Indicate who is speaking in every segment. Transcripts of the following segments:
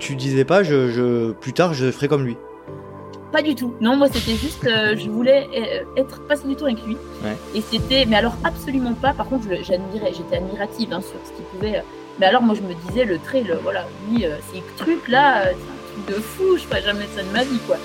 Speaker 1: tu disais pas, je, je, plus tard, je ferai comme lui.
Speaker 2: Pas du tout. Non, moi c'était juste, euh, je voulais euh, être passer du temps avec lui. Et c'était, mais alors absolument pas. Par contre, j'admirais, j'étais admirative hein, sur ce qu'il pouvait. Euh, mais alors moi je me disais le trail, voilà, lui, ces trucs là, c'est un truc de fou. Je ferais jamais ça de ma vie, quoi.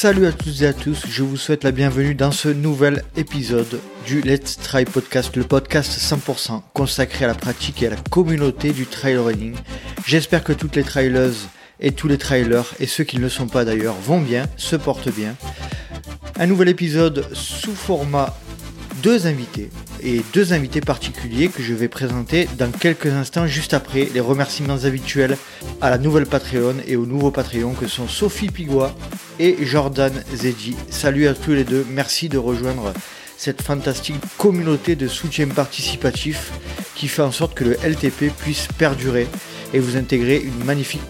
Speaker 1: Salut à toutes et à tous, je vous souhaite la bienvenue dans ce nouvel épisode du Let's Try Podcast, le podcast 100% consacré à la pratique et à la communauté du trail running. J'espère que toutes les trailers et tous les trailers, et ceux qui ne le sont pas d'ailleurs, vont bien, se portent bien. Un nouvel épisode sous format deux invités et deux invités particuliers que je vais présenter dans quelques instants juste après les remerciements habituels à la nouvelle Patreon et au nouveau Patreon que sont Sophie Pigua et Jordan Zedji. Salut à tous les deux, merci de rejoindre cette fantastique communauté de soutien participatif qui fait en sorte que le LTP puisse perdurer et vous intégrer une magnifique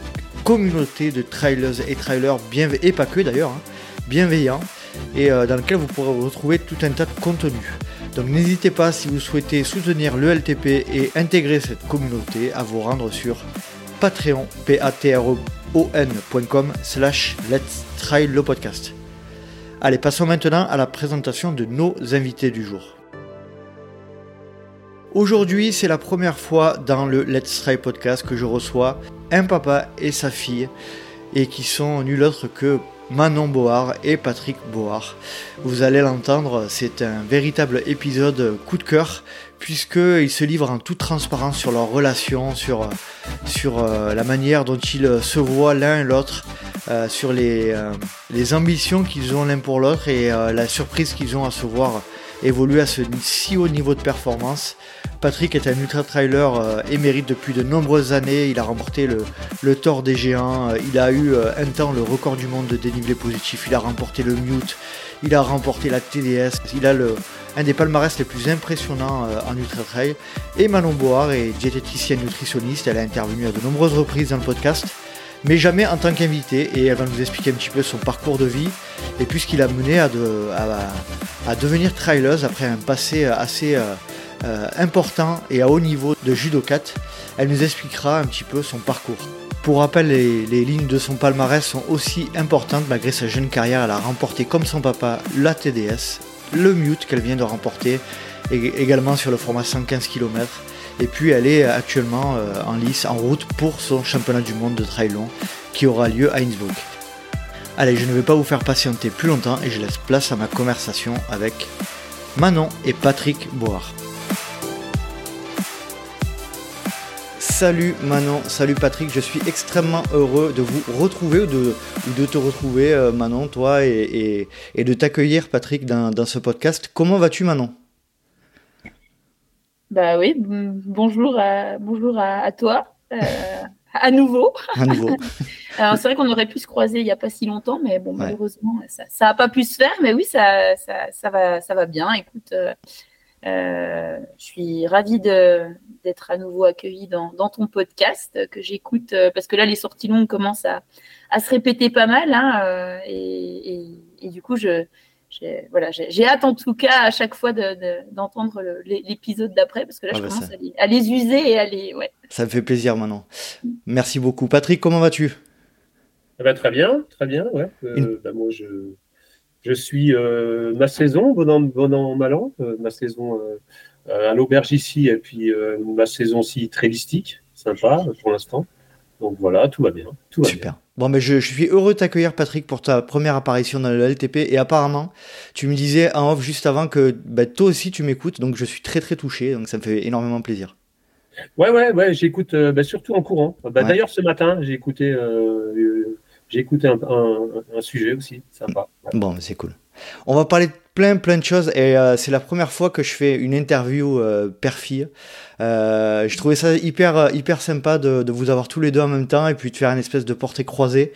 Speaker 1: communauté de trailers et trailers bienveillants, et pas que d'ailleurs, hein, bienveillants, et euh, dans lequel vous pourrez retrouver tout un tas de contenus. Donc n'hésitez pas si vous souhaitez soutenir le LTP et intégrer cette communauté à vous rendre sur patreon, patreon.com slash let's try le podcast. Allez, passons maintenant à la présentation de nos invités du jour. Aujourd'hui, c'est la première fois dans le Let's Try podcast que je reçois un papa et sa fille et qui sont nul autre que Manon Board et Patrick Board. Vous allez l'entendre, c'est un véritable épisode coup de cœur puisqu'ils se livrent en toute transparence sur leur relation, sur, euh, la manière dont ils se voient l'un et l'autre, euh, sur les, euh, les ambitions qu'ils ont l'un pour l'autre et la surprise qu'ils ont à se voir évoluer à ce si haut niveau de performance. Patrick est un ultra trailer euh, émérite depuis de nombreuses années. Il a remporté le, le des géants. Il a eu euh, un temps le record du monde de dénivelé positif. Il a remporté le Mute. Il a remporté la TDS. Il a un des palmarès les plus impressionnants euh, en ultra trail. Et Manon Board est diététicienne nutritionniste. Elle a intervenu à de nombreuses reprises dans le podcast mais jamais en tant qu'invité et elle va nous expliquer un petit peu son parcours de vie et puis ce qui l'a mené à, devenir traileuse après un passé assez euh, important et à haut niveau de judokat. Elle nous expliquera un petit peu son parcours. Pour rappel, les, lignes de son palmarès sont aussi importantes malgré sa jeune carrière. Elle a remporté comme son papa la TDS, le Mute qu'elle vient de remporter, également sur le format 115 km. Et puis elle est actuellement euh, en lice, en route pour son championnat du monde de trail long qui aura lieu à Innsbruck. Allez, je ne vais pas vous faire patienter plus longtemps et je laisse place à ma conversation avec Manon et Patrick Board. Salut Manon, salut Patrick, je suis extrêmement heureux de vous retrouver ou de, de te retrouver euh, Manon, toi, et, de t'accueillir Patrick dans, ce podcast. Comment vas-tu Manon?
Speaker 2: Bah oui, bonjour à, bonjour à, toi, euh, à nouveau.
Speaker 1: À nouveau.
Speaker 2: Alors c'est vrai qu'on aurait pu se croiser il n'y a pas si longtemps, mais bon, malheureusement, ça n'a pas pu se faire, mais oui, ça, ça, va, ça va bien. Écoute, euh, je suis ravie de d'être à nouveau accueilli dans, ton podcast que j'écoute euh, parce que là les sorties longues commencent à, se répéter pas mal hein, euh, et, du coup je j'ai voilà, j'ai hâte en tout cas à chaque fois d'entendre l'épisode d'après parce que là ah je bah commence à les, user et à les ouais.
Speaker 1: Ça me fait plaisir maintenant. Merci beaucoup. Patrick, comment vas-tu?
Speaker 3: Eh ben, Très bien, très bien. Ouais. Euh, bah, moi je, je suis ma saison, bon an, bon an mal an, ma saison euh, à l'auberge ici, et puis euh, ma saison ci très listique, sympa pour l'instant. Donc voilà, tout va bien. Tout
Speaker 1: Super. Bon, mais je, suis heureux de t'accueillir, Patrick, pour ta première apparition dans le LTP. Et apparemment, tu me disais en off juste avant que bah, toi aussi tu m'écoutes, donc je suis très très touché, donc ça me fait énormément plaisir.
Speaker 3: Ouais, ouais, ouais, j'écoute euh, bah, surtout en courant. Bah, D'ailleurs, ce matin, j'ai écouté, j'ai écouté un, un, sujet aussi, sympa.
Speaker 1: Bon, c'est cool. On va parler de plein plein de choses et euh, c'est la première fois que je fais une interview euh, père-fille. Euh, je trouvais ça hyper hyper sympa de, de, vous avoir tous les deux en même temps et puis de faire une espèce de portée croisée.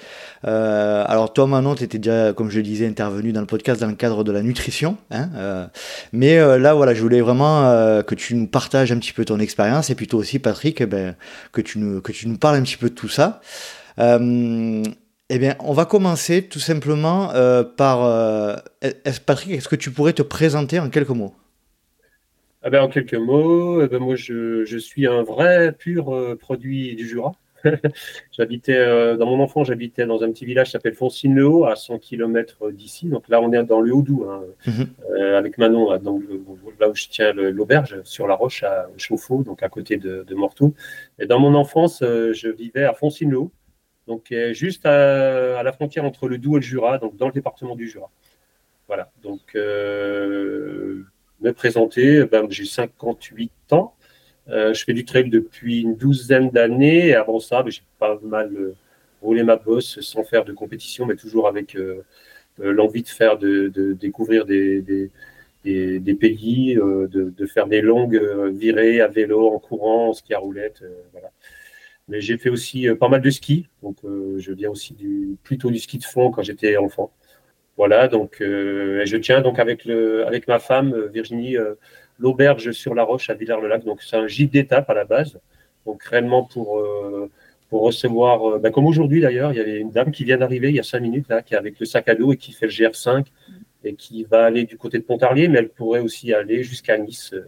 Speaker 1: Euh, alors toi Manon, tu étais déjà, comme je le disais, intervenu dans le podcast dans le cadre de la nutrition. Hein, mais là voilà, je voulais vraiment que tu nous partages un petit peu ton expérience et puis toi aussi Patrick, eh ben, que, tu nous, que tu nous parles un petit peu de tout ça. Eh bien, on va commencer tout simplement euh, par. Euh, Patrick, est-ce que tu pourrais te présenter en quelques mots?
Speaker 3: Ah ben, En quelques mots, eh ben, moi je, je, suis un vrai pur produit du Jura. j'habitais euh, dans mon enfant, j'habitais dans un petit village qui s'appelle Foncine-le-Haut, à 100 km d'ici. Donc là, on est dans le Haut-Doubs, hein, mhm. euh, avec Manon, là, là où je tiens l'auberge, sur la roche à Chauffour, donc à côté de, de Morteau. Et dans mon enfance, euh, je vivais à Foncine-le-Haut, donc juste à, la frontière entre le Doubs et le Jura, donc dans le département du Jura. Voilà, donc me présenter, ben, j'ai 58 ans. Euh, je fais du trail depuis une douzaine d'années. Avant ça, ben, j'ai pas mal euh, roulé ma bosse sans faire de compétition, mais toujours avec euh, l'envie de faire, de, découvrir des, des, pays, de, faire des longues virées à vélo, en courant, en ski à roulette. voilà. Mais j'ai fait aussi pas mal de ski. Donc, je viens aussi du, plutôt du ski de fond quand j'étais enfant. Voilà, donc je tiens donc avec, le, avec ma femme, Virginie, l'auberge sur la Roche à Villars-le-Lac. Donc, c'est un gîte d'étape à la base. Donc, réellement pour, euh, pour recevoir, euh, ben, comme aujourd'hui d'ailleurs, il y avait une dame qui vient d'arriver il y a cinq minutes, là, qui est avec le sac à dos et qui fait le GR5 et qui va aller du côté de Pontarlier, mais elle pourrait aussi aller jusqu'à Nice euh,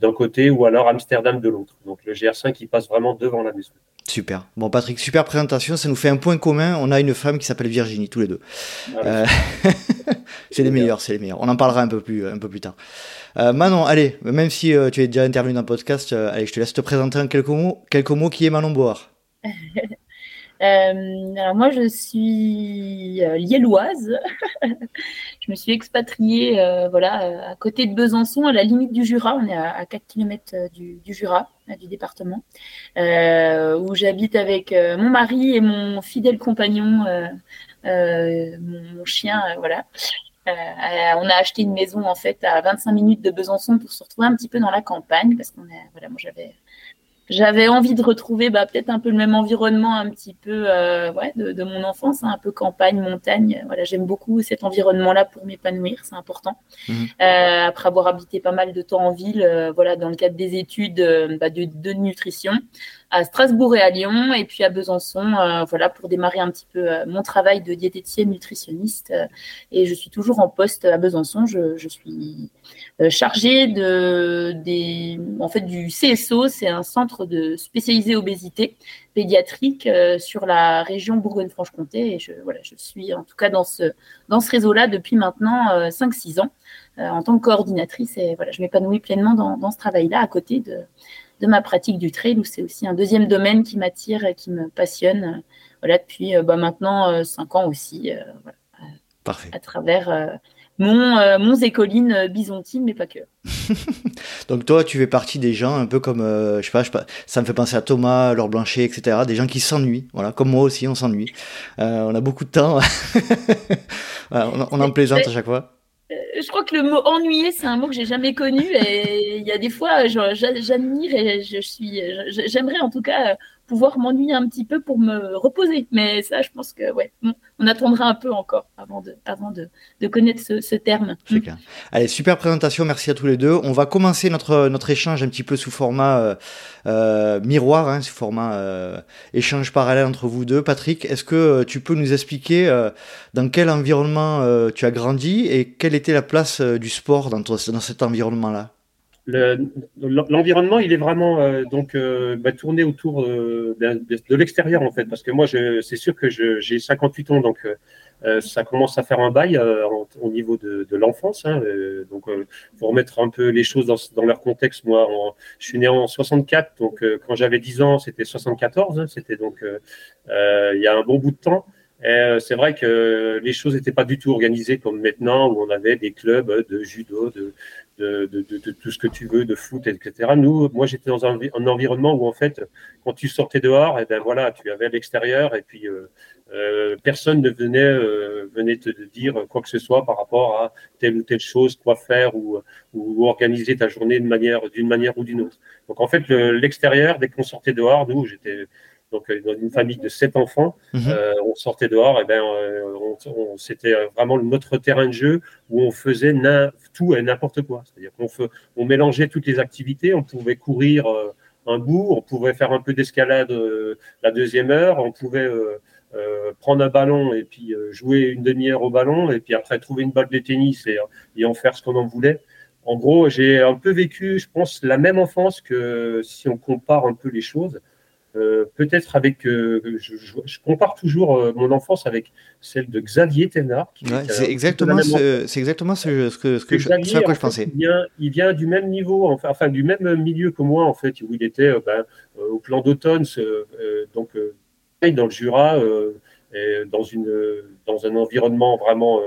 Speaker 3: d'un côté ou alors Amsterdam de l'autre. Donc, le GR5, il passe vraiment devant la maison.
Speaker 1: Super. Bon, Patrick, super présentation. Ça nous fait un point commun. On a une femme qui s'appelle Virginie, tous les deux. Ah c'est les meilleurs, c'est les meilleurs. On en parlera un peu plus, un peu plus tard. Euh, Manon, allez, même si euh, tu es déjà intervenu dans le podcast, euh, allez, je te laisse te présenter en quelques mots. Quelques mots qui est Manon Board
Speaker 2: alors moi, je suis liéloise. je me suis expatriée voilà, à côté de Besançon, à la limite du Jura. On est à, 4 km du, Jura, du département, où j'habite avec mon mari et mon fidèle compagnon, mon, chien. voilà. Euh, on a acheté une maison en fait à 25 minutes de Besançon pour se retrouver un petit peu dans la campagne parce qu'on voilà moi j'avais j'avais envie de retrouver bah, peut-être un peu le même environnement un petit peu euh, ouais, de, mon enfance, hein, un peu campagne, montagne. Voilà, j'aime beaucoup cet environnement-là pour m'épanouir, c'est important. Mhm. Euh, après avoir habité pas mal de temps en ville, euh, voilà, dans le cadre des études bah, de, de, nutrition, à Strasbourg et à Lyon, et puis à Besançon, euh, voilà, pour démarrer un petit peu euh, mon travail de diététicienne nutritionniste. Euh, et je suis toujours en poste à Besançon. Je, suis chargée de, en fait, du CSO, c'est un centre de spécialisé obésité pédiatrique sur la région Bourgogne-Franche-Comté. Et je, suis en tout cas dans ce, réseau-là depuis maintenant 5-6 ans en tant que coordinatrice. Et voilà, je m'épanouis pleinement dans ce travail-là à côté de de ma pratique du trail, où c'est aussi un deuxième domaine qui m'attire et qui me passionne. Euh, voilà, depuis euh, bah, maintenant euh, cinq ans aussi.
Speaker 1: Parfait.
Speaker 2: À travers mon, mon écoline byzantine, mais pas que.
Speaker 1: Donc toi, tu fais partie des gens un peu comme, je, sais pas, ça me fait penser à Thomas, Laure Blanchet, etc. Des gens qui s'ennuient, voilà, comme moi aussi, on s'ennuie. on a beaucoup de temps, on, on, en plaisante à chaque fois
Speaker 2: je crois que le mot ennuyer, c'est un mot que j'ai jamais connu. Et il y a des fois, j'admire et je suis, j'aimerais en tout cas pouvoir m'ennuyer un petit peu pour me reposer. Mais ça, je pense que ouais, on, attendra un peu encore avant de, avant de, de connaître ce, terme.
Speaker 1: Allez, super présentation, merci à tous les deux. On va commencer notre, notre échange un petit peu sous format euh, euh, miroir, hein, sous format euh, échange parallèle entre vous deux. Patrick, est-ce que tu peux nous expliquer dans quel environnement tu as grandi et quelle était la place du sport dans, dans cet environnement-là?
Speaker 3: L'environnement, il est vraiment euh, donc euh, bah, tourné autour euh, de, l'extérieur en fait, parce que moi, c'est sûr que j'ai 58 ans, donc ça commence à faire un bail au niveau de, l'enfance. Hein, donc, pour remettre un peu les choses dans, leur contexte, moi, je suis né en 64, donc quand j'avais 10 ans, c'était 74, hein, c'était donc il y a un bon bout de temps. C'est vrai que les choses n'étaient pas du tout organisées comme maintenant, où on avait des clubs de judo, de, de, tout ce que tu veux, de foot, etc. Nous, moi, j'étais dans un, environnement où, en fait, quand tu sortais dehors, et eh ben voilà, tu avais l'extérieur et puis euh, euh, personne ne venait, euh, venait te dire quoi que ce soit par rapport à telle ou telle chose, quoi faire ou, ou organiser ta journée d'une manière, d'une manière ou d'une autre. Donc, en fait, l'extérieur, dès qu'on sortait dehors, nous, j'étais donc dans une famille de sept enfants, mhm. on sortait dehors, et ben on, c'était vraiment notre terrain de jeu où on faisait tout et n'importe quoi. C'est-à-dire qu'on on mélangeait toutes les activités, on pouvait courir euh, un bout, on pouvait faire un peu d'escalade euh, la deuxième heure, on pouvait euh, prendre un ballon et puis jouer une demi-heure au ballon, et puis après trouver une balle de tennis et, en faire ce qu'on en voulait. en gros, j'ai un peu vécu, je pense, la même enfance que si on compare un peu les choses. Euh, peut-être avec, euh, je, compare toujours euh, mon enfance avec celle de Xavier Thénard.
Speaker 1: c'est exactement, ce, c'est exactement ce, ce que, ce que, je, que je pensais.
Speaker 3: il, vient, il vient, du même niveau, enfin, enfin, du même milieu que moi en fait, où il était ben, au plan d'automne, donc dans le Jura, et dans une, dans un environnement vraiment,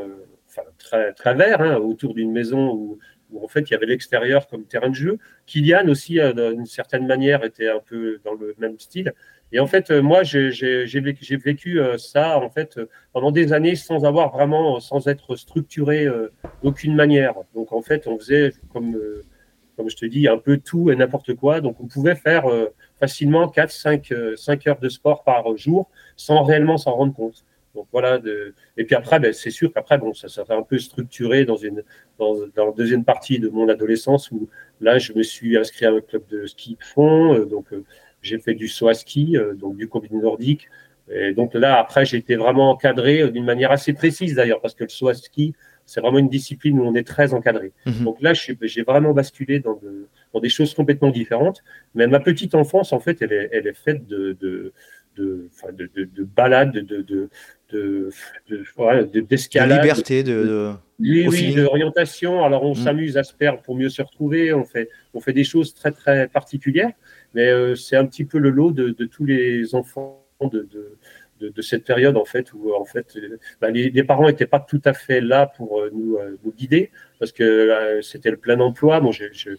Speaker 3: enfin, très, très vert, hein, autour d'une maison où où en fait il y avait l'extérieur comme terrain de jeu. Kylian aussi, euh, d'une certaine manière, était un peu dans le même style. Et en fait, euh, moi, j'ai vécu, euh, ça en fait pendant des années sans avoir vraiment, sans être structuré d'aucune manière. Donc en fait, on faisait comme comme je te dis, un peu tout et n'importe quoi. Donc, on pouvait faire facilement 4, 5, 5 heures de sport par jour sans réellement s'en rendre compte. Donc voilà. De... Et puis après, ben, c'est sûr qu'après, bon, ça, ça fait un peu structuré dans une dans, dans, la deuxième partie de mon adolescence où là, je me suis inscrit à un club de ski fond. Euh, donc euh, j'ai fait du saut à ski, euh, donc du combiné nordique. Et donc là, après, j'ai été vraiment encadré d'une manière assez précise d'ailleurs, parce que le saut à ski, c'est vraiment une discipline où on est très encadré. Mhm. Donc là, j'ai vraiment basculé dans, de, dans, des choses complètement différentes. Mais ma petite enfance, en fait, elle est, elle est faite de, de, de, de, de balades, de, de, de, d'escalade.
Speaker 1: De, liberté, de,
Speaker 3: oui, oui, d'orientation. Alors on mm. s'amuse à se perdre pour mieux se retrouver. On fait, on fait des choses très très particulières, mais euh, c'est un petit peu le lot de, tous les enfants de, de, cette période en fait où en fait euh, bah, les, parents n'étaient pas tout à fait là pour euh, nous, nous guider parce que c'était le plein emploi. Bon, je, je,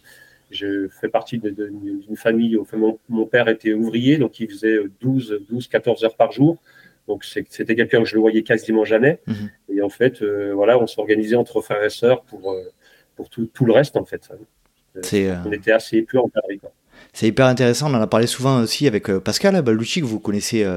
Speaker 3: je fais partie d'une famille, enfin, mon, mon, père était ouvrier, donc il faisait 12, 12, 14 heures par jour. Donc c'était quelqu'un que je ne voyais quasiment jamais. Mhm. Et en fait, euh, voilà, on s'organisait entre frères et sœurs pour, euh, pour tout, tout, le reste, en fait. Euh, on était assez peu encadrés.
Speaker 1: C'est hyper intéressant, on en a parlé souvent aussi avec Pascal Balucci, que vous connaissez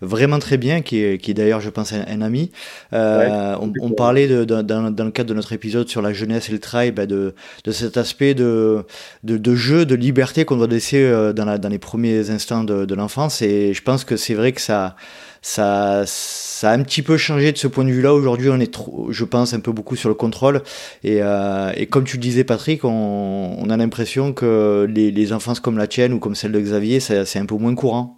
Speaker 1: vraiment très bien, qui est, qui est d'ailleurs, je pense, un, ami. on, parlait de, dans, le cadre de notre épisode sur la jeunesse et le travail bah, de, de cet aspect de, de, jeu, de liberté qu'on doit laisser dans, la, dans les premiers instants de l'enfance. Et je pense que c'est vrai que ça ça, ça a un petit peu changé de ce point de vue-là. Aujourd'hui, on est trop, je pense, un peu beaucoup sur le contrôle. Et, euh, et comme tu le disais, Patrick, on, on a l'impression que les, les, enfances comme la tienne ou comme celle de Xavier, c'est un peu moins courant.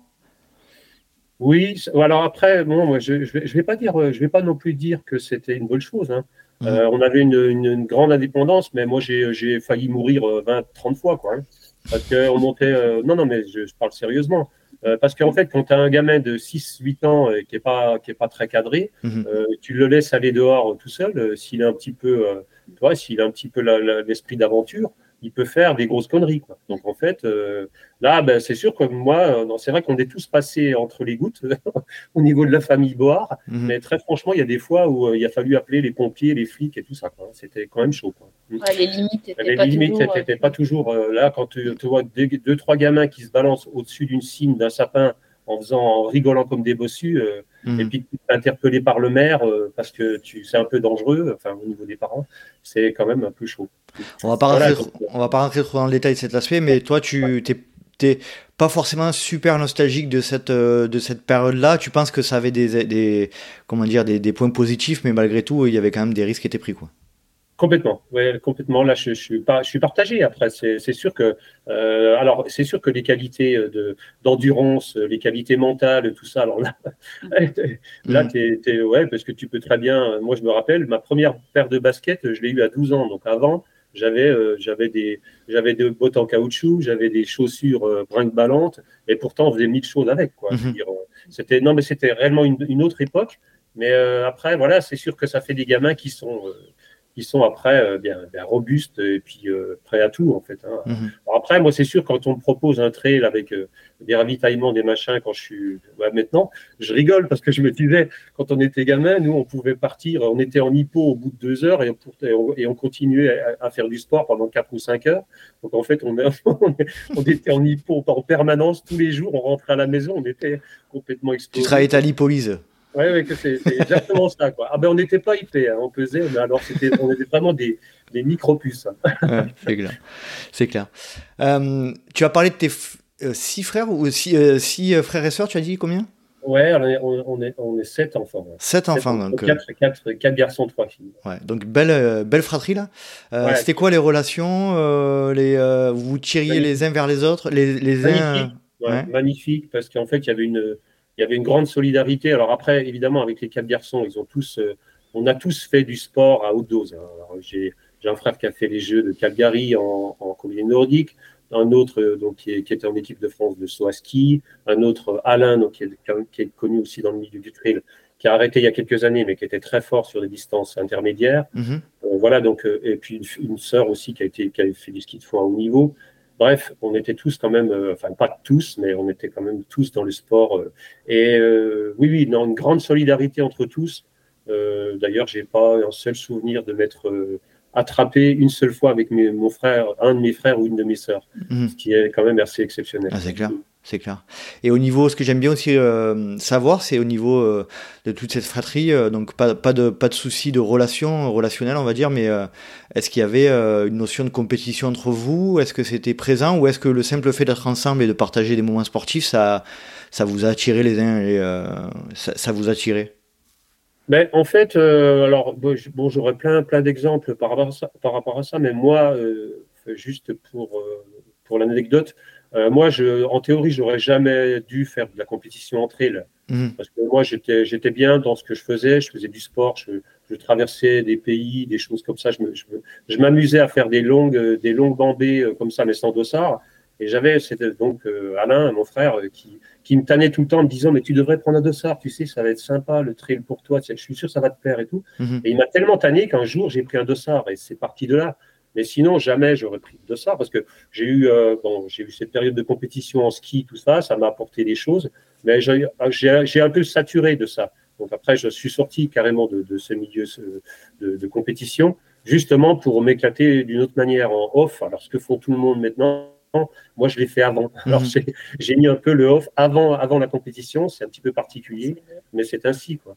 Speaker 3: Oui, alors après, bon, moi, je ne je vais, je vais, pas dire, je vais pas non plus dire que c'était une bonne chose. Hein. Mmh. Euh, on avait une, une, grande indépendance, mais moi, j'ai failli mourir 20, euh, 30 fois, quoi. Hein. parce qu'on montait. Euh, non, non, mais je, je parle sérieusement. Euh, parce qu'en fait, quand tu as un gamin de 6-8 ans euh, qui n'est pas, qui est pas très cadré, mhm. euh, tu le laisses aller dehors tout seul, s'il a un petit peu, toi, s'il a un petit peu l'esprit d'aventure, il peut faire des grosses conneries. Quoi. Donc en fait, euh, là, ben, c'est sûr que moi, euh, c'est vrai qu'on est tous passés entre les gouttes au niveau de la famille Board, mhm. mais très franchement, il y a des fois où euh, il a fallu appeler les pompiers, les flics et tout ça. C'était quand même chaud. Quoi.
Speaker 2: les limites n'étaient
Speaker 3: pas, toujours là. Quand tu, vois deux, deux, trois gamins qui se balancent au-dessus d'une cime, d'un sapin, en faisant, en rigolant comme des bossus, mhm. et puis interpellé par le maire parce que tu, c'est un peu dangereux, enfin au niveau des parents, c'est quand même un peu chaud.
Speaker 1: On va pas rentrer, on va pas rentrer trop dans le détail de cet aspect, mais toi, tu t'es pas forcément super nostalgique de cette euh, de cette période-là. Tu penses que ça avait des, des comment dire des, des, points positifs, mais malgré tout, il y avait quand même des risques qui étaient pris, quoi.
Speaker 3: Complètement, ouais, complètement. Là, je, je suis pas, je suis partagé. Après, c'est sûr que, euh, alors, c'est sûr que les qualités de d'endurance, les qualités mentales, tout ça. Alors là, là, mm. t'es, ouais, parce que tu peux très bien. Moi, je me rappelle, ma première paire de baskets, je l'ai eu à 12 ans. Donc avant, j'avais euh, j'avais des j'avais des bottes en caoutchouc, j'avais des chaussures euh, brinque-ballantes, et pourtant on faisait mille choses avec quoi. Euh, c'était non mais c'était réellement une, une, autre époque. Mais euh, après voilà, c'est sûr que ça fait des gamins qui sont qui sont après euh, bien, bien, robustes et puis euh, prêts à tout en fait. Hein. Mhm. après, moi c'est sûr quand on me propose un trail avec euh, des ravitaillements, des machins, quand je suis maintenant, je rigole parce que je me disais quand on était gamin, nous on pouvait partir, on était en hippo au bout de deux heures et on, et on, continuait à, faire du sport pendant quatre ou cinq heures. Donc en fait on, on, était en hippo en permanence tous les jours, on rentrait à la maison, on était complètement explosé.
Speaker 1: Tu travaillais à l'hippolyse
Speaker 3: oui, ouais, c'est exactement ça. Quoi. Ah ben, on n'était pas hypé, hein, on pesait, mais alors c'était, on était vraiment des, des micro-puces.
Speaker 1: C'est clair. C'est clair. Euh, tu as parlé de tes euh, six frères ou six, euh, six, frères et sœurs, tu as dit combien?
Speaker 3: Ouais, on est, on est, sept enfants.
Speaker 1: Sept enfants, donc.
Speaker 3: Quatre, quatre, quatre, garçons, trois filles.
Speaker 1: Ouais, donc belle, belle fratrie là. C'était quoi les relations les, Vous vous tiriez les uns vers les autres les, les
Speaker 3: Magnifique, uns... magnifique parce qu'en fait, il y avait une il y avait une grande solidarité. Alors après, évidemment, avec les quatre garçons, ils ont tous, euh, on a tous fait du sport à haute dose. Hein. J'ai un frère qui a fait les Jeux de Calgary en, en nordique, un autre euh, donc, qui, était en équipe de France de saut à ski, un autre Alain donc, qui, est, connu aussi dans le milieu du trail, qui a arrêté il y a quelques années, mais qui était très fort sur des distances intermédiaires. Euh, voilà, donc, et puis une, une sœur aussi qui a, été, qui a fait du ski de fond à haut niveau. Bref, on était tous quand même, euh, enfin pas tous, mais on était quand même tous dans le sport. Euh, et euh, oui, oui, dans une grande solidarité entre tous. D'ailleurs, j'ai pas un seul souvenir de m'être attrapé une seule fois avec mon frère, un de mes frères ou une de mes sœurs, mhm. ce qui est quand même assez exceptionnel.
Speaker 1: Ah, c'est clair c'est clair. Et au niveau, ce que j'aime bien aussi euh, savoir, c'est au niveau euh, de toute cette fratrie, euh, donc pas, de, pas de souci de relation, relationnelle, on va dire, mais est-ce qu'il y avait une notion de compétition entre vous? Est-ce que c'était présent? Ou est-ce que le simple fait d'être ensemble et de partager des moments sportifs, ça, ça vous a attiré les uns et ça, vous a attiré?
Speaker 3: Ben, en fait, alors bon, j'aurais plein, plein d'exemples par, rapport à ça, par rapport à ça, mais moi, juste pour, pour l'anecdote, euh, moi, je, en théorie, j'aurais jamais dû faire de la compétition entre elles. Mhm. Parce que moi, j'étais, bien dans ce que je faisais. Je faisais du sport, je, je traversais des pays, des choses comme ça. Je, m'amusais à faire des longues, des longues bambées euh, comme ça, mais sans dossard. Et j'avais, c'était donc euh, Alain, mon frère, qui, qui me tannait tout le temps en me disant Mais tu devrais prendre un dossard, tu sais, ça va être sympa, le trail pour toi, je suis sûr que ça va te plaire et tout. Mhm. Et il m'a tellement tanné qu'un jour, j'ai pris un dossard et c'est parti de là. Mais sinon, jamais j'aurais pris de ça parce que j'ai eu, euh, bon, j'ai eu cette période de compétition en ski, tout ça, ça m'a apporté des choses, mais j'ai un peu saturé de ça. Donc après, je suis sorti carrément de, de ce milieu de, de, compétition, justement pour m'éclater d'une autre manière en off. Alors, ce que font tout le monde maintenant, moi, je l'ai fait avant. Alors, mhm. j'ai mis un peu le off avant, avant la compétition. C'est un petit peu particulier, mais c'est ainsi. Quoi.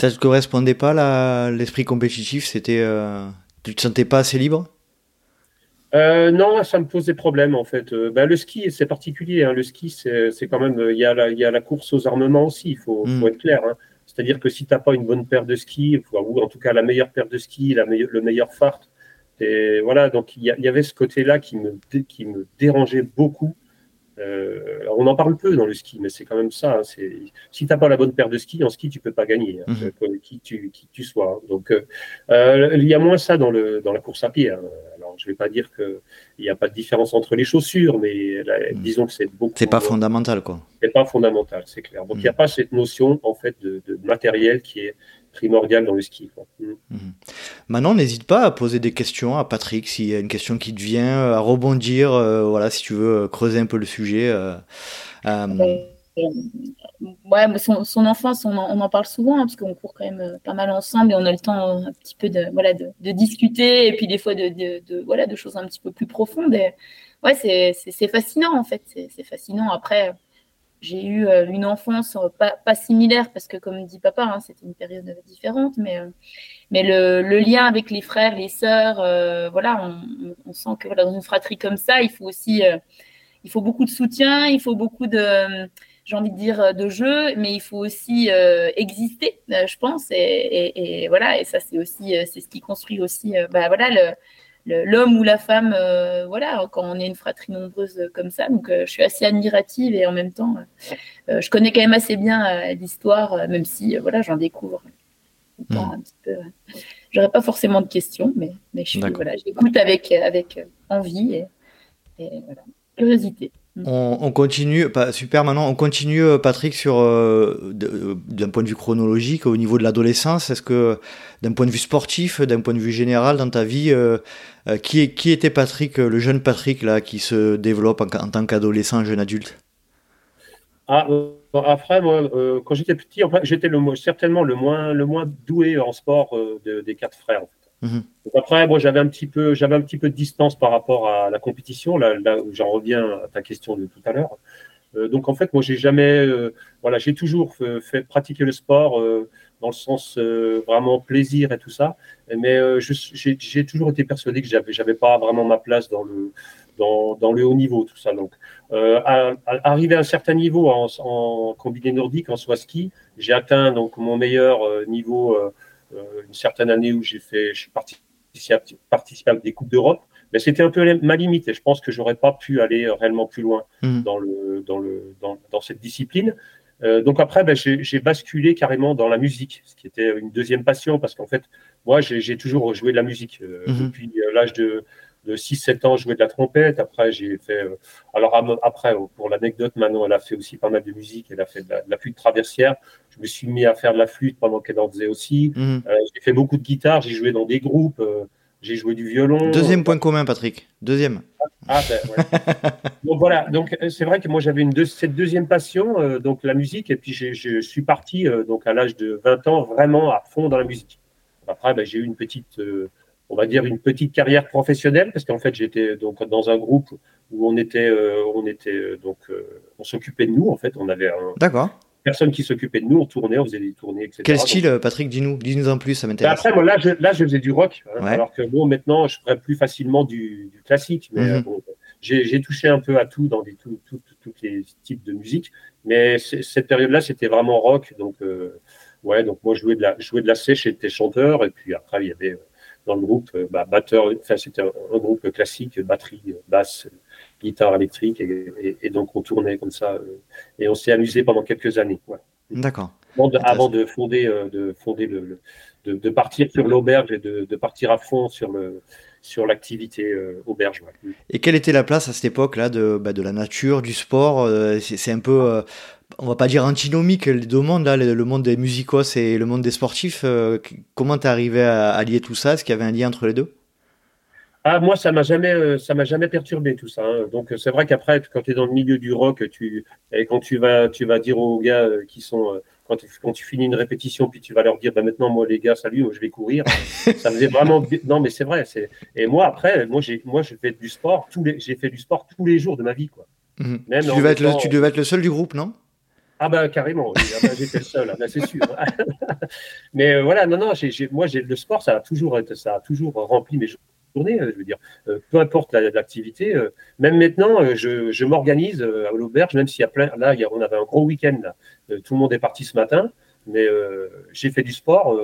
Speaker 1: Ça ne correspondait pas à l'esprit compétitif C'était, euh, Tu ne te sentais pas assez libre?
Speaker 3: Euh, non, ça me pose des problèmes en fait. Euh, ben, le ski, c'est particulier. Hein. Le ski, c'est quand même. Il y, a la, il y, a la, course aux armements aussi, il faut, faut, mm. être clair. Hein. C'est-à-dire que si tu n'as pas une bonne paire de ski, ou en tout cas la meilleure paire de ski, la le meilleur fart, et voilà, donc il y, y, avait ce côté-là qui me, qui me dérangeait beaucoup euh, on en parle peu dans le ski, mais c'est quand même ça. Hein, si tu n'as pas la bonne paire de ski, en ski, tu peux pas gagner, hein, mhm. qui, tu, qui tu sois. Donc, euh, euh, il y a moins ça dans, le, dans la course à pied. Alors, je ne vais pas dire qu'il n'y a pas de différence entre les chaussures, mais mhm. disons que c'est beaucoup.
Speaker 1: C'est pas fondamental, quoi.
Speaker 3: C'est pas fondamental, c'est clair. Donc, il n'y a mhm. pas cette notion, en fait, de, de matériel qui est primordial dans le ski. Mm.
Speaker 1: Mhm. Maintenant, n'hésite pas à poser des questions à Patrick s'il y a une question qui te vient, à rebondir, euh, voilà, si tu veux creuser un peu le sujet. Euh,
Speaker 2: euh, ouais, son, son, enfance, on en, parle souvent, hein, parce qu'on court quand même pas mal ensemble et on a le temps un petit peu de, voilà, de, discuter et puis des fois de, de, voilà, de choses un petit peu plus profondes. Ouais, c'est fascinant en fait, c'est fascinant. Après, j'ai eu euh, une enfance euh, pas, pas, similaire parce que, comme dit papa, hein, c'était une période différente, mais, euh, mais le, le, lien avec les frères, les sœurs, voilà, on, on, sent que voilà, dans une fratrie comme ça, il faut aussi, il faut beaucoup de soutien, il faut beaucoup de, j'ai envie de dire, de jeu, mais il faut aussi exister, je pense, et, et, et, voilà, et ça c'est aussi, c'est ce qui construit aussi, bah voilà, le l'homme ou la femme, euh, voilà, quand on est une fratrie nombreuse comme ça. Donc, euh, je suis assez admirative et en même temps, euh, je connais quand même assez bien l'histoire, même si, voilà, j'en découvre hmm. un petit peu. J'aurais pas forcément de questions, mais, mais je voilà, j'écoute avec, avec envie et, et voilà, curiosité.
Speaker 1: On, continue, super maintenant, on continue Patrick sur euh, euh, d'un point de vue chronologique au niveau de l'adolescence. Est-ce que d'un point de vue sportif, d'un point de vue général dans ta vie, euh, qui, qui était Patrick, le jeune Patrick là, qui se développe en, tant qu'adolescent, jeune adulte?
Speaker 3: Ah, Après, moi, quand j'étais petit, j'étais certainement le moins, le moins doué en sport des quatre frères. Mhm. après, moi, j'avais un petit peu, j'avais un petit peu de distance par rapport à la compétition. Là, où j'en reviens à ta question de tout à l'heure. Euh, donc en fait, moi, j'ai jamais, euh, voilà, j'ai toujours fait, pratiquer le sport. Euh, dans le sens vraiment plaisir et tout ça. Mais j'ai toujours été persuadé que j'avais j'avais pas vraiment ma place dans le dans, le haut niveau, tout ça. Donc, euh, à, un certain niveau en, combiné nordique, en soi ski, j'ai atteint donc mon meilleur niveau une certaine année où j'ai fait, je suis participé, participé à des coupes d'Europe mais c'était un peu ma limite et je pense que j'aurais pas pu aller réellement plus loin mmh. dans, le, dans, le, dans, dans cette discipline. Euh, donc après, ben, j'ai basculé carrément dans la musique, ce qui était une deuxième passion parce qu'en fait, moi, j'ai toujours joué de la musique euh, mmh. depuis euh, l'âge de, de 6-7 ans, je jouais de la trompette. Après, j'ai fait. Euh, alors après, pour l'anecdote, maintenant, elle a fait aussi pas mal de musique. Elle a fait de la, flûte traversière. Je me suis mis à faire de la flûte pendant qu'elle en faisait aussi. Mmh. j'ai fait beaucoup de guitare. J'ai joué dans des groupes j'ai joué du violon.
Speaker 1: Deuxième point commun, Patrick. Deuxième.
Speaker 3: Ah, ben, ouais. donc voilà, donc euh, c'est vrai que moi j'avais une cette deuxième passion, euh, donc la musique, et puis je suis parti euh, donc à l'âge de 20 ans vraiment à fond dans la musique. Après, ben, j'ai eu une petite, on va dire une petite carrière professionnelle parce qu'en fait j'étais donc dans un groupe où on était, on était donc on s'occupait de nous en fait, on avait un,
Speaker 1: D'accord
Speaker 3: personne qui s'occupait de nous, on tournait, on faisait des tournées, etc.
Speaker 1: Quel style, Patrick Dis-nous, dis-nous en plus, ça m'intéresse.
Speaker 3: Après, moi, là, je, là, je faisais du rock, hein, alors que bon, maintenant, je ferais plus facilement du, classique. Mais mhm. bon, j'ai touché un peu à tout dans des, tous les types de musique, mais cette période-là, c'était vraiment rock. Donc, euh, ouais, donc moi, je jouais de la, je jouais de la sèche, j'étais chanteur, et puis après, il y avait euh, dans le groupe, euh, bah, batteur, enfin, c'était un, un, groupe classique, batterie, basse, guitare électrique. Et, donc, on tournait comme ça. Euh, et on s'est amusé pendant quelques années.
Speaker 1: D'accord.
Speaker 3: Avant, de fonder, euh, de, fonder le, de, partir sur l'auberge et de, partir à fond sur le sur l'activité euh, auberge.
Speaker 1: Et quelle était la place à cette époque-là de, bah, de la nature, du sport C'est un peu, on va pas dire antinomique les deux mondes, là, le monde des musicos et le monde des sportifs. comment tu es arrivé à, à, lier tout ça? Est-ce qu'il y avait un lien entre les deux?
Speaker 3: Ah, moi, ça m'a jamais, euh, ça m'a jamais perturbé tout ça. Hein. Donc, c'est vrai qu'après, quand tu es dans le milieu du rock, tu, et quand tu vas, tu vas dire aux gars euh, qui sont, euh, quand, tu, quand tu finis une répétition, puis tu vas leur dire, bah, maintenant, moi, les gars, salut, moi, je vais courir. ça faisait vraiment, non, mais c'est vrai. C'est, et moi, après, moi, j'ai, moi, j'ai fait du sport tous les, j'ai fait du sport tous les jours de ma vie, quoi.
Speaker 1: Mhm. tu, devais être le, tu devais être le seul du groupe, non?
Speaker 3: Ah bah carrément, ah bah, j'étais le seul, bah, c'est sûr. mais voilà, non, non, moi, j'ai, le sport, ça a toujours, ça a toujours rempli mes jours euh, je veux dire, euh, peu importe l'activité. Euh, même maintenant, je, m'organise à l'auberge, même s'il y a plein. Là, on avait un gros week-end. tout le monde est parti ce matin, mais j'ai fait du sport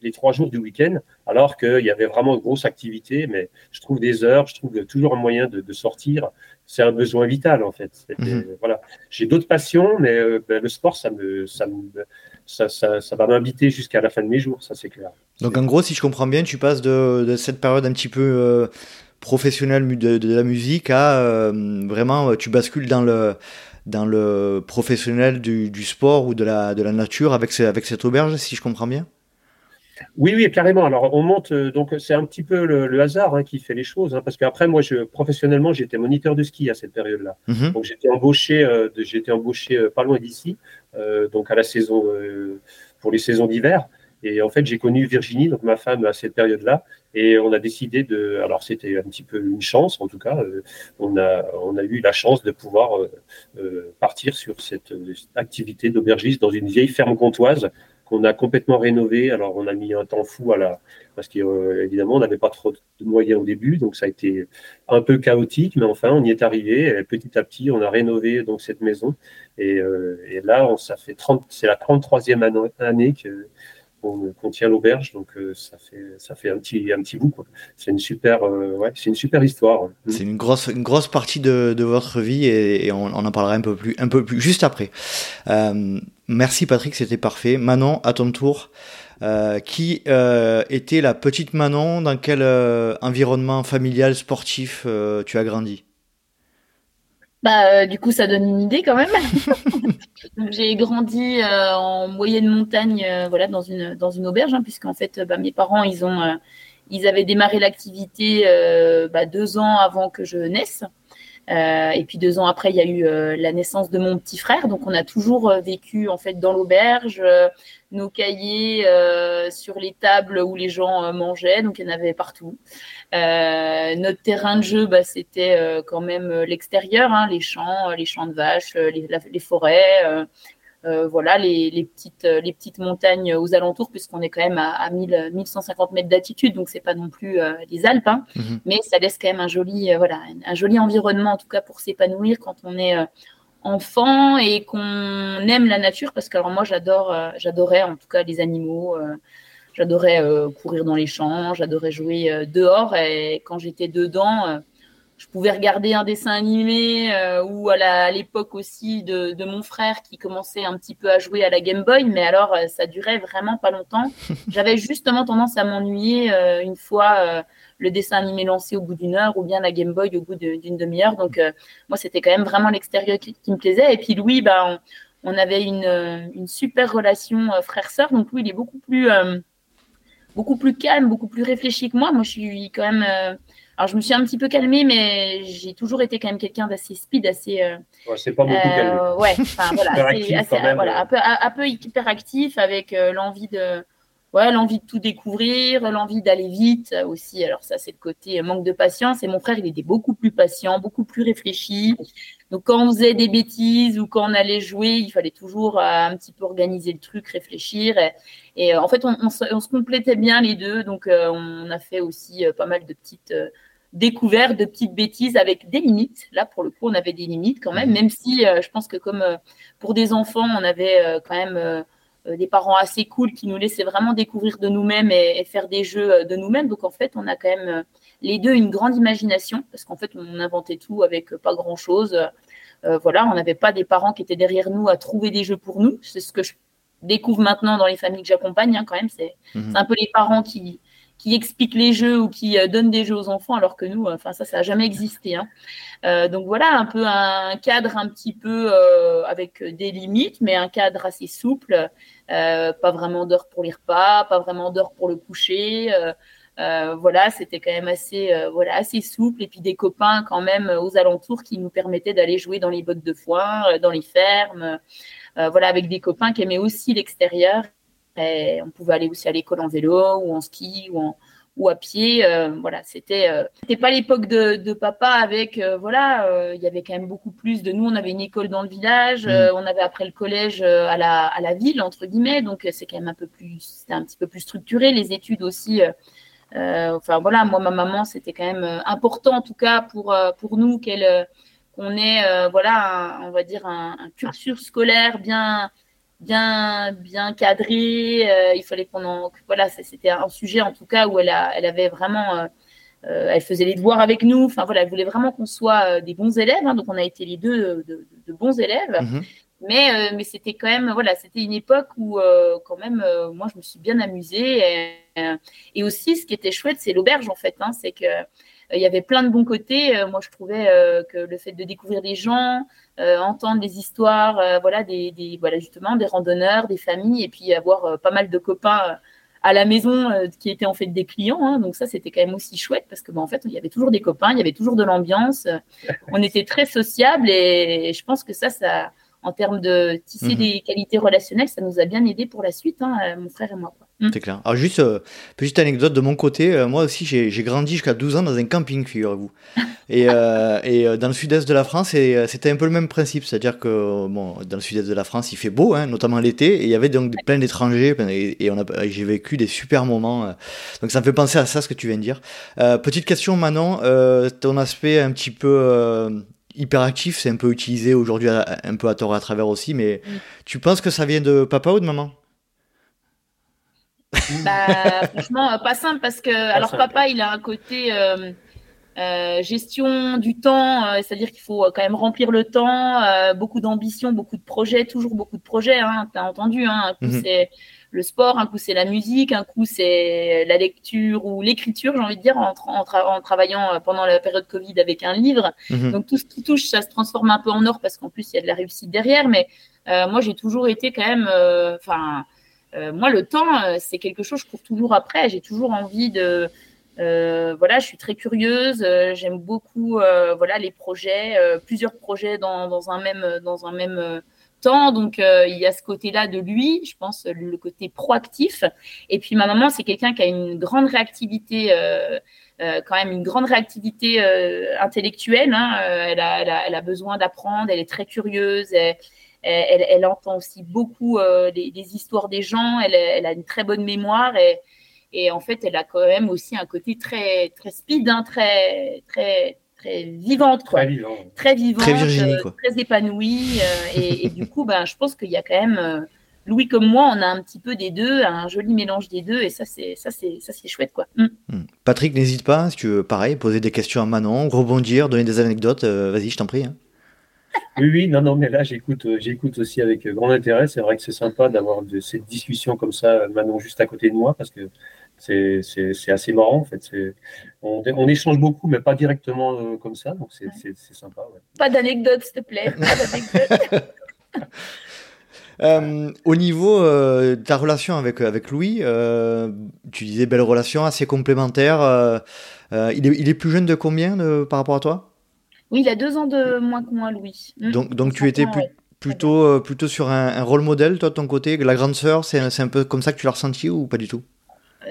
Speaker 3: les, trois jours du week-end, alors qu'il y avait vraiment une grosse activité. Mais je trouve des heures, je trouve toujours un moyen de, sortir. C'est un besoin vital, en fait. Mhm. Voilà. J'ai d'autres passions, mais ben, le sport, ça me, ça me, ça, ça, va m'habiter jusqu'à la fin de mes jours, ça c'est clair.
Speaker 1: Donc en gros, si je comprends bien, tu passes de, cette période un petit peu euh, professionnelle de, la musique à euh, vraiment, tu bascules dans le, dans le professionnel du, sport ou de la, de la nature avec, avec cette auberge, si je comprends bien?
Speaker 3: Oui, oui, carrément. Alors, on monte, euh, donc c'est un petit peu le, hasard hein, qui fait les choses, hein, parce qu'après, moi, je, professionnellement, j'étais moniteur de ski à cette période-là. Mhm. Donc, j'étais embauché, euh, j'étais embauché euh, pas loin d'ici, donc à la saison, pour les saisons d'hiver. Et en fait, j'ai connu Virginie, donc ma femme, à cette période-là, et on a décidé de. Alors, c'était un petit peu une chance, en tout cas. on, a, on a eu la chance de pouvoir partir sur cette activité d'aubergiste dans une vieille ferme comtoise on a complètement rénové. Alors, on a mis un temps fou à la, parce qu'évidemment, on n'avait pas trop de moyens au début, donc ça a été un peu chaotique, mais enfin, on y est arrivé. Et petit à petit, on a rénové donc cette maison. Et, euh, là, on, ça fait 30, c'est la 33e année que qu'on tient l'auberge, donc euh, ça fait ça fait un petit un petit bout. C'est une super euh, histoire.
Speaker 1: C'est une grosse partie de, votre vie et, on, en parlera un peu plus un peu plus juste après. Euh, merci Patrick, c'était parfait. Manon, à ton tour. qui était la petite Manon? Dans quel environnement familial, sportif tu as grandi?
Speaker 2: Bah, du coup, ça donne une idée quand même. j'ai grandi euh, en moyenne montagne, euh, voilà, dans une dans une auberge, hein, puisqu'en fait, bah, mes parents, ils ont, euh, ils avaient démarré l'activité bah, deux ans avant que je naisse. Et puis deux ans après, il y a eu la naissance de mon petit frère. Donc, on a toujours vécu en fait dans l'auberge, nos cahiers sur les tables où les gens mangeaient. Donc, il y en avait partout. notre terrain de jeu, bah, c'était quand même l'extérieur, hein, les champs, les champs de vaches, les forêts. Voilà les, petites, les petites montagnes aux alentours, puisqu'on est quand même à, 1150 mètres d'altitude, donc c'est pas non plus les Alpes, hein. mhm. mais ça laisse quand même un joli, voilà, un joli environnement en tout cas pour s'épanouir quand on est enfant et qu'on aime la nature, parce que alors moi j'adore, j'adorais en tout cas les animaux. J'adorais courir dans les champs, j'adorais jouer dehors et quand j'étais dedans, je pouvais regarder un dessin animé euh, ou à l'époque aussi de, mon frère qui commençait un petit peu à jouer à la Game Boy, mais alors euh, ça durait vraiment pas longtemps. J'avais justement tendance à m'ennuyer euh, une fois le dessin animé lancé au bout d'une heure ou bien la Game Boy au bout d'une demi-heure. Donc moi c'était quand même vraiment l'extérieur qui, me plaisait. Et puis Louis, bah, on, avait une, une, super relation frère-sœur. Donc Louis il est beaucoup plus beaucoup plus calme, beaucoup plus réfléchi que moi. Moi je suis quand même alors, je me suis un petit peu calmée, mais j'ai toujours été quand même quelqu'un d'assez speed, assez.
Speaker 3: Euh, ouais, c'est pas beaucoup calmé.
Speaker 2: Euh, ouais, enfin voilà, assez, voilà un, peu, un, peu hyperactif avec euh, l'envie de. Ouais, l'envie de tout découvrir, l'envie d'aller vite aussi. Alors ça, c'est le côté manque de patience. Et mon frère, il était beaucoup plus patient, beaucoup plus réfléchi. Donc quand on faisait des bêtises ou quand on allait jouer, il fallait toujours un petit peu organiser le truc, réfléchir. Et, en fait, on, se, complétait bien les deux. Donc on a fait aussi pas mal de petites découvert de petites bêtises avec des limites. Là, pour le coup, on avait des limites quand même, mhm. même si euh, je pense que comme euh, pour des enfants, on avait euh, quand même des parents assez cool qui nous laissaient vraiment découvrir de nous-mêmes et, faire des jeux de nous-mêmes. Donc, en fait, on a quand même les deux une grande imagination parce qu'en fait, on inventait tout avec pas grand-chose. voilà, on n'avait pas des parents qui étaient derrière nous à trouver des jeux pour nous. C'est ce que je découvre maintenant dans les familles que j'accompagne, hein, quand même. C'est mhm. un peu les parents qui, qui explique les jeux ou qui euh, donne des jeux aux enfants, alors que nous, enfin ça, ça n'a jamais existé. Hein. Euh, donc voilà, un peu un cadre un petit peu euh, avec des limites, mais un cadre assez souple. pas vraiment d'heure pour les repas, pas vraiment d'heure pour le coucher. Voilà, c'était quand même assez, voilà, assez souple. Et puis des copains quand même aux alentours qui nous permettaient d'aller jouer dans les bottes de foin, dans les fermes. voilà, avec des copains qui aimaient aussi l'extérieur on pouvait aller aussi à l'école en vélo ou en ski ou, en, ou à pied. Euh, voilà, c'était euh, c'était pas l'époque de, papa avec euh, voilà, il y avait quand même beaucoup plus de nous. On avait une école dans le village, mm. on avait après le collège à la à la ville entre guillemets, donc c'est quand même un peu plus c'était un petit peu plus structuré. Les études aussi. Enfin voilà, moi ma maman c'était quand même important en tout cas pour pour nous qu'elle qu'on ait voilà on va dire un, cursus scolaire bien bien bien cadré. Euh, il fallait qu'on voilà, c'était un sujet en tout cas où elle a, elle avait vraiment, euh, euh, elle faisait les devoirs avec nous. Enfin voilà, elle voulait vraiment qu'on soit des bons élèves. Hein. donc on a été les deux de, bons élèves. Mhm. Mais, mais c'était quand même, voilà, c'était une époque où, quand même, moi, je me suis bien amusée. Et, et, aussi, ce qui était chouette, c'est l'auberge, en fait. Hein, c'est que il y avait plein de bons côtés. moi, je trouvais que le fait de découvrir des gens, euh, entendre des histoires, euh, voilà, des, voilà, justement, des randonneurs, des familles, et puis avoir euh, pas mal de copains à la maison qui étaient en fait des clients. Hein. donc ça, c'était quand même aussi chouette parce que bon, en fait, il y avait toujours des copains, il y avait toujours de l'ambiance. on était très sociables et, je pense que ça, ça, en termes de tisser mhm. des qualités relationnelles, ça nous a bien aidé pour la suite, hein, mon frère et moi.
Speaker 1: Mm. C'est clair. Alors, juste, euh, petite anecdote de mon côté, euh, moi aussi, j'ai grandi jusqu'à 12 ans dans un camping, figurez-vous. et, euh, et dans le sud-est de la France, c'était un peu le même principe. C'est-à-dire que, bon, dans le sud-est de la France, il fait beau, hein, notamment l'été, et il y avait donc plein d'étrangers, et, a, j'ai vécu des super moments. donc, ça me fait penser à ça, ce que tu viens de dire. petite question, Manon, ton aspect un petit peu hyperactif, c'est un peu utilisé aujourd'hui un peu à tort et à travers aussi, mais tu penses que ça vient de papa ou de maman?
Speaker 2: Bah, franchement, euh, pas simple parce que, alors papa, il a un côté euh, euh, gestion du temps, c'est-à-dire qu'il faut quand même remplir le temps, beaucoup d'ambition, beaucoup de projets, toujours beaucoup de projets, hein, tu as entendu, hein, un coup mhm. c'est le sport, un coup c'est la musique, un coup c'est la lecture ou l'écriture, j'ai envie de dire, en, en, travaillant pendant la période Covid avec un livre. Mhm. Donc tout ce qui touche, ça se transforme un peu en or parce qu'en plus il y a de la réussite derrière, mais moi j'ai toujours été quand même, enfin euh, moi, le temps, euh, c'est quelque chose que je cours toujours après. J'ai toujours envie de. Euh, voilà, je suis très curieuse. J'aime beaucoup voilà, les projets, plusieurs projets dans, dans, un même, dans un même temps. Donc, il y a ce côté-là de lui, je pense, le côté proactif. Et puis, ma maman, c'est quelqu'un qui a une grande réactivité. quand même une grande réactivité intellectuelle. Hein. Elle, a, elle, a, elle, a, besoin d'apprendre, elle est très curieuse, elle, entend aussi beaucoup des, histoires des gens. Elle, a une très bonne mémoire et, et, en fait, elle a quand même aussi un côté très, très speed, hein, très, très, très vivante, quoi.
Speaker 3: Très vivant.
Speaker 2: Très vivante,
Speaker 1: très, Virginie, quoi.
Speaker 2: très épanouie. et, et, du coup, ben, je pense qu'il y a quand même Louis comme moi, on a un petit peu des deux, un joli mélange des deux, et ça c'est ça c'est ça c'est chouette quoi. Mm.
Speaker 1: Mm. Patrick, n'hésite pas, si tu veux, pareil, poser des questions à Manon, rebondir, donner des anecdotes, euh, vas-y, je t'en prie. Hein.
Speaker 3: Oui, oui, non, non, mais là j'écoute, euh, j'écoute aussi avec grand intérêt. C'est vrai que c'est sympa d'avoir cette discussion comme ça, Manon juste à côté de moi, parce que c'est, assez marrant en fait. On, on, échange beaucoup, mais pas directement euh, comme ça, donc c'est, sympa.
Speaker 2: Pas d'anecdote, s'il te plaît.
Speaker 1: Euh, au niveau euh, de ta relation avec, avec Louis, euh, tu disais belle relation, assez complémentaire. il, est, il est plus jeune de combien par rapport à toi?
Speaker 2: Oui, il a deux ans de moins que moi, Louis.
Speaker 1: Hmm. Donc, donc tu étais plutôt, plutôt sur un, rôle modèle, toi, de ton côté La grande sœur, c'est un peu comme ça que tu l'as ressenti ou pas du tout?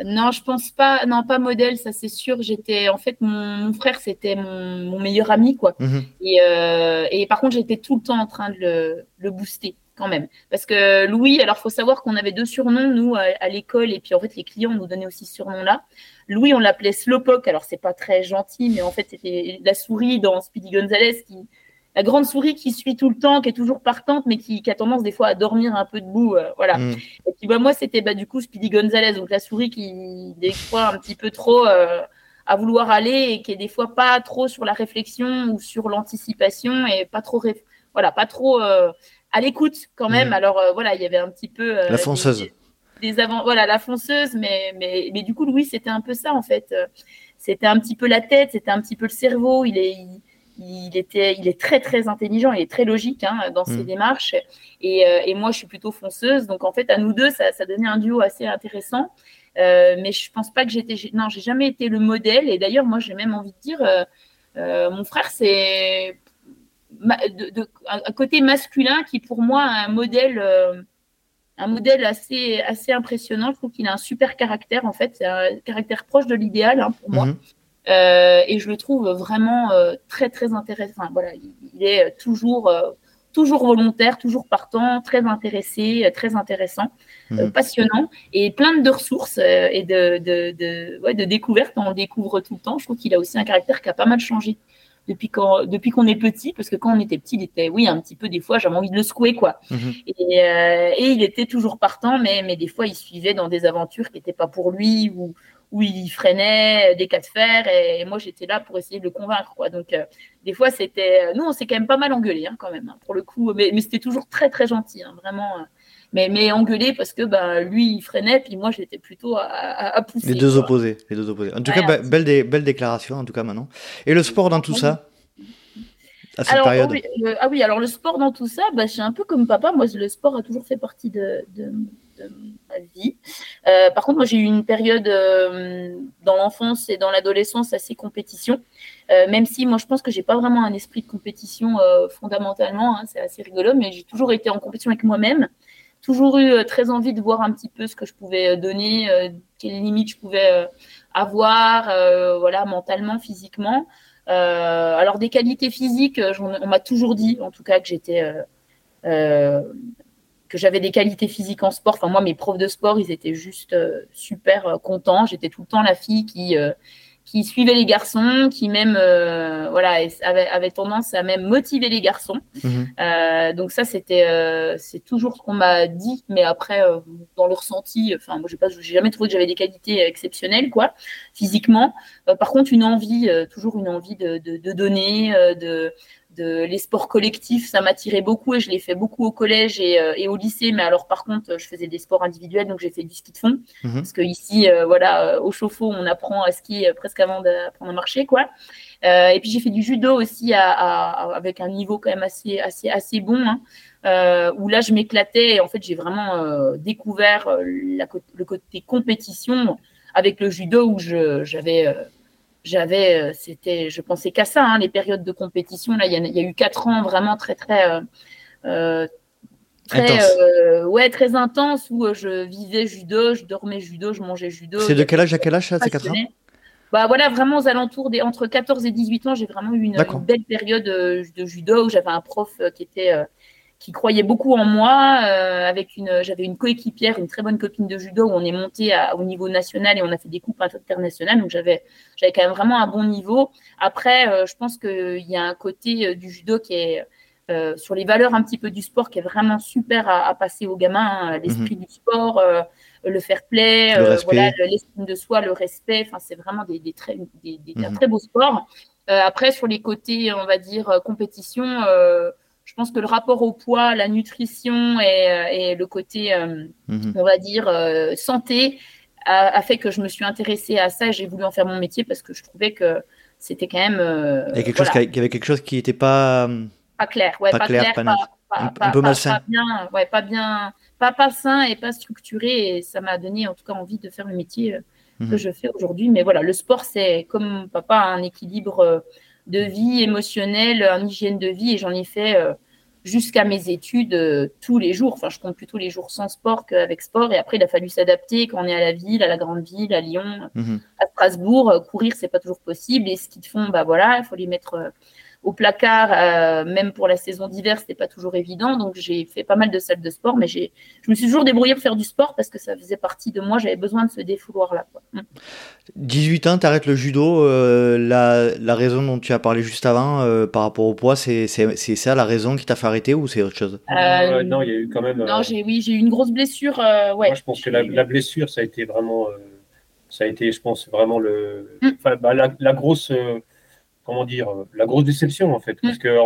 Speaker 2: Non, je pense pas. Non, pas modèle, ça c'est sûr. J'étais, en fait, mon, frère, c'était mon, meilleur ami, quoi. Mhm. Et, et, par contre, j'étais tout le temps en train de le, le booster quand même. Parce que Louis, alors faut savoir qu'on avait deux surnoms, nous, à, l'école, et puis en fait, les clients nous donnaient aussi ce surnom-là. Louis, on l'appelait Slowpoke, alors c'est pas très gentil, mais en fait, c'était la souris dans Speedy Gonzalez, qui, la grande souris qui suit tout le temps, qui est toujours partante, mais qui, a tendance des fois à dormir un peu debout, euh, voilà. Mm. Et puis bah, moi, c'était bah, du coup Speedy Gonzalez, donc la souris qui, des fois, un petit peu trop... Euh, à vouloir aller et qui est des fois pas trop sur la réflexion ou sur l'anticipation et pas trop voilà pas trop euh, à l'écoute quand même. Mhm. Alors voilà, il y avait un petit peu
Speaker 1: la fonceuse.
Speaker 2: Des, avant, voilà, la fonceuse, mais, mais, mais du coup, Louis, c'était un peu ça en fait. C'était un petit peu la tête, c'était un petit peu le cerveau. Il est, il, était, il est très très intelligent, il est très logique hein, dans ses mhm. démarches. Et, et, moi, je suis plutôt fonceuse, donc en fait, à nous deux, ça, ça donnait un duo assez intéressant. mais je pense pas que j'étais, non, j'ai jamais été le modèle. Et d'ailleurs, moi, j'ai même envie de dire, mon frère, c'est de, un côté masculin qui pour moi a un modèle euh, un modèle assez assez impressionnant je trouve qu'il a un super caractère en fait c'est un caractère proche de l'idéal hein, pour moi mhm. Euh, et je le trouve vraiment euh, très très intéressant voilà il, est toujours toujours volontaire toujours partant très intéressé très intéressant mhm. passionnant et plein de ressources et de de, de, ouais, de découvertes on découvre tout le temps je trouve qu'il a aussi un caractère qui a pas mal changé depuis qu'on depuis qu'on est petit parce que quand on était petit il était oui un petit peu des fois j'avais envie de le secouer quoi mhm. et, euh, et, il était toujours partant mais mais des fois il suivait dans des aventures qui n'étaient pas pour lui ou où il freinait des cas de fer et, moi j'étais là pour essayer de le convaincre quoi donc euh, des fois c'était nous on s'est quand même pas mal engueulé hein, quand même hein, pour le coup mais, mais c'était toujours très très gentil hein, vraiment euh, mais, mais engueulé parce que bah, lui il freinait puis moi j'étais plutôt à, à, pousser.
Speaker 1: Les deux opposés, les deux opposés. En tout cas, belle, belle déclaration en tout cas maintenant. Et le sport dans tout ça?
Speaker 2: À cette alors, période? Ah oui, alors le sport dans tout ça, bah, c'est un peu comme papa. Moi, le sport a toujours fait partie de, de, vie. Euh, par contre, moi, j'ai eu une période euh, dans l'enfance et dans l'adolescence assez compétition. Euh, même si moi, je pense que j'ai pas vraiment un esprit de compétition fondamentalement. Hein, c'est assez rigolo, mais j'ai toujours été en compétition avec moi-même toujours eu très envie de voir un petit peu ce que je pouvais donner, quelles limites je pouvais avoir, voilà, mentalement, physiquement. alors des qualités physiques, on m'a toujours dit, en tout cas, que j'étais que j'avais des qualités physiques en sport. Enfin, moi, mes profs de sport, ils étaient juste super contents. J'étais tout le temps la fille qui, qui suivait les garçons, qui même euh, voilà avait, avait, tendance à même motiver les garçons. Mhm. Euh, donc ça c'était euh, c'est toujours ce qu'on m'a dit, mais après dans le ressenti, enfin moi j'ai pas j'ai jamais trouvé que j'avais des qualités exceptionnelles quoi physiquement. par contre une envie, toujours une envie de, de, de donner, de de les sports collectifs, ça m'attirait beaucoup et je l'ai fait beaucoup au collège et, euh, et, au lycée. Mais alors, par contre, je faisais des sports individuels, donc j'ai fait du ski de fond. Mhm. Parce que ici, euh, voilà, euh, au chauffe-eau, on apprend à skier presque avant d'apprendre à marcher, quoi. et puis j'ai fait du judo aussi à, à, avec un niveau quand même assez, assez, assez bon. Hein, où là, je m'éclatais et en fait, j'ai vraiment découvert la, le côté compétition avec le judo où j'avais j'avais, euh, c'était, je pensais qu'à ça, hein, les périodes de compétition. Là, il y, a eu quatre ans vraiment très, très, euh, euh très, euh, ouais, très intense où je vivais judo, je dormais judo, je mangeais judo.
Speaker 1: C'est de quel âge à quel âge ça, ces quatre ans
Speaker 2: bah voilà, vraiment aux alentours des entre 14 et 18 ans, j'ai vraiment eu une, belle période de judo où j'avais un prof qui était qui croyait beaucoup en moi. Euh, avec une, j'avais une coéquipière, une très bonne copine de judo où on est monté au niveau national et on a fait des coupes internationales. Donc j'avais, j'avais quand même vraiment un bon niveau. Après, euh, je pense qu'il y a un côté euh, du judo qui est sur les valeurs un petit peu du sport qui est vraiment super à, passer aux gamins. Hein. l'esprit mhm. du sport, le fair play, voilà, l'estime de soi, le respect. Enfin, c'est vraiment des, des, très, des, des mhm. très beaux sports. après, sur les côtés, on va dire compétition je pense que le rapport au poids, la nutrition et, euh, le côté, euh, mhm. on va dire, euh, santé a, fait que je me suis intéressée à ça et j'ai voulu en faire mon métier parce que je trouvais que c'était quand même.
Speaker 1: il, y avait quelque chose qui, avait quelque chose qui n'était pas.
Speaker 2: Pas clair, ouais, pas, clair, pas, un, peu malsain. Pas bien, ouais, pas bien, pas, pas sain et pas structuré. Et ça m'a donné en tout cas envie de faire le métier que mhm. je fais aujourd'hui. Mais voilà, le sport, c'est comme papa, un équilibre de vie émotionnelle, en hygiène de vie, et j'en ai fait euh, jusqu'à mes études euh, tous les jours. Enfin, je compte plutôt les jours sans sport qu'avec sport. Et après, il a fallu s'adapter quand on est à la ville, à la grande ville, à Lyon, mhm. à Strasbourg. Courir, c'est pas toujours possible. Et ce qu'ils font, bah voilà, il faut les mettre euh, au placard, euh, même pour la saison d'hiver, c'était pas toujours évident. Donc j'ai fait pas mal de salles de sport, mais j'ai, je me suis toujours débrouillée pour faire du sport parce que ça faisait partie de moi. J'avais besoin de ce défouloir-là.
Speaker 1: 18 mm. ans, tu arrêtes le judo. Euh, la, la, raison dont tu as parlé juste avant euh, par rapport au poids, c'est, c'est, c'est ça la raison qui t'a fait arrêter ou c'est autre chose?
Speaker 3: Non, il y a eu quand même.
Speaker 2: Non, j'ai, oui, j'ai eu une grosse blessure. ouais. Moi,
Speaker 3: je pense que la, la, blessure, ça a été vraiment. ça a été, je pense, vraiment le. Mm. Enfin, bah, la, la, grosse comment dire, euh, la grosse déception en fait. Parce mm. que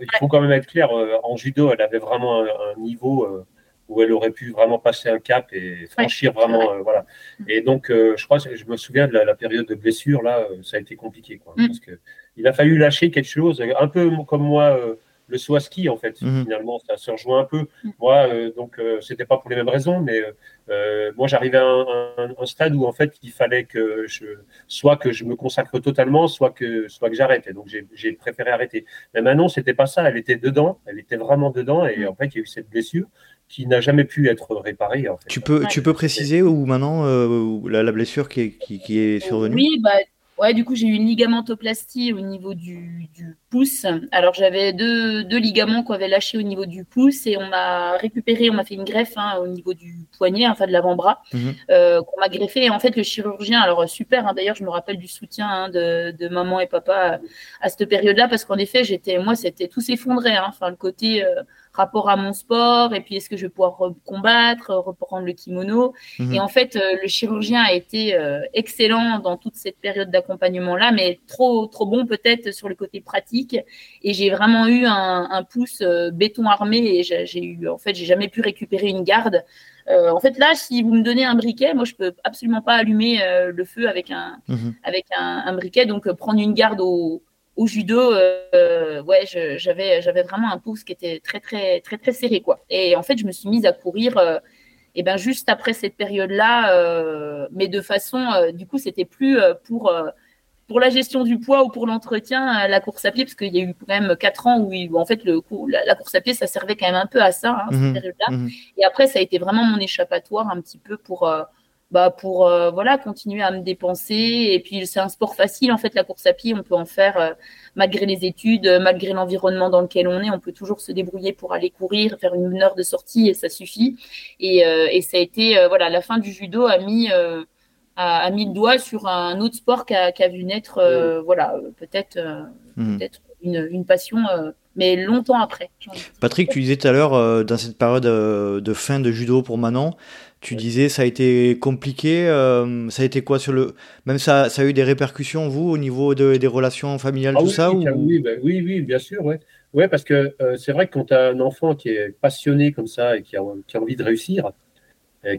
Speaker 3: il faut quand même être clair, euh, en judo, elle avait vraiment un, niveau euh, où elle aurait pu vraiment passer un cap et franchir vraiment, voilà. Mm. Et donc, je crois, je me souviens de la, période de blessure là, ça a été compliqué, quoi, mm. parce que il a fallu lâcher quelque chose, un peu comme moi le saut à ski, en fait. Mhm. Finalement, ça se rejoint un peu. Mhm. Moi, euh, donc, euh, c'était pas pour les mêmes raisons, mais euh, moi, j'arrivais à un, stade où, en fait, il fallait que je, soit que je me consacre totalement, soit que, soit que j'arrête. Et donc, j'ai préféré arrêter. Mais maintenant, c'était pas ça. Elle était dedans. Elle était vraiment dedans. Et en fait, il y a eu cette blessure qui n'a jamais pu être réparée. En fait.
Speaker 1: Tu peux, tu peux préciser où maintenant la, la, blessure qui est, qui, qui est survenue?
Speaker 2: Oui, bah, Ouais, du coup, j'ai eu une ligamentoplastie au niveau du, pouce. Alors, j'avais deux, deux, ligaments qu'on avait lâchés au niveau du pouce et on m'a récupéré, on m'a fait une greffe hein, au niveau du poignet, enfin de l'avant-bras, mhm. euh, qu'on m'a greffé. Et en fait, le chirurgien, alors super, hein, d'ailleurs, je me rappelle du soutien hein, de, de, maman et papa à, cette période-là parce qu'en effet, j'étais, moi, c'était tout s'effondrait. Enfin, le côté. Euh, rapport à mon sport et puis est-ce que je vais pouvoir combattre, reprendre le kimono. Mhm. Et en fait, euh, le chirurgien a été euh, excellent dans toute cette période d'accompagnement-là, mais trop, trop bon peut-être sur le côté pratique. Et j'ai vraiment eu un, pouce euh, béton armé et j'ai eu, en fait, j'ai jamais pu récupérer une garde. en fait, là, si vous me donnez un briquet, moi, je peux absolument pas allumer le feu avec un, mhm. avec un, un, briquet. Donc, prendre une garde au, au judo, euh, ouais, j'avais j'avais vraiment un pouce qui était très très très très serré quoi. Et en fait, je me suis mise à courir. Euh, et ben juste après cette période-là, euh, mais de façon, du coup, c'était plus pour pour la gestion du poids ou pour l'entretien, la course à pied, parce qu'il y a eu quand même quatre ans où, en fait le la, course à pied, ça servait quand même un peu à ça, hein, cette mmh période-là. Mmh et après, ça a été vraiment mon échappatoire un petit peu pour bah pour euh, voilà continuer à me dépenser. Et puis c'est un sport facile en fait la course à pied. On peut en faire euh, malgré les études euh, malgré l'environnement dans lequel on est. On peut toujours se débrouiller pour aller courir faire une heure de sortie et ça suffit. Et, et ça a été voilà la fin du judo a mis a, mis le doigt sur un autre sport qui a, vu naître voilà peut-être mmh. peut-être une, une, passion mais longtemps après.
Speaker 1: Patrick, tu disais tout à l'heure, dans cette période de fin de judo pour Manon, tu disais ça a été compliqué, euh, ça a été quoi sur le même ça, ça a eu des répercussions vous au niveau des relations familiales ah tout ça
Speaker 3: ou... oui, ben oui, oui, bien sûr, ouais, ouais parce que euh, c'est vrai que quand tu as un enfant qui est passionné comme ça et qui a, qui a envie de réussir,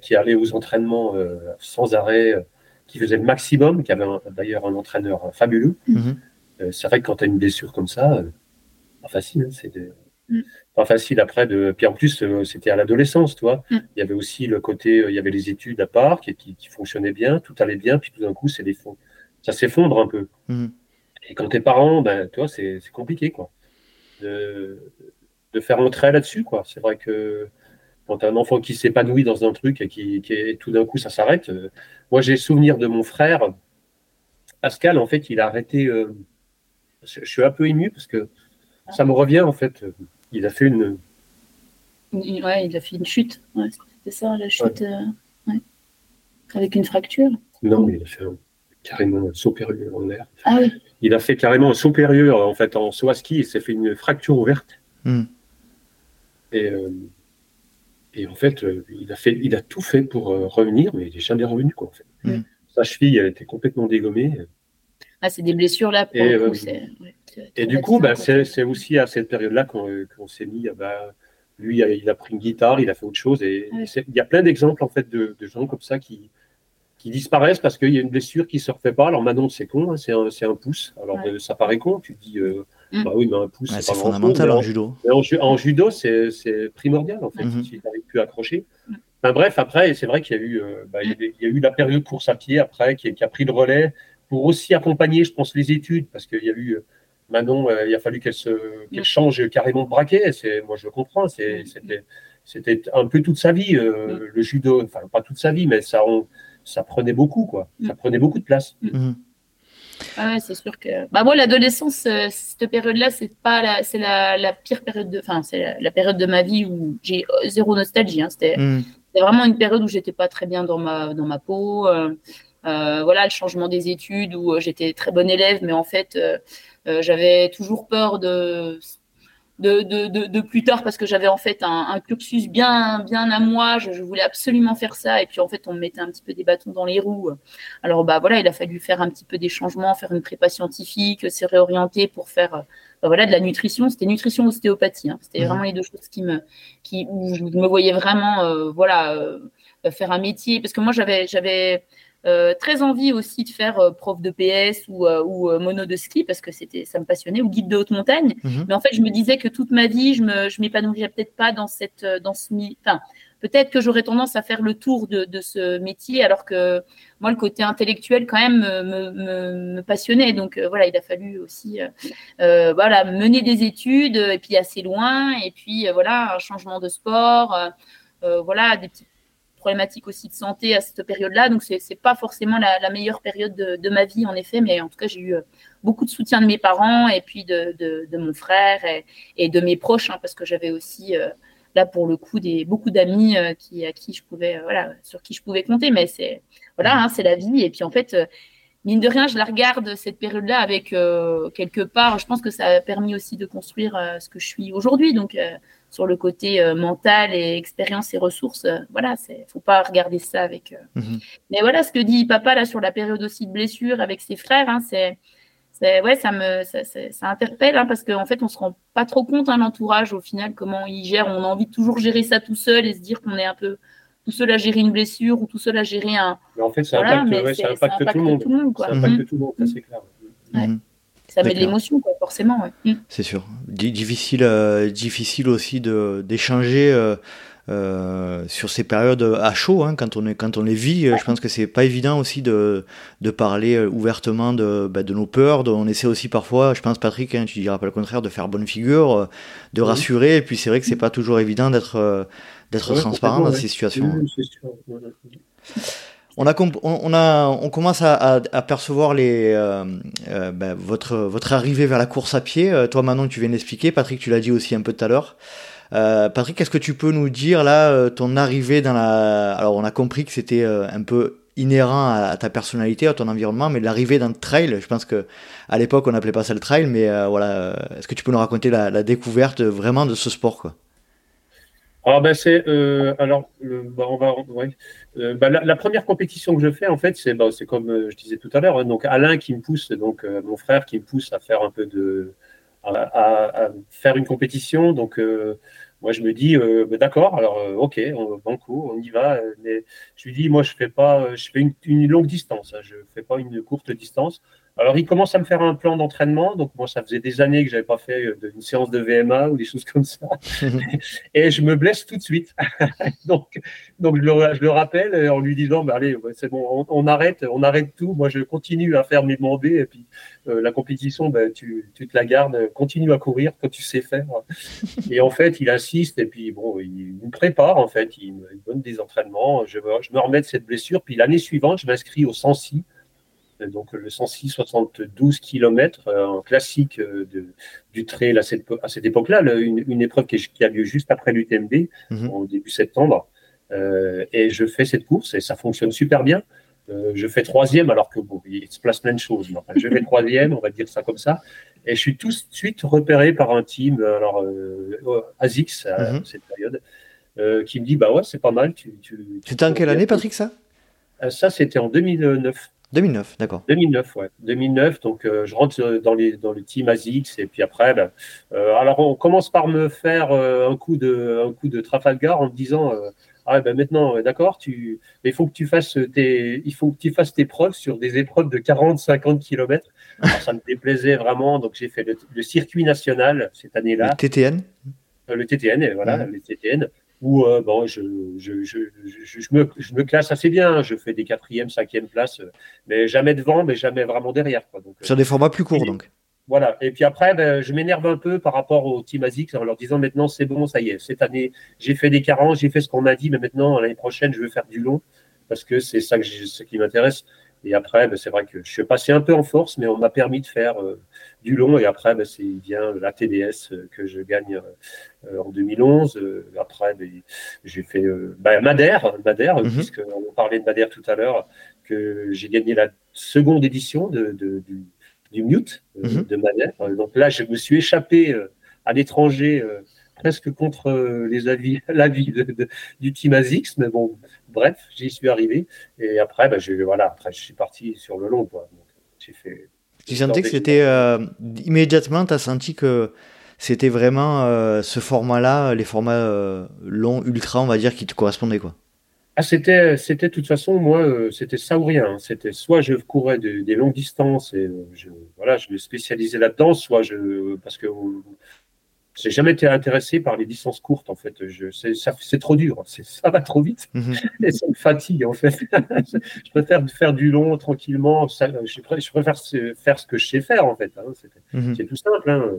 Speaker 3: qui allait aux entraînements euh, sans arrêt, qui faisait le maximum, qui avait d'ailleurs un entraîneur fabuleux, mhm. c'est vrai que quand tu as une blessure comme ça, pas facile, hein, c'est de Mm. Pas facile après de. Puis en plus, euh, c'était à l'adolescence, toi. Mm. Il y avait aussi le côté, euh, il y avait les études à part qui, qui, fonctionnaient bien, tout allait bien, puis tout d'un coup, c'est des fonds. Ça s'effondre un peu. Mm. Et quand t'es parent, ben, toi, c'est compliqué, quoi. De, de faire entrer là-dessus, quoi. C'est vrai que quand tu as un enfant qui s'épanouit dans un truc et qui, qui est, tout d'un coup, ça s'arrête. Euh, moi, j'ai souvenir de mon frère, Pascal, en fait, il a arrêté. je, je suis un peu ému parce que ça me revient, en fait il a fait une,
Speaker 2: Ouais, il a fait une chute. c'était ça, la chute. Avec une fracture.
Speaker 3: Non, il a fait carrément un saut périlleux en l'air.
Speaker 2: Ah oui.
Speaker 3: Il a fait carrément un saut périlleux en fait en saut à ski. Il s'est fait une fracture ouverte. Hmm. Et, et en fait, il a fait, il a tout fait pour revenir, mais il n'est jamais revenu quoi. En fait. Hmm. Sa cheville, elle était complètement dégommée.
Speaker 2: Ah, c'est des blessures là. Pour et, le coup,
Speaker 3: et du coup, bah, c'est aussi à cette période-là qu'on s'est mis. Bah, lui, il a, pris une guitare, il a fait autre chose. Et il y a plein d'exemples en fait de, gens comme ça qui, qui disparaissent parce qu'il y a une blessure qui ne se refait pas. Alors maintenant, c'est con, hein, c'est un, un, pouce. Alors euh, ça paraît con, tu te dis, euh, mm. bah oui, mais un pouce,
Speaker 1: c'est fondamental en, judo.
Speaker 3: en, judo, c'est primordial en fait, mm-hmm. si tu n'arrives plus à accrocher. Mm. bref, après, c'est vrai qu'il y, a eu, euh, bah, il y, a eu la période course à pied après qui, qui, a pris le relais pour aussi accompagner, je pense, les études parce qu'il y a eu Manon, euh, il a fallu qu'elle change carrément de braquet. Moi, je le comprends. C'était un peu toute sa vie, euh, le judo. Enfin, pas toute sa vie, mais ça, ça prenait beaucoup, quoi. Ça prenait beaucoup de place.
Speaker 2: Mhm. Ah c'est sûr que. Bah, moi, l'adolescence, euh, cette période-là, c'est pas la, c'est la, pire période de. Enfin, c'est la, période de ma vie où j'ai zéro nostalgie. Hein. C'était vraiment une période où j'étais pas très bien dans ma, dans ma peau. voilà, le changement des études où j'étais très bonne élève, mais en fait, euh, j'avais toujours peur de de, de, de, plus tard parce que j'avais en fait un, un, cursus bien, bien à moi. Je, voulais absolument faire ça. Et puis en fait, on me mettait un petit peu des bâtons dans les roues. Alors bah voilà, il a fallu faire un petit peu des changements, faire une prépa scientifique, se réorienter pour faire bah, voilà de la nutrition. C'était nutrition ostéopathie. Hein. C'était mmh. vraiment les deux choses qui me, qui où je me voyais vraiment euh, voilà euh, faire un métier parce que moi j'avais j'avais euh, très envie aussi de faire euh, prof de PS ou, euh, ou mono de ski parce que c'était ça me passionnait ou guide de haute montagne. Mhm. Mais en fait, je me disais que toute ma vie, je me je m'épanouirais peut-être pas dans cette dans ce enfin peut-être que j'aurais tendance à faire le tour de, de, ce métier alors que moi le côté intellectuel quand même me, me, me passionnait. Donc voilà, il a fallu aussi voilà mener des études et puis assez loin et puis voilà un changement de sport. voilà des petits problématiques aussi de santé à cette période-là. Donc, ce n'est pas forcément la, meilleure période de, ma vie, en effet, mais en tout cas, j'ai eu euh, beaucoup de soutien de mes parents et puis de, de, mon frère et, de mes proches, hein, parce que j'avais aussi, euh, là, pour le coup, des, beaucoup d'amis euh, qui, à qui je pouvais, voilà, sur qui je pouvais compter. Mais c'est voilà, hein, c'est la vie. Et puis, en fait, mine de rien, je la regarde cette période-là avec quelque part. Je pense que ça a permis aussi de construire ce que je suis aujourd'hui. Donc, sur le côté euh, mental et expérience et ressources. Euh, voilà, c'est faut pas regarder ça avec. Euh. Mhm. Mais voilà, ce que dit papa là sur la période aussi de blessure avec ses frères, hein, c'est ouais, ça me ça, ça interpelle hein, parce qu'en en fait, on se rend pas trop compte hein, l'entourage au final comment il gère. On a envie de toujours gérer ça tout seul et se dire qu'on est un peu tout seul à gérer une blessure ou tout seul à gérer un.
Speaker 3: Mais en fait, ça impacte, tout, le monde. Tout le monde Ça impacte tout le monde, c'est clair.
Speaker 2: Mhm ça met de l'émotion, forcément. Mm.
Speaker 1: C'est sûr. difficile, euh, difficile aussi d'échanger euh, euh, sur ces périodes à chaud, hein, quand, on est, quand on les vit. Je pense que c'est pas évident aussi de, de parler ouvertement de, bah, de nos peurs. on essaie aussi parfois, je pense, Patrick, hein, tu diras pas le contraire, de faire bonne figure, de rassurer. Et puis c'est vrai que c'est pas toujours évident d'être d'être transparent dans ces situations. On, a, on, a, on commence à, percevoir les, euh, euh, ben, votre, votre arrivée vers la course à pied. Euh, toi, Manon, tu viens d'expliquer. Patrick, tu l'as dit aussi un peu tout à l'heure. Patrick, est-ce que tu peux nous dire là ton arrivée dans la. Alors, on a compris que c'était un peu inhérent à, ta personnalité, à ton environnement, mais l'arrivée dans le trail, je pense que à l'époque on n'appelait pas ça le trail, mais voilà, est-ce que tu peux nous raconter la, la découverte vraiment de ce sport quoi?
Speaker 3: Alors, ben, c'est, euh, alors bah, on va, euh, bah, la, première compétition que je fais, en fait, c'est, bah, c'est comme euh, je disais tout à l'heure, hein, donc Alain qui me pousse, donc mon frère qui me pousse à faire un peu de, à, faire une compétition. Donc, moi, je me dis, d'accord, alors, ok, on, banco, on y va. Mais je lui dis, moi, je fais pas, je fais une, longue distance, hein, je fais pas une courte distance. Alors, il commence à me faire un plan d'entraînement. Donc, moi, ça faisait des années que je n'avais pas fait euh, une séance de VMA ou des choses comme ça. et je me blesse tout de suite. donc, donc je, le, rappelle euh, en lui disant bah, Allez, c'est bon, on, arrête, on arrête tout. Moi, je continue à faire mes mandés. Et puis, euh, la compétition, bah, tu, tu, te la gardes. Continue à courir quand tu sais faire. et en fait, il insiste. Et puis, bon, il, me prépare. En fait, il me, donne des entraînements. Je, je me remets de cette blessure. Puis, l'année suivante, je m'inscris au Sensi donc le 106 72 km en classique du trail à cette, à cette époque-là, une, épreuve qui, a lieu juste après l'UTMB, mhm. au début septembre. et je fais cette course et ça fonctionne super bien. je fais troisième, alors que bon, il se place plein de choses. je fais troisième, on va dire ça comme ça. Et je suis tout de suite repéré par un team, alors ASICS à mhm. cette période, euh, qui me dit Bah ouais, c'est pas mal. Tu,
Speaker 1: tu, c'était en quelle année, Patrick, ça?
Speaker 3: Euh, Ça, c'était en 2009.
Speaker 1: 2009, d'accord.
Speaker 3: 2009, ouais. 2009, donc euh, je rentre dans, les, dans le team ASICS et puis après, ben, alors on commence par me faire un, coup de, un coup de Trafalgar en me disant Ah ben maintenant, d'accord, tu, il faut que tu fasses tes, il faut que tu fasses tes preuves sur des épreuves de 40-50 km. ça me déplaisait vraiment, donc j'ai fait le, circuit national cette année-là.
Speaker 1: Le TTN
Speaker 3: Le TTN, voilà, le TTN où euh, bon, je, je, je, je, me, je me classe assez bien. Je fais des quatrièmes, cinquièmes places, mais jamais devant, mais jamais vraiment derrière. Quoi. Donc,
Speaker 1: Sur des formats plus courts, donc.
Speaker 3: Voilà. Et puis après, ben, je m'énerve un peu par rapport au Team ASICS en leur disant maintenant c'est bon, ça y est, cette année, j'ai fait des 40, j'ai fait ce qu'on m'a dit, mais maintenant, l'année prochaine, je veux faire du long parce que c'est ça que ce qui m'intéresse. Et après, ben, c'est vrai que je suis passé un peu en force, mais on m'a permis de faire euh, du long. Et après, ben, c'est bien la TDS euh, que je gagne euh, en 2011. après, ben, j'ai fait ben, Madère, Madère mm puisqu'on parlait de Madère tout à l'heure, que j'ai gagné la seconde édition de, du, du, Mute mhm. de Madère. Donc là, je me suis échappé à l'étranger presque contre les avis, l'avis du Team ASICS, mais bon, bref, j'y suis arrivé. Et après, bah, je, voilà, après, je suis parti sur le long. Quoi.
Speaker 1: j'ai fait, tu sentais que c'était euh, immédiatement, tu as senti que c'était vraiment euh, ce format-là, les formats euh, longs, ultra, on va dire, qui te correspondaient quoi?
Speaker 3: Ah, c'était, c'était de toute façon, moi, c'était ça ou rien. C'était soit je courais des longues distances et je, voilà, je me spécialisais là-dedans, soit je, parce que j'ai jamais été intéressé par les distances courtes en fait. Je, c'est, trop dur, ça va trop vite mhm. et ça me fatigue en fait. je préfère faire du long tranquillement. je, préfère faire ce que je sais faire en fait. Hein. Mhm. C'est, tout simple. Hein.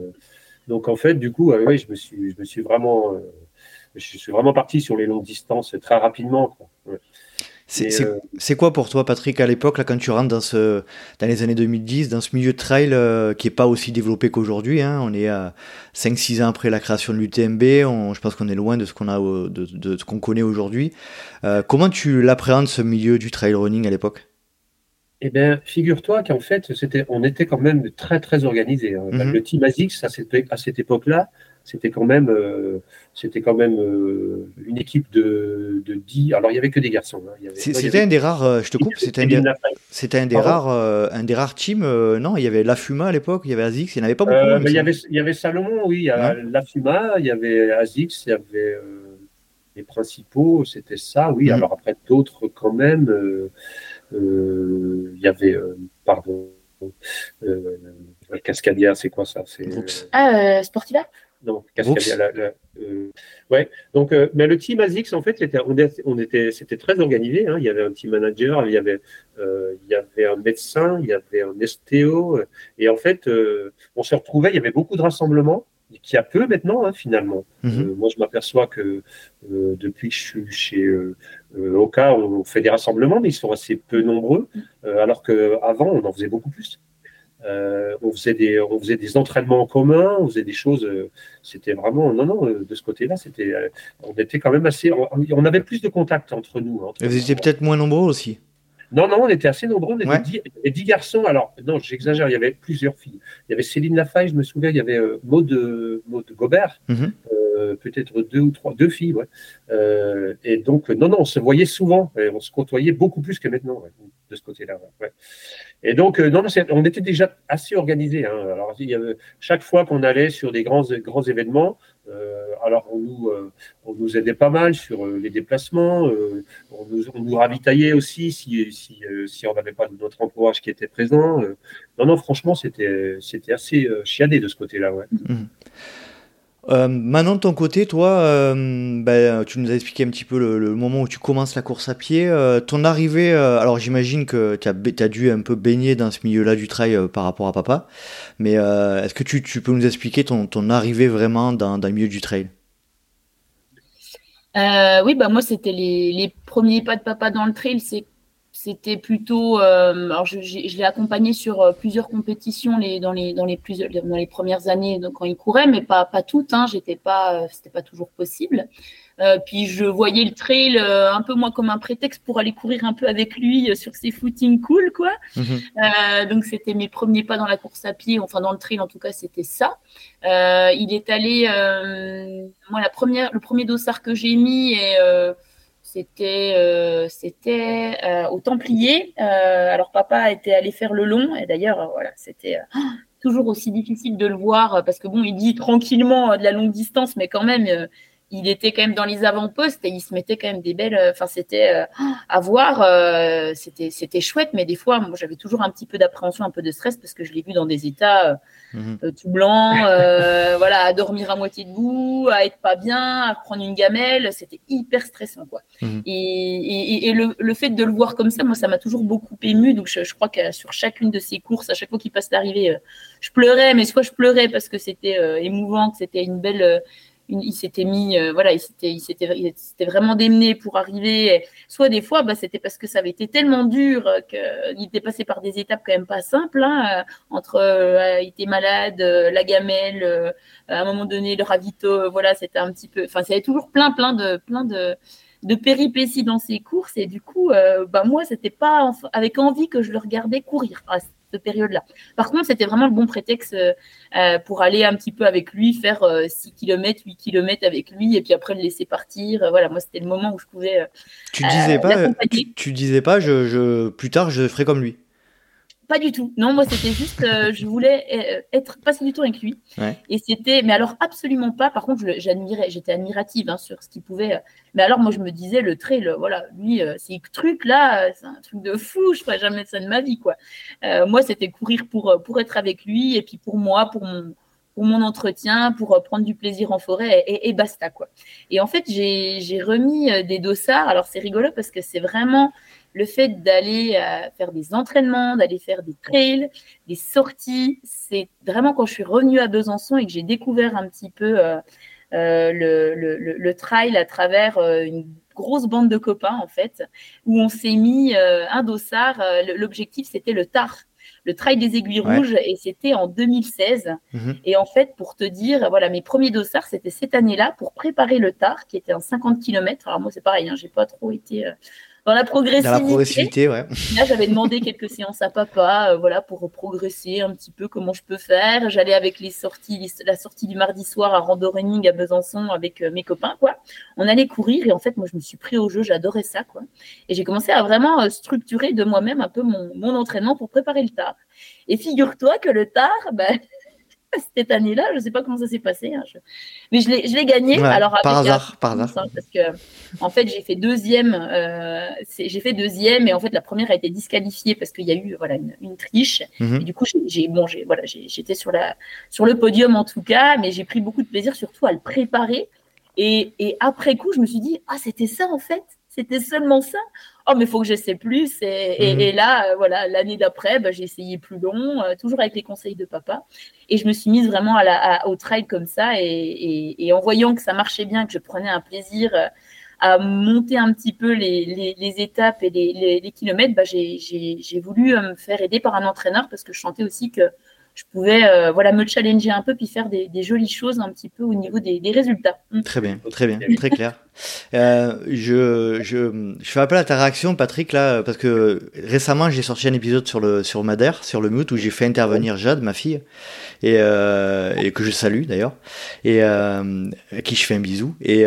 Speaker 3: Donc en fait, du coup, euh, oui, je me suis, je me suis vraiment, euh, je suis vraiment parti sur les longues distances très rapidement. Quoi.
Speaker 1: C'est quoi pour toi, Patrick, à l'époque, là, quand tu rentres dans, ce, dans les années 2010, dans ce milieu de trail euh, qui n'est pas aussi développé qu'aujourd'hui hein, On est à 5-6 ans après la création de l'UTMB, je pense qu'on est loin de ce qu'on a, de, connaît aujourd'hui. Euh, comment tu l'appréhendes, ce milieu du trail running à l'époque?
Speaker 3: Eh bien, figure-toi qu'en fait, c'était, on était quand même très, très organisé. Hein. Mhm. Le Team ASICS, à cette, à cette époque-là, c'était quand même, euh, c'était quand même euh, une équipe de, de 10. Alors, il n'y avait que des garçons. Hein.
Speaker 1: C'était un des rares, euh, je te coupe, c'était un, des, c'était un, des rares, un des rares teams. non, il y avait La Fuma à l'époque, il y avait ASICS, il n'y en avait pas beaucoup.
Speaker 3: il, y avait, il y avait Salomon, oui, il y a La Fuma, il y avait ASICS, il y avait les principaux, c'était ça, oui. Mhm. Alors, après, d'autres quand même. il y avait, pardon, Cascadia, c'est quoi ça
Speaker 2: c'est, Ah, Sportiva
Speaker 3: donc, euh, ouais. Donc, euh, mais le team ASICS, en fait, était, on, était, c'était très organisé. Hein. Il y avait un team manager, il y avait, euh, il y avait un médecin, il y avait un estéo. Et en fait, on se retrouvait, il y avait beaucoup de rassemblements, qui a peu maintenant, hein, finalement. Mhm. moi, je m'aperçois que depuis que je suis chez Oka, on fait des rassemblements, mais ils sont assez peu nombreux, alors qu'avant, on en faisait beaucoup plus. Euh, on, faisait des, on faisait des entraînements en commun, on faisait des choses. Euh, c'était vraiment. Non, non, euh, de ce côté-là, c'était, on était quand même assez. On, avait plus de contacts entre nous.
Speaker 1: Entre, vous étiez peut-être moins nombreux aussi
Speaker 3: Non, non, on était assez nombreux. On était dix, garçons. Alors, non, j'exagère, il y avait plusieurs filles. Il y avait Céline Lafaille, je me souviens, il y avait Maud, Maud Gobert. Mhm. peut-être deux ou trois, deux filles, ouais. et donc, non, non, on se voyait souvent, et on se côtoyait beaucoup plus que maintenant, de ce côté-là. Ouais. Et donc, euh, non, on était déjà assez organisé. Hein. Alors, il y avait, chaque fois qu'on allait sur des grands, grands événements, euh, alors on nous, euh, on nous aidait pas mal sur les déplacements, on nous, on, nous, ravitaillait aussi si, si, si on n'avait pas notre entourage qui était présent. non, non, franchement, c'était, c'était assez chiadé de ce côté-là. Ouais. Mmh.
Speaker 1: Euh, maintenant, de ton côté, toi, euh, ben, tu nous as expliqué un petit peu le, moment où tu commences la course à pied. Euh, ton arrivée, alors j'imagine que tu as, dû un peu baigner dans ce milieu-là du trail par rapport à papa. Mais est-ce que tu, peux nous expliquer ton, arrivée vraiment dans, dans, milieu du trail?
Speaker 2: Oui, bah moi, c'était les, premiers pas de papa dans le trail. C'était plutôt. alors je, l'ai accompagné sur plusieurs compétitions les, dans, les, dans, les dans les premières années donc, quand il courait, mais pas, pas toutes. Hein, J'étais pas, c'était pas toujours possible. Euh, puis je voyais le trail euh, un peu moins comme un prétexte pour aller courir un peu avec lui euh, sur ses footings cool, quoi. Mhm. donc c'était mes premiers pas dans la course à pied, enfin dans le trail en tout cas, c'était ça. il est allé, moi la première, le premier dossard que j'ai mis et c'était c'était au Templier. alors papa était allé faire le long et d'ailleurs voilà c'était toujours aussi difficile de le voir parce que bon il dit tranquillement de la longue distance mais quand même il était quand même dans les avant-postes et il se mettait quand même des belles. Enfin, c'était euh, à voir. Euh, c'était c'était chouette, mais des fois, moi, j'avais toujours un petit peu d'appréhension, un peu de stress parce que je l'ai vu dans des états euh, mhm. tout blancs, voilà, à dormir à moitié debout, à être pas bien, à prendre une gamelle. C'était hyper stressant, quoi. Mhm. Et, et, le, le, fait de le voir comme ça, moi, ça m'a toujours beaucoup ému. Donc, je, je crois que sur chacune de ces courses, à chaque fois qu'il passe l'arrivée, je pleurais, mais soit je pleurais parce que c'était émouvant, que c'était une belle il s'était mis, euh, voilà, il s'était, il s'était, vraiment démené pour arriver. Soit des fois, bah, c'était parce que ça avait été tellement dur qu'il était passé par des étapes quand même pas simples, hein, euh, entre euh, il était malade, la gamelle, à un moment donné le ravito, voilà, c'était un petit peu, enfin, avait toujours plein, plein de, plein de de péripéties dans ses courses et du coup bah moi c'était pas avec envie que je le regardais courir période-là. Par contre, c'était vraiment le bon prétexte euh, euh, pour aller un petit peu avec lui, faire 6 km, 8 km avec lui, et puis après le laisser partir. Voilà, moi, c'était le moment où je pouvais.
Speaker 1: tu disais pas, tu, disais pas, je, je, plus tard, je ferai comme lui.
Speaker 2: Pas du tout. Non, moi, c'était juste, euh, je voulais euh, être passer du temps avec lui. Et c'était, mais alors absolument pas. Par contre, j'admirais, j'étais admirative hein, sur ce qu'il pouvait. Euh, mais alors, moi, je me disais, le trail, voilà, lui, ces trucs-là, c'est un truc de fou. Je ferais jamais ça de ma vie, quoi. moi, c'était courir pour pour être avec lui et puis pour moi, pour mon pour mon entretien, pour prendre du plaisir en forêt et, et basta quoi. Et en fait, j'ai remis des dossards. Alors c'est rigolo parce que c'est vraiment le fait d'aller euh, faire des entraînements, d'aller faire des trails, des sorties, c'est vraiment quand je suis revenue à Besançon et que j'ai découvert un petit peu euh, euh, le, trail à travers une grosse bande de copains en fait, où on s'est mis un dossard. L'objectif c'était le TAR, le Trail des Aiguilles Rouges, et c'était en 2016. Mhm. Et en fait, pour te dire, voilà, mes premiers dossards, c'était cette année-là pour préparer le TAR, qui était en 50 km. Alors moi, c'est pareil, hein, j'ai pas trop été dans la progressivité. Dans la progressivité, ouais. Là, j'avais demandé quelques séances à papa, euh, voilà, pour progresser un petit peu comment je peux faire. J'allais avec les sorties, la sortie du mardi soir à Rando Running à Besançon avec euh, mes copains, quoi. On allait courir et en fait, moi, je me suis pris au jeu, j'adorais ça, quoi. Et j'ai commencé à vraiment euh, structurer de moi-même un peu mon, mon entraînement pour préparer le tard. Et figure-toi que le tard, ben, cette année-là. Je ne sais pas comment ça s'est passé, hein, mais je l'ai gagné. alors
Speaker 1: par hasard, par hasard.
Speaker 2: Parce que en fait, j'ai fait deuxième. Euh, j'ai fait deuxième, et en fait, la première a été disqualifiée parce qu'il y a eu voilà une, triche. Mhm. Et du coup, j'ai bon, voilà, j'étais sur la sur le podium en tout cas, mais j'ai pris beaucoup de plaisir surtout à le préparer. Et, et après coup, je me suis dit ah c'était ça en fait, c'était seulement ça oh mais il faut que j'essaie plus et, et, mhm. là euh, voilà l'année d'après bah, j'ai essayé plus long euh, toujours avec les conseils de papa et je me suis mise vraiment à la, au trail comme ça et, et, en voyant que ça marchait bien que je prenais un plaisir euh, à monter un petit peu les, les, étapes et les, les kilomètres bah, j'ai voulu me faire aider par un entraîneur parce que je sentais aussi que je pouvais euh, voilà me challenger un peu puis faire des, jolies choses un petit peu au niveau des, résultats.
Speaker 1: Mm. Très bien, très bien, très clair. Euh, je, je, je, fais appel à ta réaction, Patrick, là, parce que récemment j'ai sorti un épisode sur le sur Madère, sur le mute, où j'ai fait intervenir Jade, ma fille, et, euh, et que je salue d'ailleurs, et à qui je fais un bisou. Et,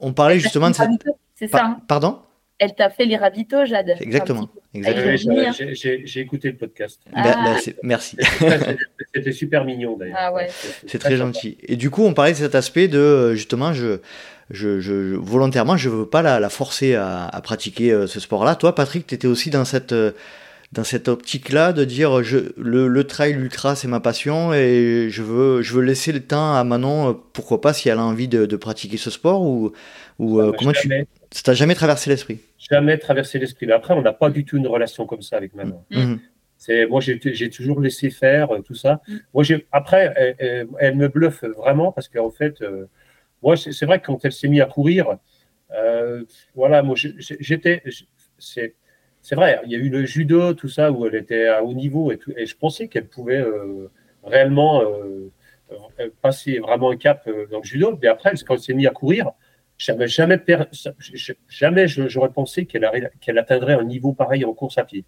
Speaker 1: on parlait justement de cette.
Speaker 2: C'est ça. Hein.
Speaker 1: Pardon?
Speaker 2: Elle t'a fait les ravitaux, Jade.
Speaker 1: Exactement.
Speaker 3: Exactement. J'ai écouté le podcast.
Speaker 1: Bah, bah, ah. merci.
Speaker 3: C'était super mignon d'ailleurs.
Speaker 2: Ah ouais.
Speaker 1: C'est très, gentil. Et du coup, on parlait de cet aspect de euh, justement, je, je, je volontairement, je veux pas la, forcer à, pratiquer euh, ce sport-là. Toi, Patrick, tu étais aussi dans cette euh, dans cette optique-là de dire je, le, le trail ultra c'est ma passion et je veux je veux laisser le temps à Manon pourquoi pas si elle a envie de, de pratiquer ce sport ou ou ah, bah, comment tu ça t'a jamais traversé l'esprit?
Speaker 3: Jamais traversé l'esprit. Après, on n'a pas du tout une relation comme ça avec Manon. Mm. Mm. C'est moi, j'ai toujours laissé faire euh, tout ça. Mm. Moi, après, elle, me bluffe vraiment parce qu'en fait, euh, moi, c'est vrai que quand elle s'est mise à courir, euh, voilà, moi, j'étais, c'est c'est vrai, il y a eu le judo, tout ça, où elle était à haut niveau et, tout, et je pensais qu'elle pouvait euh, réellement euh, passer vraiment un cap euh, dans le judo. Mais après, quand elle s'est mise à courir, jamais, jamais, jamais j'aurais pensé qu'elle atteindrait un niveau pareil en course à pied.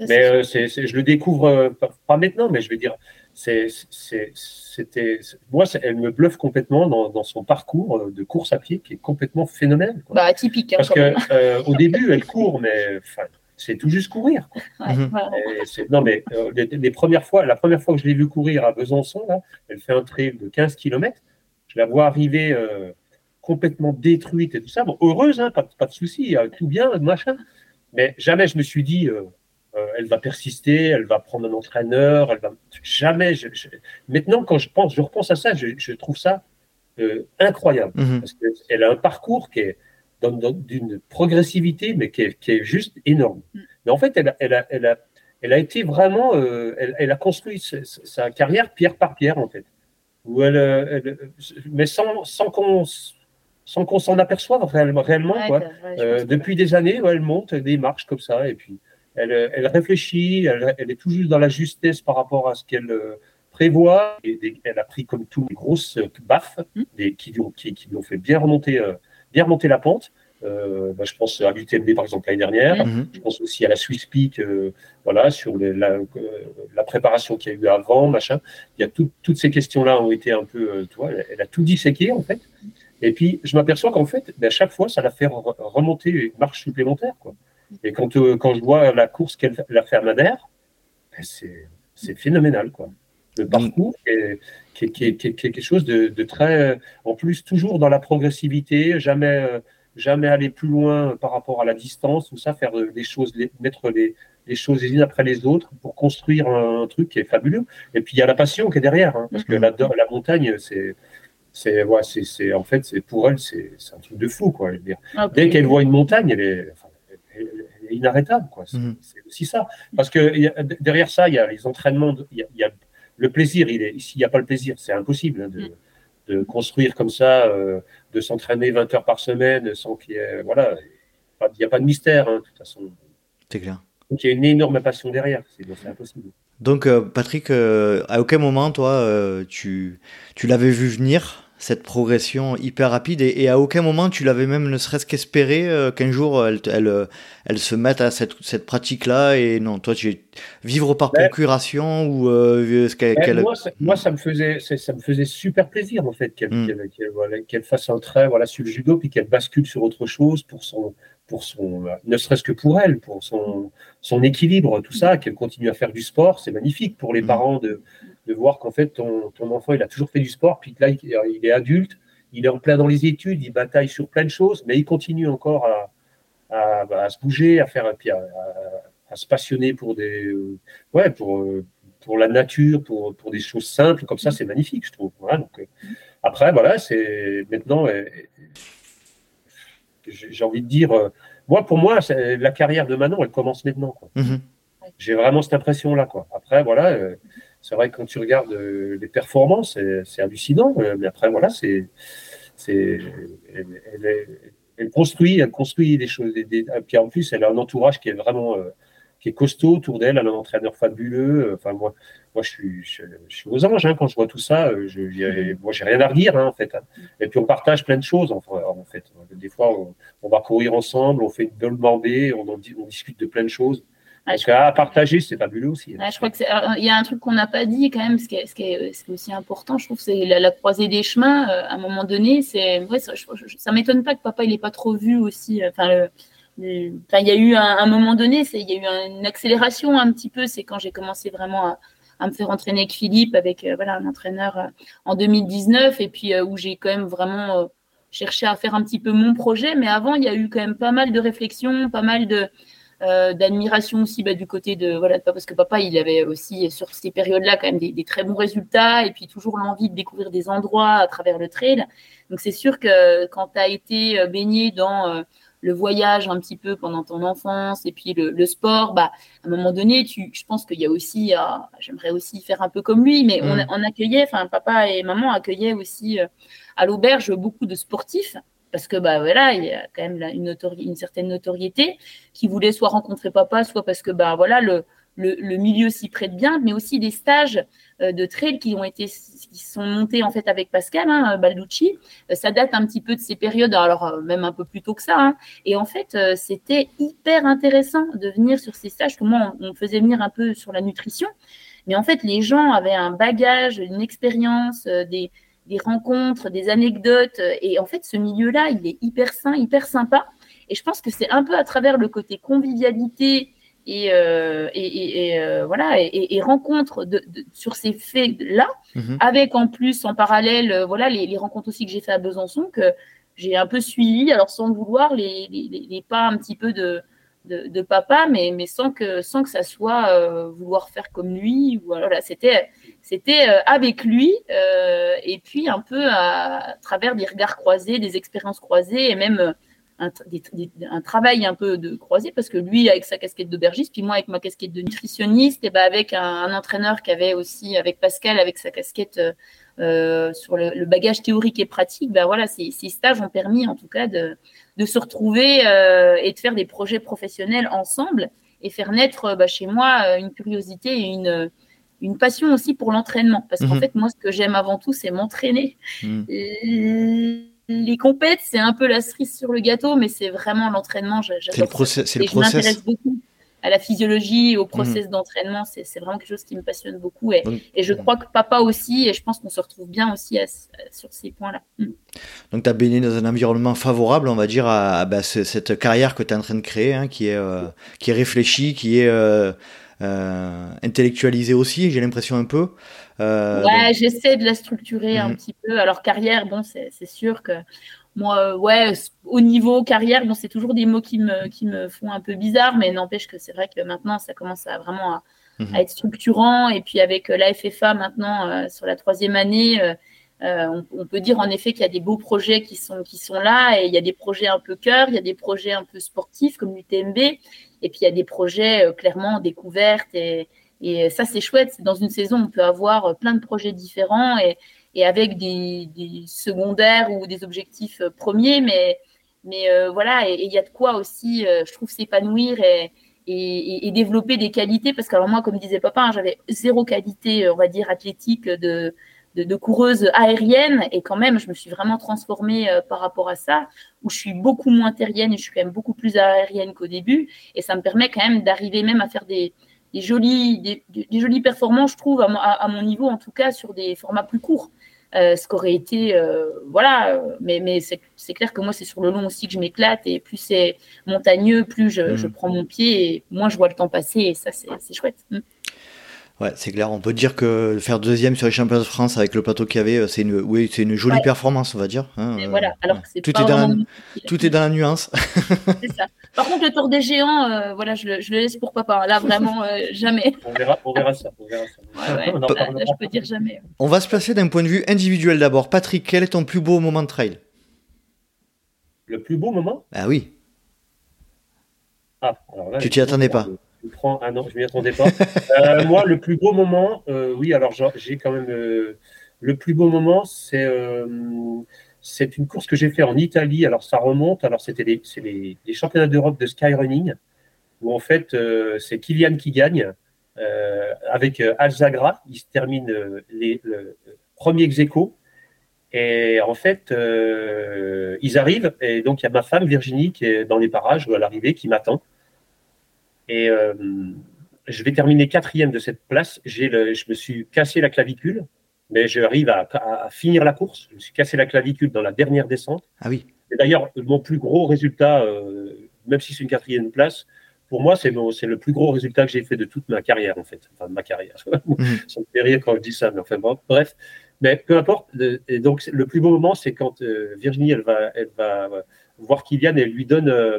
Speaker 3: mais je le découvre pas maintenant, mais je vais dire, c'était, moi, elle me bluffe complètement dans, son parcours de course à pied qui est complètement phénoménal.
Speaker 2: Bah, atypique.
Speaker 3: Hein, Parce que euh, au début, elle court, mais c'est tout juste courir. Mhm. non, mais euh, les, premières fois, la première fois que je l'ai vu courir à Besançon, là, elle fait un trail de 15 km. Je la vois arriver euh, complètement détruite et tout ça. Bon, heureuse, hein, pas, pas, de souci, tout bien, machin. Mais jamais je me suis dit, euh, elle va persister, elle va prendre un entraîneur, elle va jamais. Maintenant, quand je pense, je repense à ça, je, trouve ça euh, incroyable mhm. parce qu'elle a un parcours qui est d'une progressivité, mais qui est, juste énorme. Mm. Mais en fait, elle a, elle a, elle a, elle a été vraiment, euh, elle, a construit sa, carrière pierre par pierre en fait, où elle, mais sans, sans qu'on sans qu'on s'en aperçoive réellement, quoi. depuis des années, elle monte des marches comme ça, et puis elle, réfléchit, elle, est toujours dans la justesse par rapport à ce qu'elle euh, prévoit. Et elle a pris comme tout des grosses baffes mmh. des, qui, qui, qui lui ont fait bien remonter, euh, bien remonter la pente. Euh, bah, je pense à l'UTMB par exemple l'année dernière. Mmh. Je pense aussi à la Swiss Peak, voilà, sur la, préparation qu'il y a eu avant, machin. Il y a toutes ces questions-là ont été un peu, tu vois, elle, a tout disséqué en fait. Et puis je m'aperçois qu'en fait, ben, à chaque fois, ça la fait remonter une marche supplémentaire, quoi. Et quand, euh, quand je vois la course qu'elle a fait à Madère, ben, c'est phénoménal. Quoi. Le parcours est, qui, est, quelque chose de, très. En plus, toujours dans la progressivité, jamais, jamais aller plus loin par rapport à la distance, tout ça, faire des choses, mettre les, les choses les unes après les autres pour construire un, truc qui est fabuleux. Et puis il y a la passion qui est derrière, hein, parce que la, la montagne, c'est c'est ouais, c'est en fait c'est pour elle c'est un truc de fou quoi. dire. Ah, Dès qu'elle voit une montagne, elle est, inarrêtable. Quoi. Mhm. C'est, aussi ça. Parce que derrière ça, il y a les entraînements, il y a, le plaisir. Il est, s'il n'y a pas le plaisir, c'est impossible hein, mhm. de, construire comme ça, euh, de s'entraîner 20 heures par semaine sans qu'il y ait. Voilà, il n'y a pas de mystère, hein, de toute façon.
Speaker 1: C'est clair.
Speaker 3: Donc il y a une énorme passion derrière, c'est, impossible.
Speaker 1: Donc euh, Patrick, euh, à aucun moment, toi, tu, tu l'avais vu venir cette progression hyper rapide et, à aucun moment tu l'avais même ne serait-ce qu'espéré euh, qu'un jour elle, elle, euh, elle, se mette à cette, cette pratique-là et non, toi tu vivre par procuration ou euh,
Speaker 3: qu'elle, moi, ça, moi, ça me faisait ça me faisait super plaisir en fait qu'elle, hmm. qu'elle, fasse un trait voilà sur le judo puis qu'elle bascule sur autre chose pour son pour son ne serait-ce que pour elle pour son son équilibre tout ça qu'elle continue à faire du sport c'est magnifique pour les hmm. parents de de voir qu'en fait, ton, enfant, il a toujours fait du sport, puis là, il, est adulte, il est en plein dans les études, il bataille sur plein de choses, mais il continue encore à, bah, se bouger, à faire, puis à, se passionner pour des, euh, ouais, pour, pour la nature, pour, pour des choses simples, comme ça, c'est magnifique, je trouve. donc, euh, après, voilà, c'est maintenant, euh, j'ai envie de dire, moi, pour moi, la carrière de Manon, elle commence maintenant. Mm-hmm. J'ai vraiment cette impression-là. Quoi. Après, voilà, c'est vrai que quand tu regardes euh, les performances, c'est hallucinant. Euh, mais après, voilà, c'est, c'est, elle, construit, elle construit des choses. Des, puis en plus, elle a un entourage qui est vraiment, euh, qui est costaud autour d'elle. Elle a un entraîneur fabuleux. Enfin, moi, moi, je suis, je, suis aux anges hein, quand je vois tout ça. Je, moi, j'ai rien à redire, hein, en fait. Hein. Et puis, on partage plein de choses, en, fait. Des fois, on, va courir ensemble, on fait une bonne bordée, on, on discute de plein de choses. Parce qu'à partager, c'est fabuleux aussi.
Speaker 2: je crois qu'il y a un truc qu'on n'a pas dit quand même, ce qui est, ce qui est, ce qui est aussi important, je trouve, c'est la, croisée des chemins. Euh, à un moment donné, c'est ouais, ça, ça m'étonne pas que papa il ait pas trop vu aussi. Euh, il y a eu un, moment donné, il y a eu une accélération un petit peu. C'est quand j'ai commencé vraiment à, me faire entraîner avec Philippe, avec euh, voilà un entraîneur en 2019, et puis où j'ai quand même vraiment cherché à faire un petit peu mon projet. Mais avant, il y a eu quand même pas mal de réflexions, pas mal de euh, d'admiration aussi bah, du côté de voilà parce que papa il avait aussi sur ces périodes-là quand même des, très bons résultats et puis toujours l'envie de découvrir des endroits à travers le trail. Donc c'est sûr que quand tu as été euh, baigné dans euh, le voyage un petit peu pendant ton enfance et puis le, sport, bah, à un moment donné, tu, je pense qu'il y a aussi, j'aimerais aussi faire un peu comme lui, mais on, mm. on, accueillait, enfin papa et maman accueillaient aussi à l'auberge beaucoup de sportifs parce que bah voilà, il y a quand même une, une certaine notoriété, qui voulait soit rencontrer papa, soit parce que bah voilà, le, le, milieu s'y prête bien, mais aussi des stages euh, de trail qui ont été qui sont montés en fait avec Pascal hein, Balducci. Euh, ça date un petit peu de ces périodes, alors euh, même un peu plus tôt que ça. Hein. Et en fait, c'était hyper intéressant de venir sur ces stages. Moi, on, faisait venir un peu sur la nutrition, mais en fait, les gens avaient un bagage, une expérience, des, des rencontres, des anecdotes. Et en fait, ce milieu-là, il est hyper sain, hyper sympa. Et je pense que c'est un peu à travers le côté convivialité et, euh, et, et euh, voilà et, rencontres de, sur ces faits là mhm. avec en plus en parallèle euh, voilà les, les, rencontres aussi que j'ai fait à Besançon que j'ai un peu suivi alors sans le vouloir les, les, les, pas un petit peu de, de, de, papa mais, mais sans que sans que ça soit euh, vouloir faire comme lui ou voilà c'était c'était avec lui et puis un peu à, à, travers des regards croisés des expériences croisées et même un, un, travail un peu de croisé parce que lui avec sa casquette d'aubergiste, puis moi avec ma casquette de nutritionniste, et ben avec un, entraîneur qui avait aussi avec Pascal avec sa casquette euh, sur le, bagage théorique et pratique, ben voilà, ces, ces, stages ont permis en tout cas de, de se retrouver euh, et de faire des projets professionnels ensemble et faire naître bah, chez moi euh, une curiosité et une une passion aussi pour l'entraînement parce qu'en mhm. fait moi ce que j'aime avant tout c'est m'entraîner. Mhm les compètes, c'est un peu la cerise sur le gâteau, mais c'est vraiment l'entraînement.
Speaker 1: C'est le, process.
Speaker 2: Je m'intéresse beaucoup à la physiologie, au process mm. d'entraînement. C'est vraiment quelque chose qui me passionne beaucoup. Et, et, je crois que papa aussi, et je pense qu'on se retrouve bien aussi sur ces points-là. Mm.
Speaker 1: Donc, tu as baigné dans un environnement favorable, on va dire, à, bah, cette carrière que tu es en train de créer, hein, qui, est, euh, qui est réfléchie, qui est euh, euh, intellectualisée aussi, j'ai l'impression un peu.
Speaker 2: Euh, ouais, j'essaie de la structurer un mhm. petit peu. Alors, carrière, bon, c'est sûr que moi, ouais, au niveau carrière, bon, c'est toujours des mots qui me, qui me font un peu bizarre, mais n'empêche que c'est vrai que maintenant, ça commence à vraiment à, mhm. être structurant. Et puis, avec euh, la FFA maintenant, euh, sur la troisième année, on, on, peut dire en effet qu'il y a des beaux projets qui sont, qui sont là, et il y a des projets un peu cœur, il y a des projets un peu sportifs comme l'UTMB, et puis il y a des projets clairement découvertes et et ça, c'est chouette. Dans une saison, on peut avoir euh, plein de projets différents et, avec des, secondaires ou des objectifs euh, premiers. Mais, mais euh, voilà, et il y a de quoi aussi, je trouve, s'épanouir et, développer des qualités. Parce que alors moi, comme disait papa, hein, j'avais zéro qualité, on va dire, athlétique de, de, de, coureuse aérienne. Et quand même, je me suis vraiment transformée par rapport à ça, où je suis beaucoup moins terrienne et je suis quand même beaucoup plus aérienne qu'au début. Et ça me permet quand même d'arriver même à faire des des jolies, des, jolies performances, je trouve, à, mon niveau en tout cas, sur des formats plus courts. Euh, ce qu'aurait été, euh, voilà, mais, mais c'est clair que moi, c'est sur le long aussi que je m'éclate, et plus c'est montagneux, plus je, je, mmh. prends mon pied, et moins je vois le temps passer, et ça, c'est chouette. Mmh.
Speaker 1: Ouais, c'est clair. On peut dire que faire deuxième sur les championnats de France avec le plateau qu'il y avait, euh, c'est une, oui, c'est une jolie performance, on va dire.
Speaker 2: Hein, voilà. Euh, Alors
Speaker 1: tout, est dans la, tout est dans la nuance.
Speaker 2: c'est ça. Par contre, le tour des géants, euh, voilà, je le, je le, laisse pour papa. Là, vraiment, jamais.
Speaker 3: On verra, on verra ça. On verra ça.
Speaker 2: Ouais, là, je peux dire jamais.
Speaker 1: On va se placer d'un point de vue individuel d'abord. Patrick, quel est ton plus beau moment de trail?
Speaker 3: Le plus beau moment?
Speaker 1: Ah oui.
Speaker 3: Ah, alors là,
Speaker 1: tu t'y attendais pas
Speaker 3: prends un an, je m'y attendais pas. Euh, moi, le plus beau moment, euh, oui, alors j'ai quand même euh, le plus beau moment, c'est c'est une course que j'ai fait en Italie. Alors ça remonte, alors c'était les, les, les, championnats d'Europe de skyrunning où en fait c'est Kylian qui gagne avec Alzagra. Il se termine les, le premier ex Et en fait, ils arrivent, et donc il y a ma femme Virginie qui est dans les parages à l'arrivée, qui m'attend. Et euh, je vais terminer quatrième de cette place. Le, je me suis cassé la clavicule, mais j'arrive à, à, finir la course. Je me suis cassé la clavicule dans la dernière descente.
Speaker 1: Ah oui.
Speaker 3: Et d'ailleurs, mon plus gros résultat, euh, même si c'est une quatrième place, pour moi, c'est le plus gros résultat que j'ai fait de toute ma carrière, en fait. Enfin, de ma carrière. Mhm. ça me fait rire quand je dis ça, mais enfin, bref. Mais peu importe. Et donc, le plus beau moment, c'est quand euh, Virginie, elle va, elle va voir Kylian et elle lui donne euh,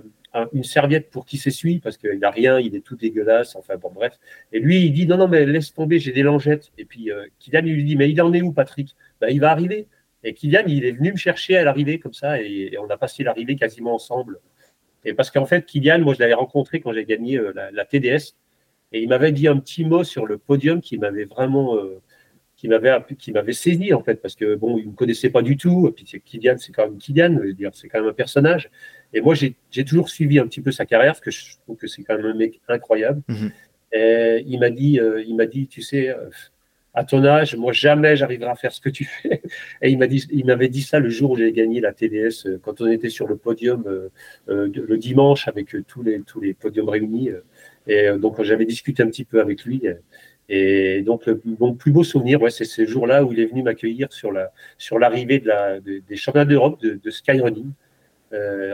Speaker 3: une serviette pour qu'il s'essuie parce qu'il n'a rien, il est tout dégueulasse. Enfin bon, bref. Et lui, il dit non, non, mais laisse tomber, j'ai des langettes. Et puis euh, Kylian lui dit mais il en est où, Patrick? Ben, Il va arriver. Et Kylian, il est venu me chercher à l'arrivée comme ça et, on a passé l'arrivée quasiment ensemble. Et parce qu'en fait, Kylian, moi, je l'avais rencontré quand j'ai gagné euh, la, TDS et il m'avait dit un petit mot sur le podium qui m'avait vraiment qui m'avait qui m'avait saisi en fait parce que bon il me connaissait pas du tout et puis Kylian c'est quand même Kylian c'est quand même un personnage et moi j'ai toujours suivi un petit peu sa carrière parce que je trouve que c'est quand même un mec incroyable. Mhm. et il m'a dit euh, il m'a dit tu sais euh, à ton âge moi jamais j'arriverai à faire ce que tu fais. Et il m'a dit il m'avait dit ça le jour où j'ai gagné la TDS euh, quand on était sur le podium le dimanche avec tous les tous les podiums réunis et donc j'avais discuté un petit peu avec lui et donc, mon plus beau souvenir, ouais, c'est ce jour-là où il est venu m'accueillir sur la sur l'arrivée de la, des championnats d'Europe de, de skyrunning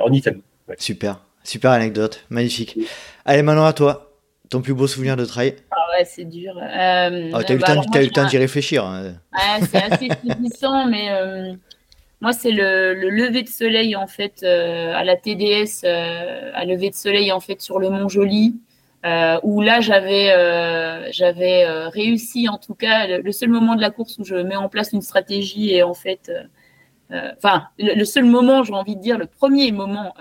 Speaker 3: en Italie.
Speaker 1: Super, super anecdote, magnifique. Allez, maintenant à toi, ton plus beau souvenir de trail.
Speaker 2: Ah ouais, c'est dur. Euh,
Speaker 1: oh, t'as eu, bah, eu le temps d'y réfléchir. Hein.
Speaker 2: Ouais, c'est assez puissant, mais euh, moi, c'est le, le, lever de soleil en fait euh, à la TDS, euh, à lever de soleil en fait sur le Mont Joli. Euh, où là j'avais euh, j'avais euh, réussi en tout cas le, seul moment de la course où je mets en place une stratégie et en fait enfin le, seul moment j'ai envie de dire le premier moment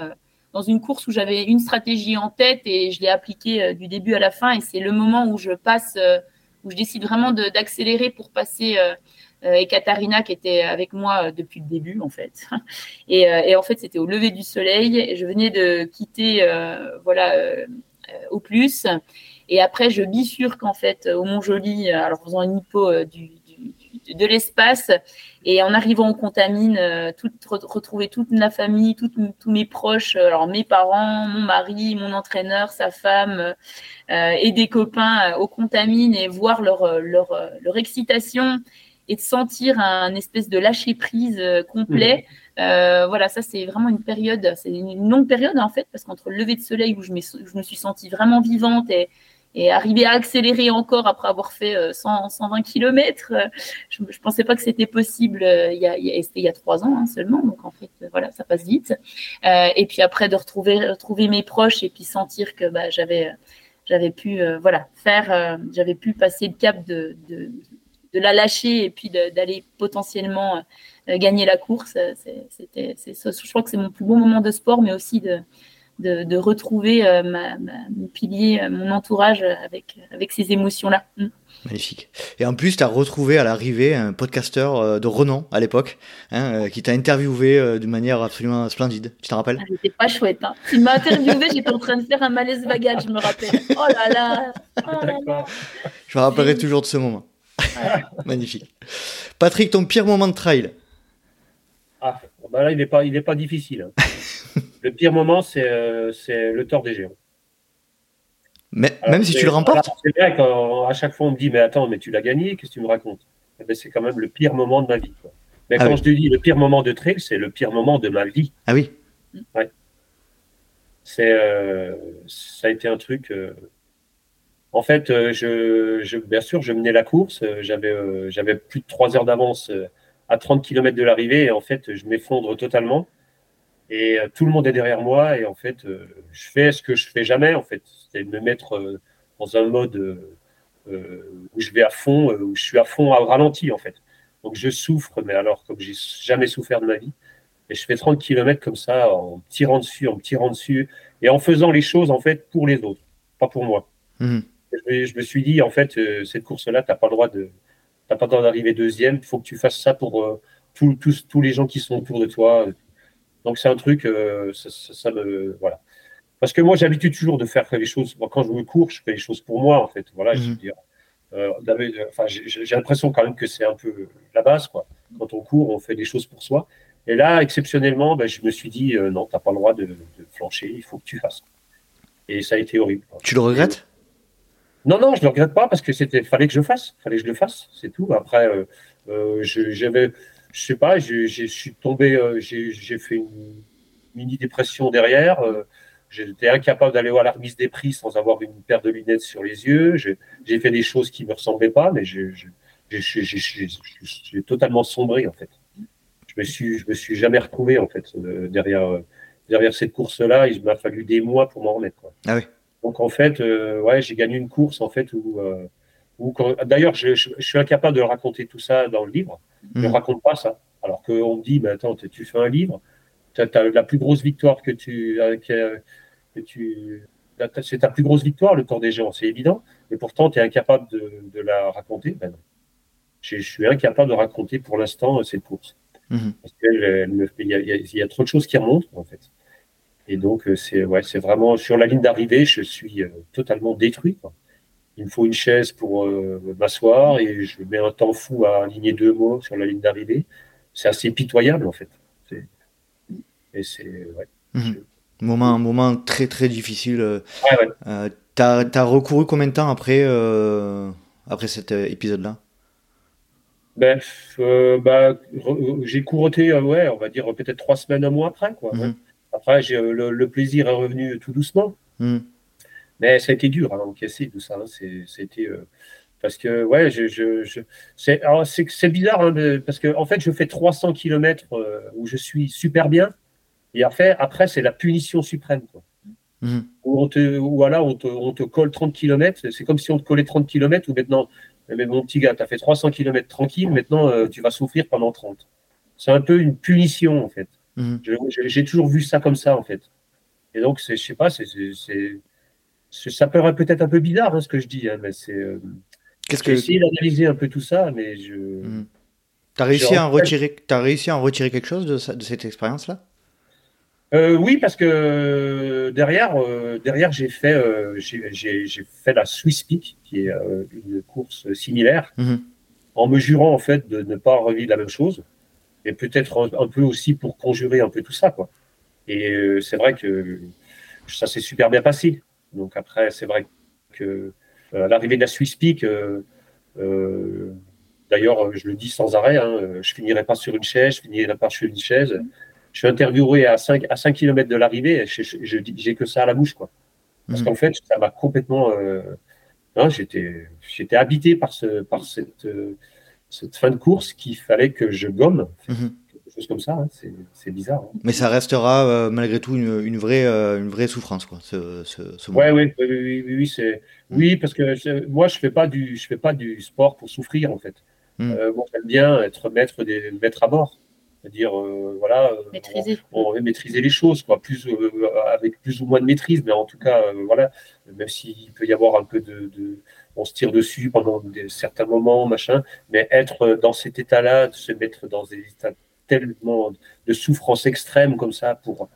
Speaker 2: dans une course où j'avais une stratégie en tête et je l'ai appliquée du début à la fin et c'est le moment où je passe où je décide vraiment d'accélérer pour passer et Katharina qui était avec moi depuis le début en fait. Et, en fait c'était au lever du soleil. Je venais de quitter voilà euh, au plus. Et après, je bifurque en fait au Mont-Joli, euh, alors faisant une hypo euh, du, de l'espace. Et en arrivant, on contamine, tout, retrouver toute la famille, tous mes proches, alors mes parents, mon mari, mon entraîneur, sa femme et des copains au contamine et voir leur, leur, leur excitation et de sentir un espèce de lâcher prise complet. Mmh. Euh, voilà, ça c'est vraiment une période, c'est une longue période en fait, parce qu'entre le lever de soleil où je, je, me suis sentie vraiment vivante et, et arriver à accélérer encore après avoir fait 100, 120 km, je ne pensais pas que c'était possible euh, il, y a, il, y trois ans hein, seulement, donc en fait voilà, ça passe vite. Euh, et puis après de retrouver, mes proches et puis sentir que bah, j'avais pu voilà faire, j'avais pu passer le cap de, la lâcher et puis d'aller potentiellement euh, gagner la course. Euh, c'était, je crois que c'est mon plus bon moment de sport, mais aussi de, de, retrouver euh, ma, mon pilier, mon entourage avec, avec ces émotions-là. Mm.
Speaker 1: Magnifique. Et en plus, tu as retrouvé à l'arrivée un podcasteur de renom à l'époque, hein, qui t'a interviewé d'une manière absolument splendide. Tu t'en rappelles?
Speaker 2: Ah, C'était pas chouette. Hein. Il m'a interviewé, j'étais en train de faire un malaise vagal, je me rappelle. Oh là là, oh là, là.
Speaker 1: Je me rappellerai toujours de ce moment. Magnifique. Patrick, ton pire moment de trail?
Speaker 3: Ah, bah là, il n'est pas, il est pas difficile. Le pire moment, c'est euh, le tort des géants.
Speaker 1: Mais, même si tu le remportes
Speaker 3: C'est vrai qu'à chaque fois, on me dit Mais attends, mais tu l'as gagné, qu'est-ce que tu me racontes? Eh ben, C'est quand même le pire moment de ma vie. Mais ah quand je te dis le pire moment de trail, c'est le pire moment de ma vie.
Speaker 1: Ah oui
Speaker 3: Ouais. C'est, euh, ça a été un truc. Euh, en fait, je, je, bien sûr, je menais la course. J'avais, j'avais plus de trois heures d'avance à 30 km de l'arrivée et en fait, je m'effondre totalement. Et euh, tout le monde est derrière moi et en fait, euh, je fais ce que je fais jamais en fait, c'est de me mettre euh, dans un mode où je vais à fond, où je suis à fond à ralenti en fait. Donc je souffre, mais alors comme j'ai jamais souffert de ma vie. Et je fais 30 km comme ça, en tirant dessus, en tirant dessus, et en faisant les choses en fait pour les autres, pas pour moi. Mmh. Je, je, me suis dit en fait, cette course-là, tu n'as pas le droit de, n'as pas d'arriver deuxième. Il faut que tu fasses ça pour euh, tous, tous les gens qui sont autour de toi. Donc c'est un truc, euh, ça, me voilà. Parce que moi j'ai l'habitude toujours de faire les choses. quand je me cours, je fais les choses pour moi en fait. Voilà, je veux mhm. dire. Euh, enfin, j'ai l'impression quand même que c'est un peu la base quoi. Quand on court, on fait des choses pour soi. Et là, exceptionnellement, ben, je me suis dit non, tu n'as pas le droit de, de, flancher. Il faut que tu fasses. Et ça a été horrible.
Speaker 1: Tu le regrettes?
Speaker 3: Non, non, je ne le regrette pas parce que c'était, fallait que je fasse, fallait que je le fasse, c'est tout. Après, euh, euh j'avais, je sais pas, je suis tombé, euh, j'ai fait une mini dépression derrière. Euh, j'étais incapable d'aller voir la remise des prix sans avoir une paire de lunettes sur les yeux. J'ai fait des choses qui me ressemblaient pas, mais j'ai totalement sombré en fait. Je me suis, je me suis jamais retrouvé en fait derrière derrière cette course-là. Il m'a fallu des mois pour m'en remettre. Quoi.
Speaker 1: Ah oui.
Speaker 3: Donc en fait, euh, ouais, j'ai gagné une course en fait où, euh, d'ailleurs, je, suis incapable de raconter tout ça dans le livre. Je ne mhm. raconte pas ça. Alors qu'on me dit, mais attends, tu fais un livre, tu as, la plus grosse victoire que tu, euh, que, tu c'est ta plus grosse victoire, le Tour des Géants, c'est évident. Et pourtant, tu es incapable de, la raconter. Ben je suis incapable de raconter pour l'instant cette course. Mhm. Parce qu'il y, y, a trop de choses qui remontent, en fait. Et donc, c'est ouais, vraiment sur la ligne d'arrivée, je suis totalement détruit. Il me faut une chaise pour m'asseoir et je mets un temps fou à aligner deux mots sur la ligne d'arrivée. C'est assez pitoyable, en fait. Et c'est. Ouais,
Speaker 1: mhm. moment, moment très très difficile. Ouais, ouais. Euh, t'as, as recouru combien de temps après, euh, après cet euh, épisode-là?
Speaker 3: Ben, euh, bah, J'ai couroté, ouais, on va dire peut-être trois semaines, un mois après. Quoi, mhm. Après, j'ai, le, plaisir est revenu tout doucement. Mhm. Mais ça a été dur à hein, encaisser tout ça. Hein. C'était. parce que, ouais, je, je, c'est, c'est, bizarre, hein, parce que, en fait, je fais 300 km où je suis super bien. Et après, après c'est la punition suprême. Quoi. Mhm. Où on te, voilà, on te, on te colle 30 km. C'est comme si on te collait 30 km ou maintenant, mais mon petit gars, tu as fait 300 km tranquille, maintenant euh, tu vas souffrir pendant 30. C'est un peu une punition en fait. Mhm. J'ai toujours vu ça comme ça en fait. Et donc, je sais pas, c'est, ça peut peut-être un peu bizarre hein, ce que je dis, hein, mais c'est. Euh, Qu'est-ce que essayé d'analyser un peu tout ça, mais je.
Speaker 1: Mhm. Tu as réussi, à retirer, as réussi à en retirer quelque chose de, de cette expérience-là?
Speaker 3: Euh, oui, parce que derrière, euh, derrière j'ai fait, euh, j'ai fait la Swiss Peak, qui est une course similaire, mhm. en me jurant en fait de ne pas revivre la même chose, et peut-être un, peu aussi pour conjurer un peu tout ça, quoi. Et c'est vrai que ça s'est super bien passé. Donc après, c'est vrai que à l'arrivée de la Swiss Peak, d'ailleurs, je le dis sans arrêt, hein, je finirai pas sur une chaise, je finirai pas sur une chaise je suis interviewé à 5, à 5 km de l'arrivée, j'ai que ça à la bouche. Quoi. Parce mmh. qu'en fait, ça m'a complètement. Euh, hein, j'étais, habité par, ce, par cette, euh, cette fin de course qu'il fallait que je gomme. Mmh. Quelque chose comme ça, hein, c'est, bizarre. Hein.
Speaker 1: Mais ça restera euh, malgré tout une, une vraie, une vraie souffrance. Quoi, ce,
Speaker 3: ce, ouais, oui, oui, oui, c'est, mmh. oui, parce que moi, je ne fais, pas du, je fais pas du sport pour souffrir, en fait. moi, j'aime bien être maître, des, maître à bord. C'est-à-dire, euh, voilà, euh, maîtriser. On, on, maîtriser les choses, quoi, plus, euh, avec plus ou moins de maîtrise, mais en tout cas, voilà, même s'il peut y avoir un peu de, On se tire dessus pendant certains moments, machin, mais être dans cet état-là, de se mettre dans des états tellement de souffrance extrême comme ça pour,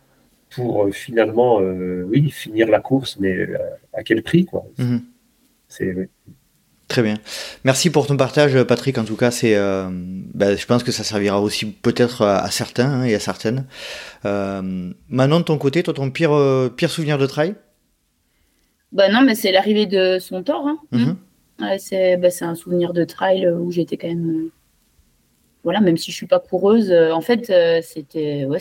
Speaker 3: pour finalement, oui, finir la course, mais à quel prix, quoi. Mm-hmm.
Speaker 1: C'est. Très bien. Merci pour ton partage, Patrick. En tout cas, c'est, euh, ben, je pense que ça servira aussi peut-être à, certains hein, et à certaines. Euh, Manon, de ton côté, toi, ton pire, euh, pire souvenir de trail?
Speaker 2: Bah non, mais c'est l'arrivée de son tort. Hein. Mhm. Bah, c'est, un souvenir de trail où j'étais quand même, voilà, même si je suis pas coureuse. en fait, c'était, ouais,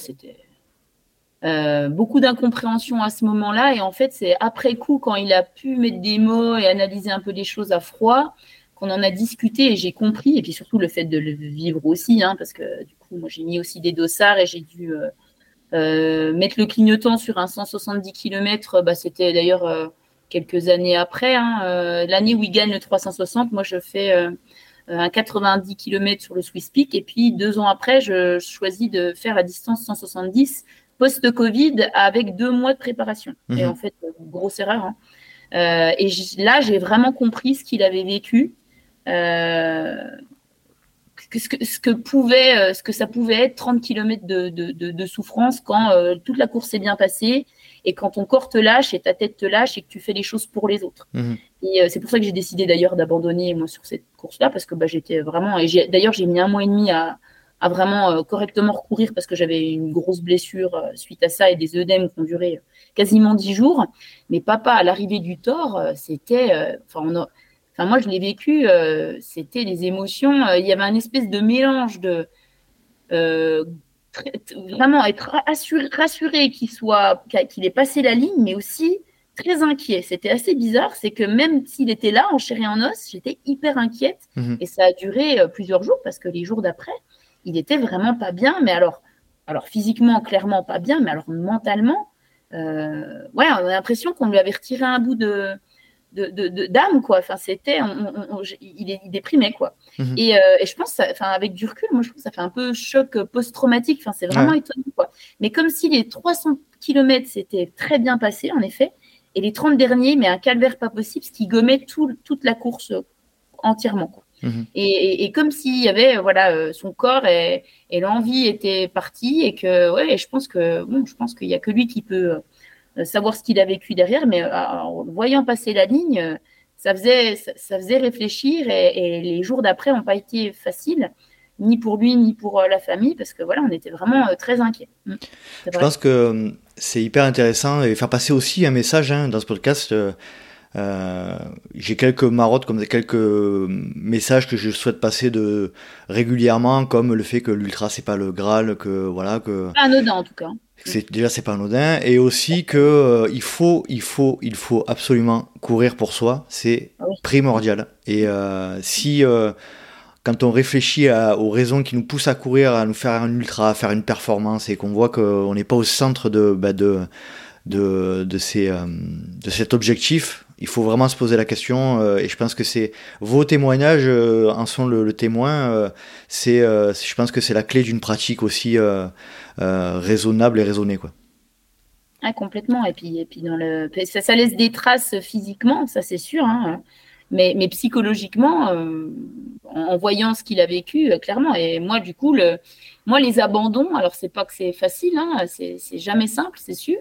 Speaker 2: euh, beaucoup d'incompréhension à ce moment-là. Et en fait, c'est après coup, quand il a pu mettre des mots et analyser un peu les choses à froid, qu'on en a discuté et j'ai compris. Et puis surtout le fait de le vivre aussi, hein, parce que du coup, moi, j'ai mis aussi des dossards et j'ai dû euh, euh, mettre le clignotant sur un 170 km. Bah, C'était d'ailleurs quelques années après. Hein, L'année où il gagne le 360, moi, je fais un 90 km sur le Swiss Peak. Et puis deux ans après, je choisis de faire la distance 170 post-Covid avec deux mois de préparation. Et mhm. en fait, grosse erreur. Hein. Euh, et là, j'ai vraiment compris ce qu'il avait vécu, euh, ce, que, ce, que, pouvait, euh, ce que ça pouvait être 30 km de, de, souffrance quand toute la course s'est bien passée et quand ton corps te lâche et ta tête te lâche et que tu fais les choses pour les autres. Mhm. Et c'est pour ça que j'ai décidé d'ailleurs d'abandonner moi sur cette course-là parce que bah, j'étais vraiment. Et d'ailleurs, j'ai mis un mois et demi à, à vraiment euh, correctement recourir parce que j'avais une grosse blessure euh, suite à ça et des œdèmes qui ont duré euh, quasiment dix jours. Mais papa, à l'arrivée du tort, c'était, enfin, enfin, moi je l'ai vécu, c'était des émotions. il y avait un espèce de mélange de vraiment être rassuré, rassuré qu'il soit, qu'il ait passé la ligne, mais aussi très inquiet. C'était assez bizarre, c'est que même s'il était là en chair et en os, j'étais hyper inquiète mmh et ça a duré plusieurs jours parce que les jours d'après, il était vraiment pas bien, mais alors, alors physiquement, clairement pas bien, mais alors mentalement, euh, ouais, on a l'impression qu'on lui avait retiré un bout de d'âme quoi enfin c'était il, est, déprimait quoi mhm. et, euh, et, je pense enfin avec du recul moi je trouve que ça fait un peu choc post-traumatique enfin c'est vraiment étonnant quoi mais comme si les 300 km s'étaient très bien passés en effet et les 30 derniers mais un calvaire pas possible ce qui gommait tout, toute la course entièrement quoi. Mhm. Et, comme s'il y avait, voilà, son corps et, l'envie était partie et que, ouais, je pense que, bon, je pense qu'il y a que lui qui peut savoir ce qu'il a vécu derrière, mais en voyant passer la ligne, ça faisait, ça, faisait réfléchir et, les jours d'après n'ont pas été faciles ni pour lui ni pour la famille parce que voilà on était vraiment très inquiets. Mm.
Speaker 1: Je pense que c'est hyper intéressant et faire passer aussi un message hein, dans ce podcast. Euh, euh, j'ai quelques marottes comme quelques messages que je souhaite passer de régulièrement, comme le fait que l'ultra c'est pas le Graal, que voilà que.
Speaker 2: Anodin en tout cas.
Speaker 1: C'est déjà c'est pas anodin et aussi que euh, il faut il faut il faut absolument courir pour soi, c'est ah primordial. Et si quand on réfléchit aux raisons qui nous poussent à courir, à nous faire un ultra, à faire une performance, et qu'on voit qu'on n'est pas au centre de, bah, de, de, de, ces, euh, de cet objectif, il faut vraiment se poser la question. Euh, et je pense que c'est vos témoignages euh, en sont le, témoin. c'est, je pense que c'est la clé d'une pratique aussi raisonnable et raisonnée, quoi.
Speaker 2: Ah, complètement. Et puis, et puis dans le, ça, ça laisse des traces physiquement, ça c'est sûr. Hein. Mais, mais psychologiquement, en, voyant ce qu'il a vécu, euh, clairement. Et moi, du coup, le, moi, les abandons, alors c'est pas que c'est facile, hein, c'est jamais simple, c'est sûr.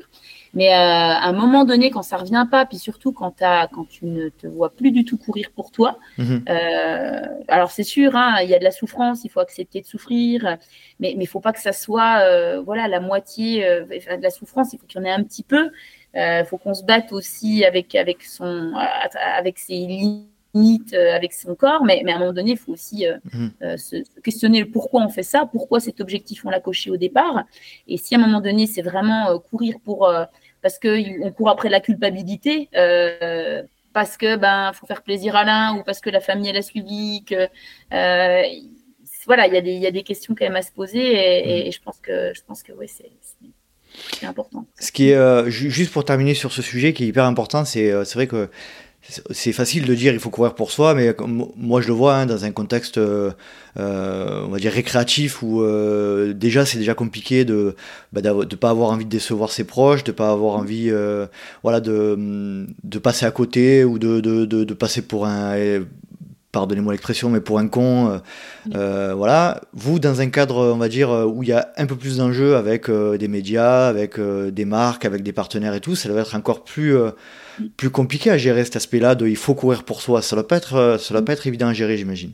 Speaker 2: Mais euh, à un moment donné, quand ça revient pas, puis surtout quand, as, quand tu ne te vois plus du tout courir pour toi, mhm. euh, alors c'est sûr, hein, il y a de la souffrance, il faut accepter de souffrir, mais il faut pas que ça soit voilà la moitié de la souffrance, il faut qu'il y en ait un petit peu. Il faut qu'on se batte aussi avec, avec, son, avec ses limites euh, avec son corps, mais, mais, à un moment donné, il faut aussi euh, mhm. euh, se, questionner pourquoi on fait ça, pourquoi cet objectif on l'a coché au départ. Et si à un moment donné, c'est vraiment courir pour parce que on court après la culpabilité, parce que ben faut faire plaisir à l'un ou parce que la famille elle a suivi, que voilà, il y, a des, y a des questions quand même à se poser et, mhm. je pense que je pense que ouais, c'est important.
Speaker 1: Ce qui est juste pour terminer sur ce sujet qui est hyper important, c'est c'est vrai que c'est facile de dire il faut courir pour soi, mais moi je le vois hein, dans un contexte, euh, euh, on va dire récréatif où euh, déjà c'est déjà compliqué de bah, de pas avoir envie de décevoir ses proches, de pas avoir envie, voilà, de, de passer à côté ou de, de, de passer pour un pardonnez-moi l'expression, mais pour un con, voilà. Vous, dans un cadre, on va dire, où il y a un peu plus d'enjeux avec des médias, avec des marques, avec des partenaires et tout, ça va être encore plus plus compliqué à gérer cet aspect-là de il faut courir pour soi. Ça ne pas être, euh, doit pas être évident à gérer, j'imagine.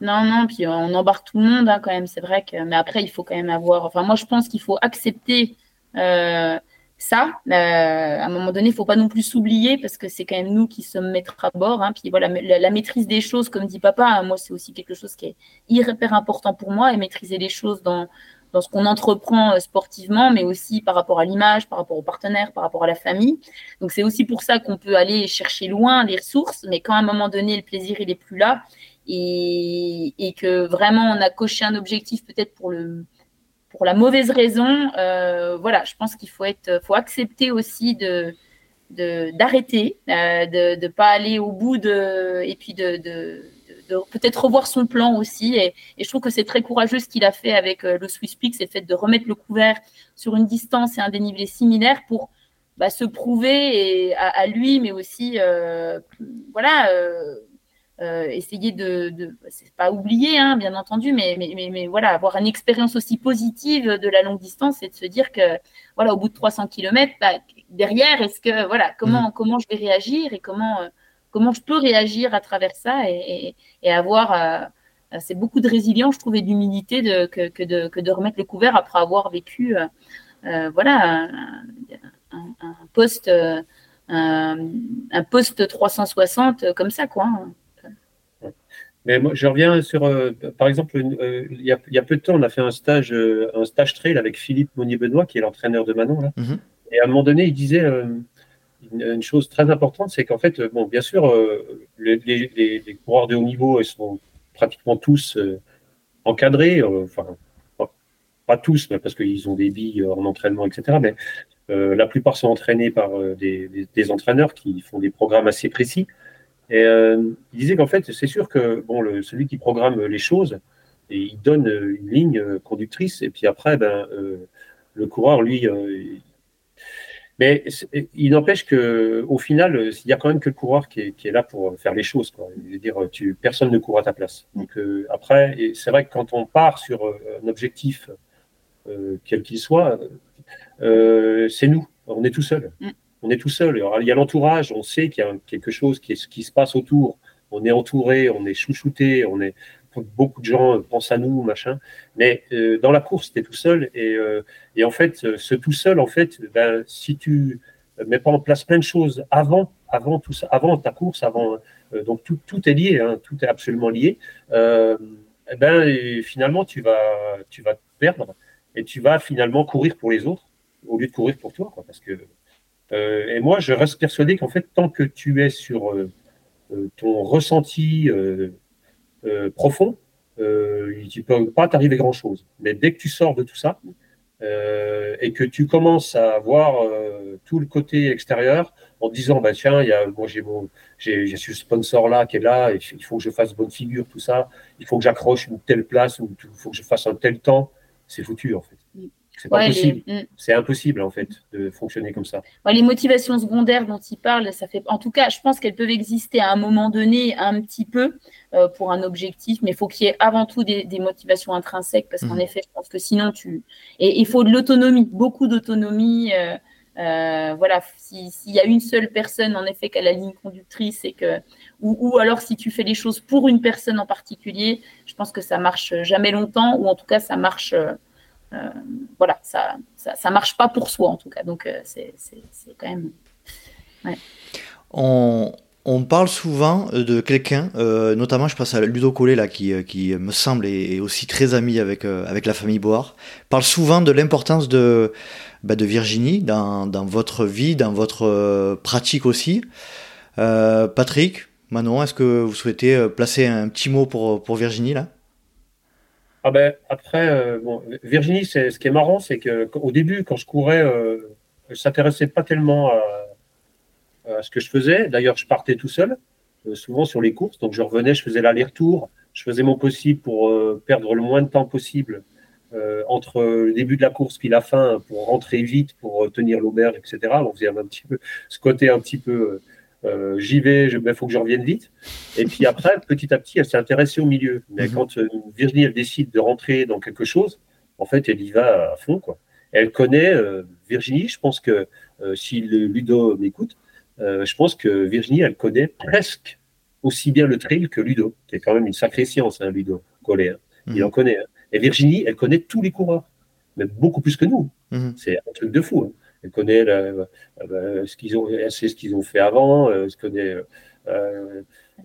Speaker 2: Non, non, puis on embarque tout le monde hein, quand même, c'est vrai que. Mais après, il faut quand même avoir. Enfin, moi, je pense qu'il faut accepter euh, ça. Euh, à un moment donné, il ne faut pas non plus s'oublier parce que c'est quand même nous qui sommes maîtres à bord. Hein. Puis voilà, la, maîtrise des choses, comme dit papa, hein, moi, c'est aussi quelque chose qui est hyper important pour moi et maîtriser les choses dans, dans ce qu'on entreprend euh, sportivement, mais aussi par rapport à l'image, par rapport aux partenaires, par rapport à la famille. Donc c'est aussi pour ça qu'on peut aller chercher loin les ressources, mais quand à un moment donné le plaisir il est plus là et, que vraiment on a coché un objectif peut-être pour pour la mauvaise raison, euh, voilà, je pense qu'il faut faut accepter aussi de d'arrêter, euh, de ne pas aller au bout de et puis de, de de peut-être revoir son plan aussi. Et, je trouve que c'est très courageux ce qu'il a fait avec euh, le Swiss Peak, c'est le fait de remettre le couvert sur une distance et un dénivelé similaire pour bah, se prouver et à, lui, mais aussi, euh, voilà, euh, essayer de, de c'est pas oublier, hein, bien entendu, mais, mais, mais, voilà, avoir une expérience aussi positive de la longue distance et de se dire que, voilà, au bout de 300 km, bah, derrière, est-ce que, voilà, comment, mmh. comment je vais réagir et comment comment je peux réagir à travers ça et, avoir. Euh, c'est beaucoup de résilience, je trouvais, d'humilité de, que, de, remettre le couvert après avoir vécu euh, euh, voilà, un, poste un, poste 360 comme ça. quoi.
Speaker 3: Mais moi, je reviens sur, par exemple, il, y a, peu de temps, on a fait un stage, un stage trail avec Philippe Monnier-Benoît, qui est l'entraîneur de Manon. Là. Mm-hmm. Et à un moment donné, il disait, une, chose très importante, c'est qu'en fait, bon, bien sûr, euh, les, coureurs de haut niveau, ils sont pratiquement tous euh, encadrés, euh, enfin, pas tous, mais parce qu'ils ont des billes en entraînement, etc. Mais la plupart sont entraînés par des, entraîneurs qui font des programmes assez précis. Et il disait qu'en fait, c'est sûr que bon, celui qui programme les choses, et il donne une ligne conductrice, et puis après, ben, le coureur, lui, Mais il n'empêche que au final, il y a quand même que le coureur qui est, là pour faire les choses. Quoi. dire, tu, personne ne court à ta place. Donc euh, après, c'est vrai que quand on part sur euh, un objectif, euh, quel qu'il soit, c'est nous. On est tout seul. Mm. On est tout seul. il y a l'entourage. On sait qu'il y a quelque chose qui, qui se passe autour. On est entouré, on est chouchouté, on est, beaucoup de gens pensent à nous, machin. Mais euh, dans la course, tu es tout seul. Et, euh, et, en fait, ce tout seul, en fait, ben, si tu mets pas en place plein de choses avant, avant tout ça, avant ta course, avant, euh, donc tout, tout, est lié, hein, tout est absolument lié. Eh ben, finalement, tu vas, tu vas te perdre et tu vas finalement courir pour les autres au lieu de courir pour toi, quoi, parce que. et moi, je reste persuadé qu'en fait, tant que tu es sur ton ressenti euh, profond, euh, il ne peut pas t'arriver grand-chose. Mais dès que tu sors de tout ça, euh, et que tu commences à voir tout le côté extérieur en disant bah tiens moi j'ai mon j'ai ce sponsor là qui est là il faut que je fasse bonne figure tout ça. Il faut que j'accroche une telle place il faut que je fasse un tel temps. C'est foutu en fait c'est pas possible. Mm. C'est impossible en fait de fonctionner comme ça.
Speaker 2: les motivations secondaires dont il parle, ça fait. En tout cas, je pense qu'elles peuvent exister à un moment donné, un petit peu, euh, pour un objectif, mais il faut qu'il y ait avant tout des, motivations intrinsèques, parce qu'en mm. effet, je pense que sinon tu. Et il faut de l'autonomie, beaucoup d'autonomie. Euh, euh, voilà, s'il y a une seule personne en effet qui a la ligne conductrice et que, ou, ou, alors si tu fais les choses pour une personne en particulier, je pense que ça marche jamais longtemps, ou en tout cas ça marche voilà, ça, ça, marche pas pour soi en tout cas. Donc euh, c'est quand même.
Speaker 1: On, on, parle souvent de quelqu'un, euh, notamment je pense à Ludo Collet là, qui, qui me semble est, aussi très ami avec, avec la famille Board, parle souvent de l'importance de, bah, de Virginie dans, dans, votre vie, dans votre pratique aussi. Patrick, Manon, est-ce que vous souhaitez placer un petit mot pour, pour Virginie là?
Speaker 3: Ah ben, après, euh, Virginie, ce qui est marrant, c'est qu'au début, quand je courais, euh, je ne s'intéressais pas tellement à, ce que je faisais. D'ailleurs, je partais tout seul, euh, souvent sur les courses. Donc, je revenais, je faisais l'aller-retour. Je faisais mon possible pour perdre le moins de temps possible entre le début de la course puis la fin, pour rentrer vite, pour tenir l'auberge, etc. On faisait un petit peu ce côté un petit peu euh, j'y vais, il ben, faut que je revienne vite. Et puis après, petit à petit, elle s'est intéressée au milieu. Mais mhm. quand euh, Virginie, elle décide de rentrer dans quelque chose, en fait, elle y va à fond. Quoi. Elle connaît euh, Virginie, je pense que si Ludo m'écoute, je pense que Virginie, elle connaît presque aussi bien le trail que Ludo, qui est quand même une sacrée science, hein, Ludo Collet. Hein. Il mhm. en connaît. Hein. Et Virginie, elle connaît tous les coureurs, mais beaucoup plus que nous. Mhm. C'est un truc de fou elle connaît ce qu'ils ont, elle sait ce qu'ils ont fait avant, elle connaît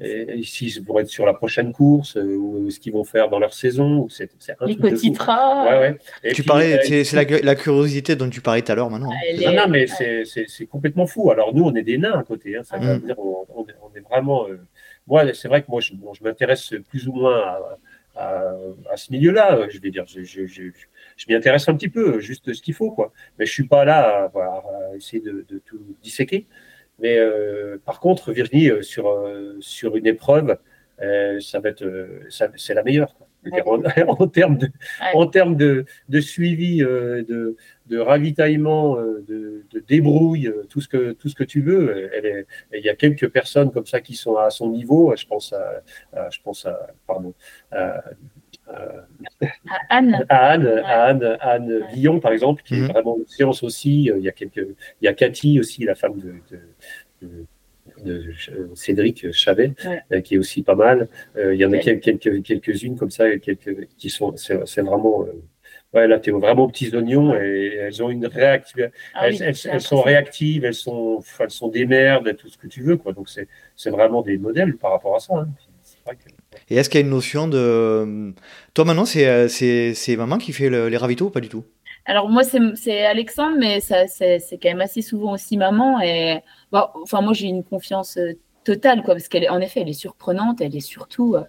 Speaker 3: euh, ici pour être sur la prochaine course euh, ou ce qu'ils vont faire dans leur saison.
Speaker 2: C'est, Les petits trains.
Speaker 1: Ouais, ouais. tu parlais, euh, c'est, la, curiosité dont tu parlais tout à l'heure maintenant.
Speaker 3: Non, non, mais c'est, complètement fou. Alors nous, on est des nains à côté. Hein, ça veut mm. dire on, est vraiment. moi, c'est vrai que moi, je, je m'intéresse plus ou moins à, à, à ce milieu-là. Je vais dire, je, je, je, je m'y intéresse un petit peu, juste ce qu'il faut, quoi. Mais je suis pas là à, essayer de, tout disséquer. Mais euh, par contre, Virginie, euh, sur, euh, sur une épreuve, ça va être, c'est la meilleure. En, termes de, en termes de, de suivi, de, de ravitaillement, de, de, débrouille, tout ce que tout ce que tu veux. Il y a quelques personnes comme ça qui sont à son niveau. Je pense à, je pense à pardon,
Speaker 2: Anne.
Speaker 3: Anne, Anne, Anne Guillon, par exemple, qui est mhm. vraiment une séance aussi. Il y a quelques, il y a Cathy aussi, la femme de, de, Cédric Chavet, euh, qui est aussi pas mal. Euh, il y en a quelques, quelques-unes comme ça, quelques, qui sont, c'est vraiment. Euh, ouais, là, tu es vraiment petits oignons et elles ont une réactive. Ah elles, sont réactives, elles sont, elles sont des merdes, tout ce que tu veux, quoi. Donc, c'est vraiment des modèles par rapport à ça. Hein.
Speaker 1: Vrai que... Et est-ce qu'il y a une notion de. Toi, maintenant, c'est, c'est, maman qui fait les ravitaux ou pas du tout?
Speaker 2: Alors, moi, c'est, Alexandre, mais ça, c'est, quand même assez souvent aussi maman. Et enfin, moi, j'ai une confiance euh, totale, quoi, parce qu'en effet, elle est surprenante. Elle est surtout. Euh,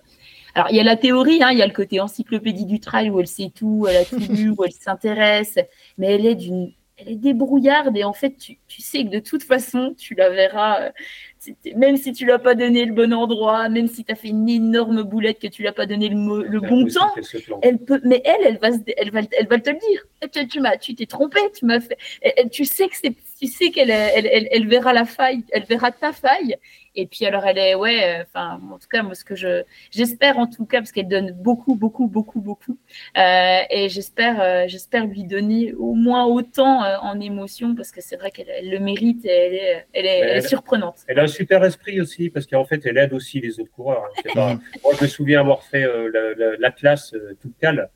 Speaker 2: alors, il y a la théorie, hein, il y a le côté encyclopédie du trail où elle sait tout, elle a tout lu, où elle s'intéresse, mais elle est d'une elle est débrouillarde et en fait, tu, tu, sais que de toute façon, tu la verras, euh, même si tu l'as pas donné le bon endroit, même si tu as fait une énorme boulette que tu l'as pas donné le, le bon temps, elle peut, mais elle, elle va, elle va, elle va te le dire. Tu, tu m'as, tu t'es trompé, tu m'as fait, tu sais que c'est, tu sais qu'elle elle, elle, verra la faille, elle verra ta faille. Et puis alors elle est, ouais, enfin en tout cas moi ce que je, j'espère en tout cas parce qu'elle donne beaucoup, beaucoup, beaucoup, beaucoup. Euh, et j'espère, euh, j'espère lui donner au moins autant euh, en émotion parce que c'est vrai qu'elle le mérite et elle est, elle est, est surprenante.
Speaker 3: Elle a super esprit aussi parce qu'en fait elle aide aussi les autres coureurs. Hein. moi je me souviens avoir fait l'Atlas toute cale.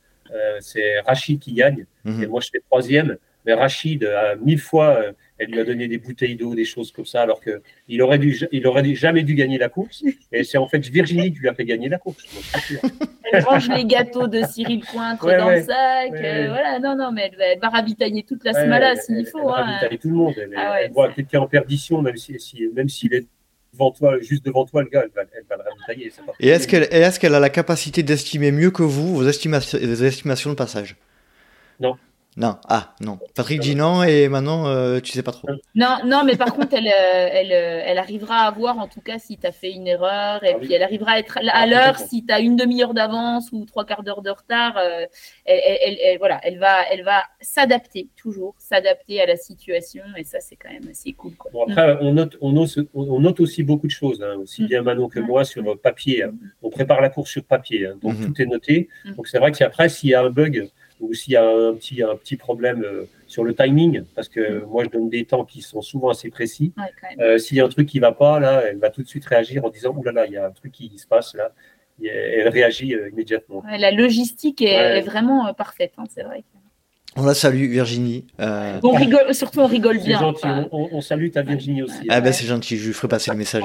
Speaker 3: c'est Rachid qui gagne mhm. et moi je fais troisième. Mais Rachid a mille fois elle lui a donné des bouteilles d'eau, des choses comme ça, alors qu'il aurait, dû, il aurait jamais dû gagner la course. Et c'est en fait Virginie qui lui a fait gagner la course.
Speaker 2: elle mange les gâteaux de Cyril Cointre dans le sac. Euh, voilà, non, non, mais elle va, ravitailler toute la Smala s'il faut. Elle va
Speaker 3: hein. ravitailler tout le monde. Elle, ah voit quelqu'un en perdition, même s'il si, même s'il est devant toi, juste devant toi, le gars, elle va, elle va le ravitailler.
Speaker 1: Et est-ce qu'elle est qu'elle a la capacité d'estimer mieux que vous vos estimations, vos estimations de passage?
Speaker 3: Non.
Speaker 1: Non, ah non. Patrick dit non et maintenant euh, tu sais pas trop.
Speaker 2: Non, non, mais par contre elle, euh, elle, euh, elle arrivera à voir en tout cas si tu as fait une erreur et ah puis elle arrivera à être à ah, l'heure si tu as une demi-heure d'avance ou trois quarts d'heure de retard. elle, voilà, elle va, elle va s'adapter toujours, s'adapter à la situation et ça c'est quand même assez cool.
Speaker 3: Bon, après on note, on, on note aussi beaucoup de choses, hein, aussi bien Manon que moi sur papier. Hein. On prépare la course sur papier, hein. donc mhm. tout est noté. Donc c'est vrai qu'après s'il y a un bug ou s'il y a un petit, un petit problème euh, sur le timing, parce que moi je donne des temps qui sont souvent assez précis. Euh, s'il y a un truc qui ne va pas, là, elle va tout de suite réagir en disant Ouh là là, il y a un truc qui se passe là. Et elle réagit euh, immédiatement.
Speaker 2: la logistique est, vraiment parfaite, hein, c'est vrai.
Speaker 1: On la salue, Virginie.
Speaker 2: On rigole, surtout on rigole bien.
Speaker 3: Gentil. On, salue ta Virginie aussi.
Speaker 1: Ah ben c'est gentil, je lui ferai passer le message.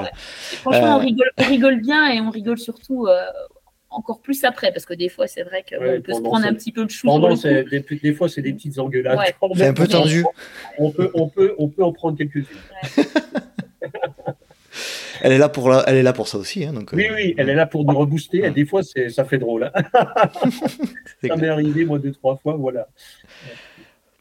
Speaker 2: Franchement, on rigole, on, rigole, bien et on rigole surtout encore plus après, parce que des fois, c'est vrai qu'on peut se prendre un petit peu de chou.
Speaker 3: des, des, fois, c'est des petites engueulades.
Speaker 1: C'est un peu tendu.
Speaker 3: On peut, on peut, on peut en prendre quelques-unes.
Speaker 1: elle est là pour elle est là pour ça aussi, hein, donc.
Speaker 3: Oui, oui, elle est là pour nous rebooster. Et des fois, ça fait drôle. Hein. ça m'est arrivé moi deux trois fois, voilà.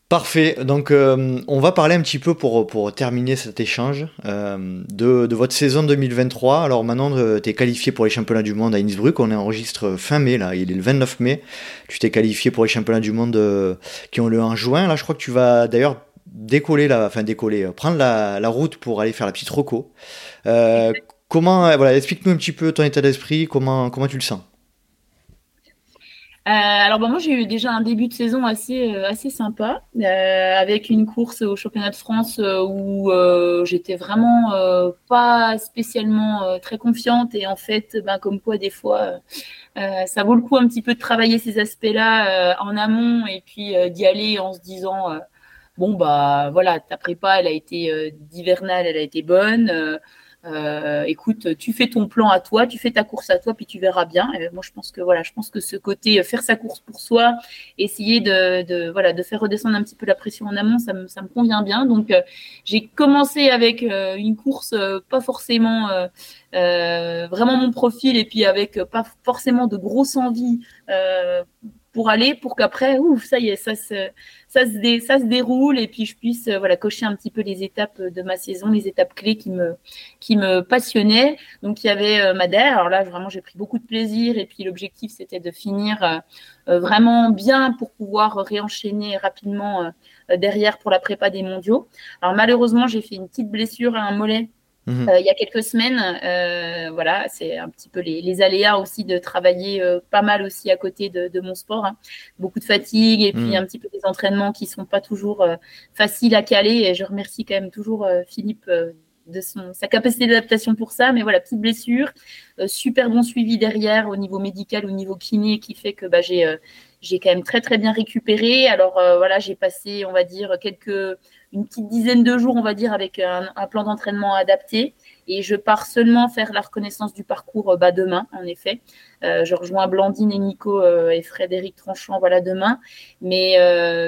Speaker 1: Parfait. Donc, euh, on va parler un petit peu pour, pour terminer cet échange euh, de, de, votre saison 2023. Alors, maintenant, euh, tu es qualifié pour les championnats du monde à Innsbruck. On est enregistre fin mai, là. Il est le 29 mai. Tu t'es qualifié pour les championnats du monde qui ont lieu en juin. Là, je crois que tu vas d'ailleurs décoller, la, enfin décoller, prendre la, la, route pour aller faire la petite roco. comment, voilà, explique-nous un petit peu ton état d'esprit. Comment, comment tu le sens?
Speaker 2: Euh, alors bon, moi j'ai eu déjà un début de saison assez euh, assez sympa euh, avec une course au championnat de France où j'étais vraiment pas spécialement très confiante. Et en fait ben, comme quoi des fois ça vaut le coup un petit peu de travailler ces aspects-là en amont et puis d'y aller en se disant bon bah voilà ta prépa elle a été d'hivernale elle a été bonne euh, écoute, tu fais ton plan à toi, tu fais ta course à toi, puis tu verras bien. Et moi, je pense que voilà, je pense que ce côté euh, faire sa course pour soi, essayer de, voilà de faire redescendre un petit peu la pression en amont, ça me, ça me convient bien. Donc, euh, j'ai commencé avec une course pas forcément vraiment mon profil, et puis avec pas forcément de grosses envies pour aller, pour qu'après, ouf, ça y est, ça se, ça se, ça se déroule et puis je puisse euh, voilà cocher un petit peu les étapes de ma saison, les étapes clés qui me, qui me passionnaient. Donc il y avait euh, Madère. Alors là, vraiment, j'ai pris beaucoup de plaisir et puis l'objectif c'était de finir euh, vraiment bien pour pouvoir réenchaîner rapidement derrière pour la prépa des mondiaux. Alors malheureusement, j'ai fait une petite blessure à un mollet Mhm. Euh, il y a quelques semaines, euh, voilà, c'est un petit peu les, aléas aussi de travailler euh, pas mal aussi à côté de, mon sport. Hein. Beaucoup de fatigue et puis mhm. un petit peu des entraînements qui sont pas toujours faciles à caler. Et je remercie quand même toujours Philippe de son, sa capacité d'adaptation pour ça. Mais voilà, petite blessure, super bon suivi derrière au niveau médical, au niveau kiné, qui fait que bah, j'ai j'ai quand même très très bien récupéré. Alors voilà, j'ai passé, on va dire, quelques une petite dizaine de jours, on va dire, avec un, plan d'entraînement adapté. Et je pars seulement faire la reconnaissance du parcours euh, bah, demain, en effet. Euh, je rejoins Blandine et Nico euh, et Frédéric Tranchant voilà, demain. Mais,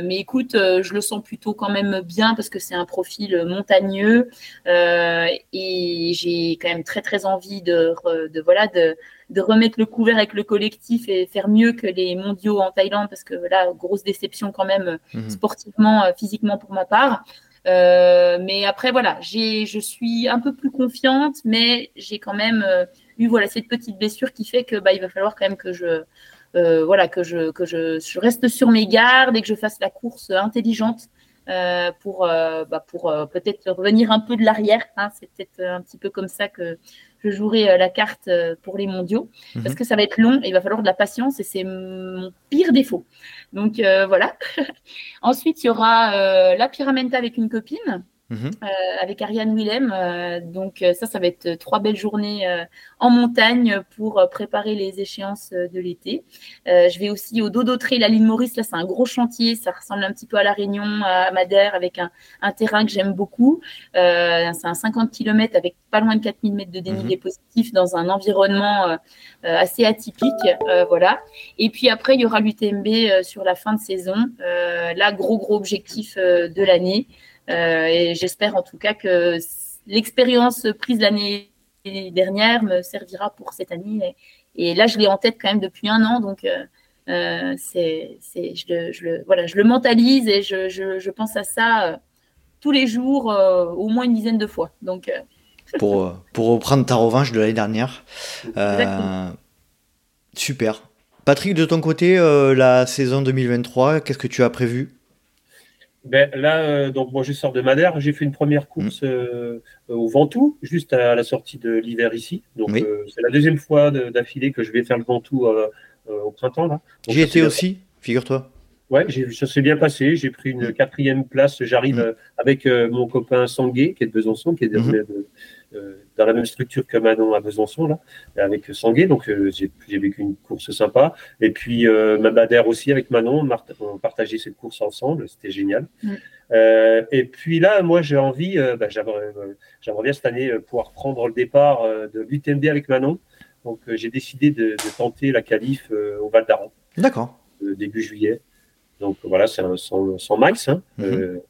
Speaker 2: mais écoute, je le sens plutôt quand même bien parce que c'est un profil montagneux. et j'ai quand même très, très envie de, de voilà, de, de remettre le couvert avec le collectif et faire mieux que les mondiaux en Thaïlande parce que là, grosse déception quand même mhm. sportivement, physiquement pour ma part. Euh, mais après voilà, j'ai, je suis un peu plus confiante, mais j'ai quand même euh, eu voilà cette petite blessure qui fait que bah, il va falloir quand même que je voilà que je que je, reste sur mes gardes et que je fasse la course intelligente pour, bah, pour peut-être revenir un peu de l'arrière. Hein. C'est peut-être un petit peu comme ça que je jouerai la carte pour les mondiaux, mhm. parce que ça va être long et il va falloir de la patience et c'est mon pire défaut. Donc voilà. Ensuite, il y aura la pyramenta avec une copine. Mhm. Euh, avec Ariane Willem. Euh, donc euh, ça, ça va être trois belles journées en montagne pour préparer les échéances de l'été. je vais aussi au Dodo Trail à l'île Maurice. Là, c'est un gros chantier. Ça ressemble un petit peu à la Réunion, à Madère, avec un, terrain que j'aime beaucoup. c'est un 50 km avec pas loin de 4000 mètres de dénivelé mhm. positif dans un environnement assez atypique. voilà. Et puis après, il y aura l'UTMB sur la fin de saison. là, gros, gros objectif de l'année. Euh, et j'espère en tout cas que l'expérience prise l'année dernière me servira pour cette année. Et, là, je l'ai en tête quand même depuis un an, donc euh, euh, c'est, je, je, le, voilà, je le mentalise et je, je, pense à ça tous les jours, au moins une dizaine de fois. Donc,
Speaker 1: pour, pour reprendre ta revanche de l'année dernière. super. Patrick, de ton côté, la saison 2023, qu'est-ce que tu as prévu?
Speaker 3: Ben, là, euh, donc moi je sors de Madère. J'ai fait une première course mm. euh, au Ventoux, juste à la sortie de l'hiver ici. Donc euh, c'est la deuxième fois d'affilée que je vais faire le Ventoux au printemps. là.
Speaker 1: J'y étais aussi, figure-toi.
Speaker 3: Ouais, ça s'est bien passé. J'ai pris une quatrième place. J'arrive mm. avec mon copain Sanguet, qui est de Besançon, qui est mm-hmm. euh, dans la même structure que Manon à Besançon, là, avec Sanguet. Donc, euh, j'ai vécu une course sympa. Et puis, euh, Mabadère aussi avec Manon. On partageait cette course ensemble. C'était génial. Mm. et puis là, moi, j'ai envie, bah, j'aimerais bien cette année pouvoir prendre le départ de l'UTMB avec Manon. Donc, j'ai décidé de, tenter la qualif au Val d'Aran.
Speaker 1: D'accord.
Speaker 3: début juillet. Donc, voilà, c'est un 100, 100 max. Hein. Mm-hmm.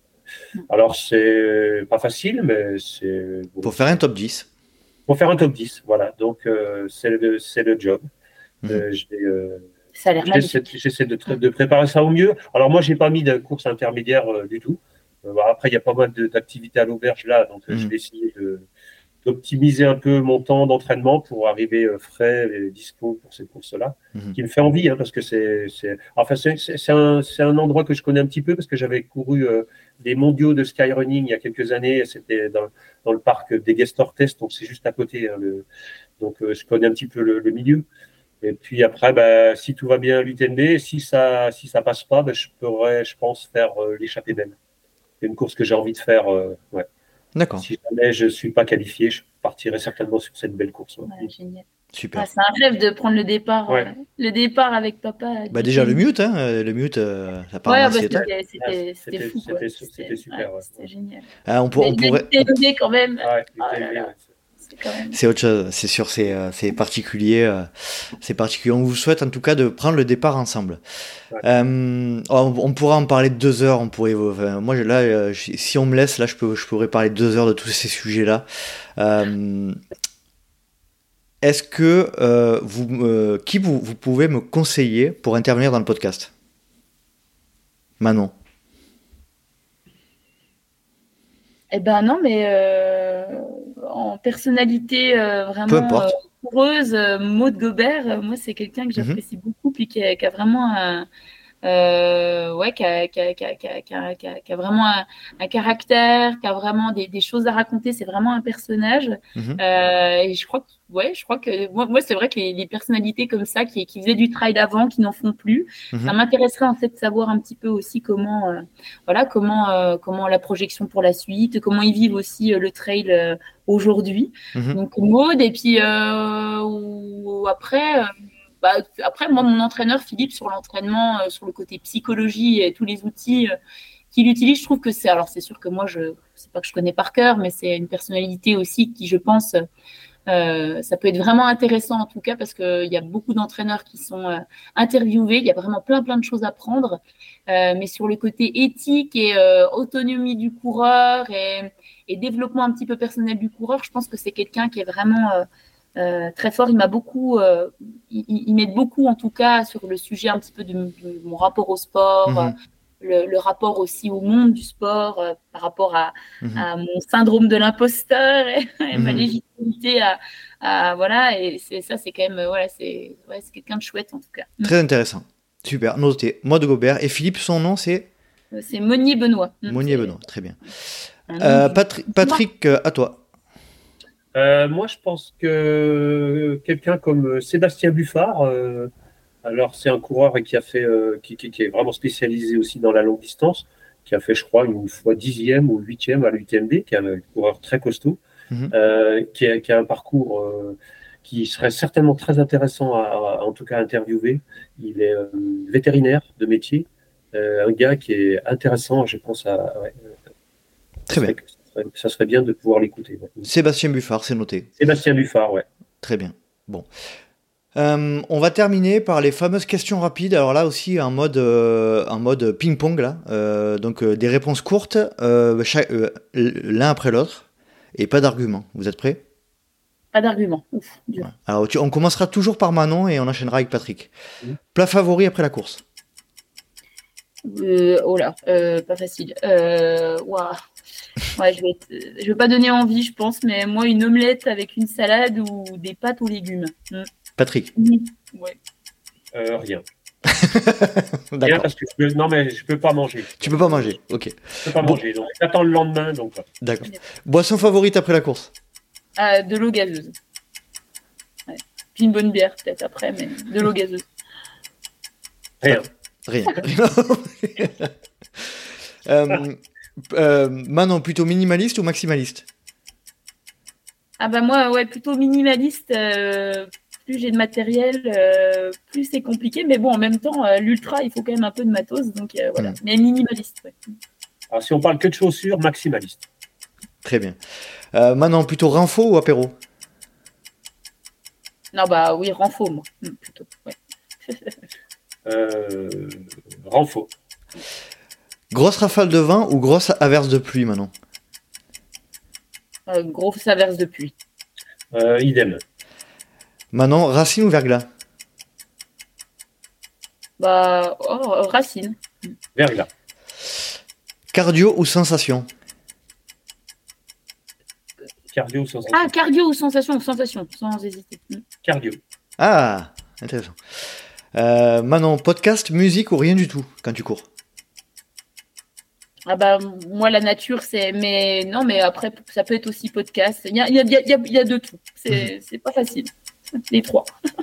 Speaker 3: Alors, c'est pas facile, mais c'est.
Speaker 1: Pour faire un top 10.
Speaker 3: Pour faire un top 10, voilà. Donc, euh, c'est le, le, job. Mhm. Euh, euh, j'essaie de, de, préparer ça au mieux. Alors, moi, j'ai pas mis de course intermédiaire du tout. après, il y a pas mal d'activités à l'auberge là, donc je mhm. vais essayer de, d'optimiser un peu mon temps d'entraînement pour arriver euh, frais et dispo pour cette course-là, mhm. qui me fait envie, hein, parce que c'est, enfin, c'est, un, un, endroit que je connais un petit peu, parce que j'avais couru euh, des mondiaux de skyrunning il y a quelques années, c'était dans, dans, le parc des Test, donc c'est juste à côté, hein, le, donc euh, je connais un petit peu le, milieu. Et puis après, bah, si tout va bien à l'UTMB, si ça si ça passe pas, bah, je pourrais, je pense, faire l'échappée belle. C'est une course que j'ai envie de faire, ouais.
Speaker 1: D'accord.
Speaker 3: Si jamais je ne suis pas qualifié, je partirai certainement sur cette belle course.
Speaker 2: génial. Super. c'est un rêve de prendre le départ, euh, le départ avec papa.
Speaker 1: Bah déjà le mute, hein, euh, le mute, euh, ça part
Speaker 2: ouais, bah, c'était fou.
Speaker 3: C'était super.
Speaker 2: C'était génial.
Speaker 1: Ah, on, pour, on pourrait.
Speaker 2: quand même.
Speaker 3: Ouais,
Speaker 2: oh
Speaker 1: c'est autre chose, c'est sûr, c'est euh, particulier. Euh, c'est particulier. On vous souhaite en tout cas de prendre le départ ensemble. Euh, on, pourra en parler de deux heures. On pourrait, moi là, si on me laisse, là, je, peux, je pourrais parler deux heures de tous ces sujets-là. Est-ce que vous, qui vous, vous pouvez me conseiller pour intervenir dans le podcast? Manon.
Speaker 2: Eh ben non, mais en personnalité euh, vraiment heureuse, Maud Gobert, moi, c'est quelqu'un que mhm. j'apprécie beaucoup, puis qui a, vraiment un, qui a, qui, a, qui, a, qui a, vraiment un, caractère, qui a vraiment des, des choses à raconter. C'est vraiment un personnage. Mhm. Euh, et je crois que, ouais, je crois que moi, moi c'est vrai que les, personnalités comme ça, qui, qui faisaient du trail d'avant, qui n'en font plus, mhm. ça m'intéresserait en fait de savoir un petit peu aussi comment, euh, voilà, comment, euh, comment la projection pour la suite, comment ils vivent aussi le trail aujourd'hui. Mhm. Donc mode et puis ou, après bah, après, moi, mon entraîneur, Philippe, sur l'entraînement, euh, sur le côté psychologie et tous les outils euh, qu'il utilise, je trouve que c'est. Alors, c'est sûr que moi, je sais pas que je connais par cœur, mais c'est une personnalité aussi qui, je pense, euh, ça peut être vraiment intéressant en tout cas parce qu'il y a beaucoup d'entraîneurs qui sont interviewés, il y a vraiment plein plein de choses à prendre, mais sur le côté éthique et autonomie du coureur et, et, développement un petit peu personnel du coureur, je pense que c'est quelqu'un qui est vraiment euh, très fort. Il m'a beaucoup, euh, il, m'aide beaucoup en tout cas sur le sujet un petit peu de, mon rapport au sport, mhm. le, rapport aussi au monde du sport euh, par rapport à, mhm. à, mon syndrome de l'imposteur et, ma mhm. légitimité à, voilà. Et c'est ça, c'est quand même voilà, c'est ouais, quelqu'un de chouette en tout cas.
Speaker 1: Très intéressant. Super, noté. Moi de Gobert. Et Philippe, son nom c'est?
Speaker 2: C'est Monnier Benoît.
Speaker 1: Monnier Benoît, très bien. Patrick, à toi.
Speaker 3: Moi, je pense que quelqu'un comme Sébastien Buffard, alors c'est un coureur qui a fait, qui, qui, est vraiment spécialisé aussi dans la longue distance, qui a fait, je crois, une fois dixième ou huitième à l'UTMB, qui est un coureur très costaud, mhm. euh, qui, a, qui, a, un parcours euh, qui serait certainement très intéressant à, en tout cas interviewer. Il est euh, vétérinaire de métier, un gars qui est intéressant, je pense à.
Speaker 1: très bien.
Speaker 3: Ça serait, bien de pouvoir l'écouter.
Speaker 1: Sébastien Buffard, c'est noté.
Speaker 3: Sébastien Buffard, ouais.
Speaker 1: Très bien. Bon. Euh, on va terminer par les fameuses questions rapides. Alors là aussi, en mode, euh, mode ping-pong, là. Euh, donc des réponses courtes, l'un après l'autre, et pas d'argument. Vous êtes prêts?
Speaker 2: Pas d'argument.
Speaker 1: Alors on commencera toujours par Manon et on enchaînera avec Patrick. Plat favori après la course
Speaker 2: Oh là, pas facile. Ouais, je vais, je vais pas donner envie, je pense, mais moi, une omelette avec une salade ou des pâtes aux légumes. Hmm.
Speaker 1: Patrick
Speaker 2: ouais.
Speaker 3: Euh, rien. rien parce que je peux... non mais je peux pas manger.
Speaker 1: Tu peux pas manger, ok.
Speaker 3: Je peux pas manger, donc j'attends le lendemain donc.
Speaker 1: D'accord. Boisson favorite après la course
Speaker 2: euh, De l'eau gazeuse. Puis une bonne bière peut-être après, mais de l'eau gazeuse.
Speaker 3: Rien.
Speaker 1: Rien. euh, euh, Manon, plutôt minimaliste ou maximaliste?
Speaker 2: Ah bah moi, ouais, plutôt minimaliste. Euh, plus j'ai de matériel, euh, plus c'est compliqué. Mais bon, en même temps, euh, l'ultra, il faut quand même un peu de matos. Donc euh, voilà. Mais minimaliste.
Speaker 3: Alors si on parle que de chaussures, maximaliste.
Speaker 1: Très bien. maintenant, plutôt renfo ou apéro?
Speaker 2: Non, bah oui, renfo, moi. Hmm,
Speaker 3: renfo.
Speaker 1: Grosse rafale de vent ou grosse averse de pluie, maintenant
Speaker 2: Grosse averse de pluie.
Speaker 3: idem.
Speaker 1: Manon, Racine ou Verglas
Speaker 2: Bah, oh, Racine.
Speaker 3: Verglas.
Speaker 1: Cardio ou sensation
Speaker 3: Cardio ou sensation
Speaker 2: Ah, cardio ou sensation Sensation, sans hésiter.
Speaker 3: Cardio.
Speaker 1: Ah, intéressant. Euh, Manon, podcast, musique ou rien du tout quand tu cours?
Speaker 2: Ah bah moi la nature c'est mais non mais après ça peut être aussi podcast il y a, il y a, il y a de tout c'est mhm. pas facile les trois.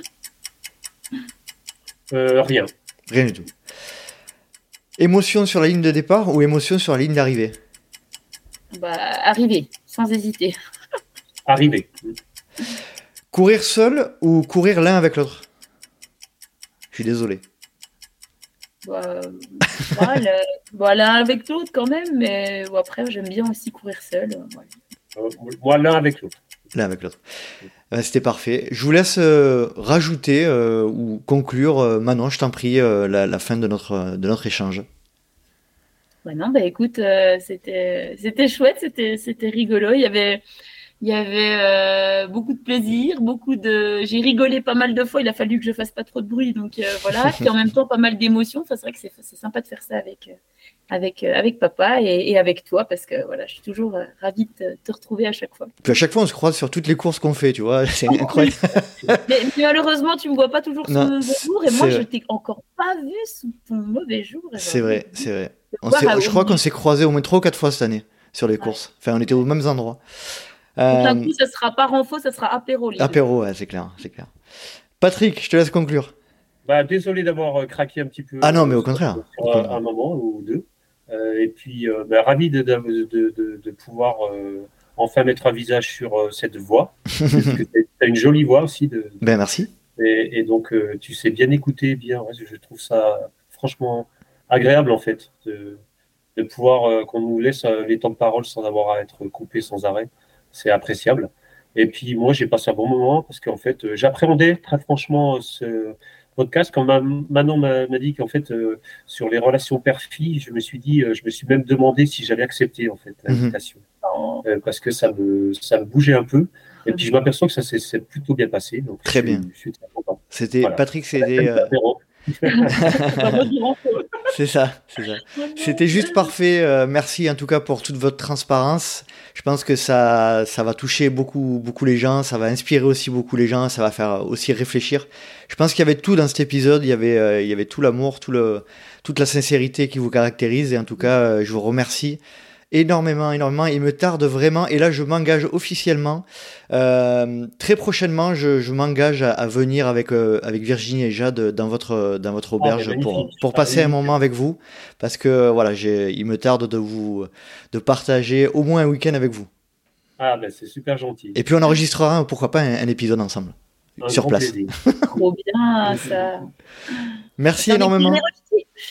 Speaker 3: Euh, rien.
Speaker 1: Rien du tout. Émotion sur la ligne de départ ou émotion sur la ligne d'arrivée?
Speaker 2: Bah, arriver, sans hésiter.
Speaker 3: Arriver.
Speaker 1: Courir seul ou courir l'un avec l'autre? Je suis désolé.
Speaker 2: Bah, bah, l'un avec l'autre quand même, mais après j'aime bien aussi courir seul.
Speaker 3: Euh, moi, l'un avec l'autre.
Speaker 1: L'un avec l'autre. C'était parfait. Je vous laisse euh, rajouter euh, ou conclure, euh, Manon, je t'en prie, la, fin de notre, de notre échange.
Speaker 2: Bah non, bah écoute, c'était, c'était chouette, c'était, c'était rigolo. Il y avait, il y avait euh, beaucoup de plaisir, beaucoup de. J'ai rigolé pas mal de fois. Il a fallu que je fasse pas trop de bruit, donc euh, voilà. Puis en même temps, pas mal d'émotions. c'est vrai que c'est, sympa de faire ça avec euh, avec avec papa et, avec toi parce que voilà, je suis toujours ravie de te, retrouver à chaque fois.
Speaker 1: Puis à chaque fois, on se croise sur toutes les courses qu'on fait, tu vois. C'est incroyable.
Speaker 2: mais, malheureusement, tu me vois pas toujours sous bon jour et moi, je t'ai encore pas vu sous ton mauvais jour.
Speaker 1: C'est vrai, c'est vrai. je crois qu'on s'est croisés au moins trois ou quatre fois cette année sur les courses. Enfin, on était aux mêmes endroits.
Speaker 2: D'un coup, ça sera pas renfo, ça sera apéro.
Speaker 1: Apéro, c'est clair, c'est clair. Patrick, je te laisse conclure.
Speaker 3: Bah, désolé d'avoir euh, craqué un petit peu.
Speaker 1: Ah non, mais au contraire.
Speaker 3: Euh, un moment ou deux. Euh, et puis, bah, ravi de, de, de, de pouvoir enfin mettre un visage sur cette voix. tu as une jolie voix aussi. De,
Speaker 1: ben, merci.
Speaker 3: Et, et donc, tu sais bien écouter, bien. je trouve ça franchement agréable, en fait, de, pouvoir qu'on nous laisse les temps de parole sans avoir à être coupé sans arrêt c'est appréciable. Et puis moi, j'ai passé un bon moment parce qu'en fait, euh, j'appréhendais très franchement ce podcast. Quand Manon m'a dit qu'en fait, euh, sur les relations père-fille, je me suis dit, euh, je me suis même demandé si j'allais accepter en fait mhm. l'invitation parce que ça me, ça me bougeait un peu. Et puis je m'aperçois que ça s'est plutôt bien passé. Donc
Speaker 1: très bien. C'était Patrick, c'était c'est ça. C'était juste parfait. Euh, merci en tout cas pour toute votre transparence. Je pense que ça, ça va toucher beaucoup, beaucoup les gens. Ça va inspirer aussi beaucoup les gens. Ça va faire aussi réfléchir. Je pense qu'il y avait tout dans cet épisode. Il y avait, euh, il y avait tout l'amour, tout le, toute la sincérité qui vous caractérise. Et en tout cas, euh, je vous remercie énormément, énormément. Il me tarde vraiment. Et là, je m'engage officiellement. Euh, très prochainement, je, m'engage à, venir avec, euh, avec Virginie et Jade dans votre, dans votre ah, auberge pour, pour passer un moment avec vous. Parce que voilà, il me tarde de vous de partager au moins un week-end avec vous.
Speaker 3: Ah, ben c'est super gentil.
Speaker 1: Et puis on enregistrera, pourquoi pas, un, épisode ensemble. sur place.
Speaker 2: Trop bien, ça.
Speaker 1: Merci énormément.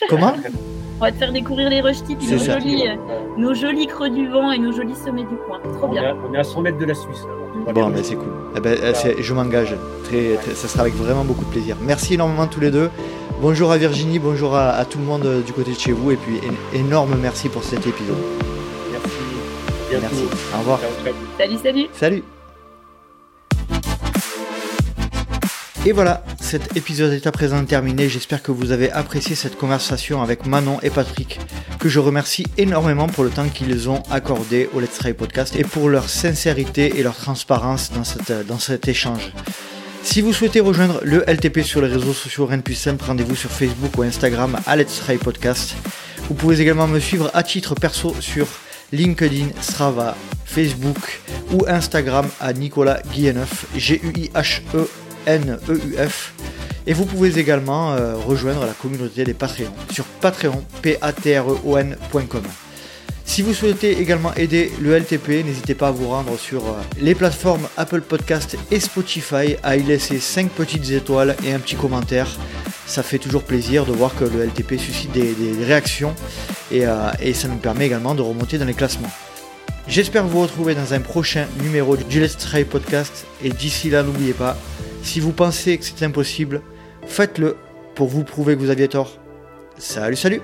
Speaker 1: Comment
Speaker 2: On va te faire découvrir les rush tips, nos jolis, euh, nos jolis creux du vent et nos jolis sommets du coin. Trop bien.
Speaker 3: on est à 100 mètres de la Suisse.
Speaker 1: Bon, mais c'est cool. Eh ben, je m'engage. Très, ça sera avec vraiment beaucoup de plaisir. Merci énormément tous les deux. Bonjour à Virginie, bonjour à, tout le monde euh, du côté de chez vous. Et puis, énorme merci pour cet épisode.
Speaker 3: Merci.
Speaker 1: Merci. Au revoir.
Speaker 2: Salut, salut.
Speaker 1: Salut. Et voilà, cet épisode est à présent terminé. J'espère que vous avez apprécié cette conversation avec Manon et Patrick, que je remercie énormément pour le temps qu'ils ont accordé au Let's Try Podcast et pour leur sincérité et leur transparence dans, cette, cet échange. Si vous souhaitez rejoindre le LTP sur les réseaux sociaux rien de plus simple, rendez-vous sur Facebook ou Instagram à Let's Try Podcast. Vous pouvez également me suivre à titre perso sur LinkedIn, Strava, Facebook ou Instagram à Nicolas Guilleneuf, G-U-I-H-E N-E-U-F. Et vous pouvez également euh, rejoindre la communauté des Patreons sur patreon, p e Si vous souhaitez également aider le LTP, n'hésitez pas à vous rendre sur euh, les plateformes Apple Podcast et Spotify, à y laisser 5 petites étoiles et un petit commentaire. Ça fait toujours plaisir de voir que le LTP suscite des, réactions et, euh, et ça nous permet également de remonter dans les classements. J'espère vous retrouver dans un prochain numéro du Let's Try Podcast et d'ici là n'oubliez pas, si vous pensez que c'est impossible, faites-le pour vous prouver que vous aviez tort. Salut, salut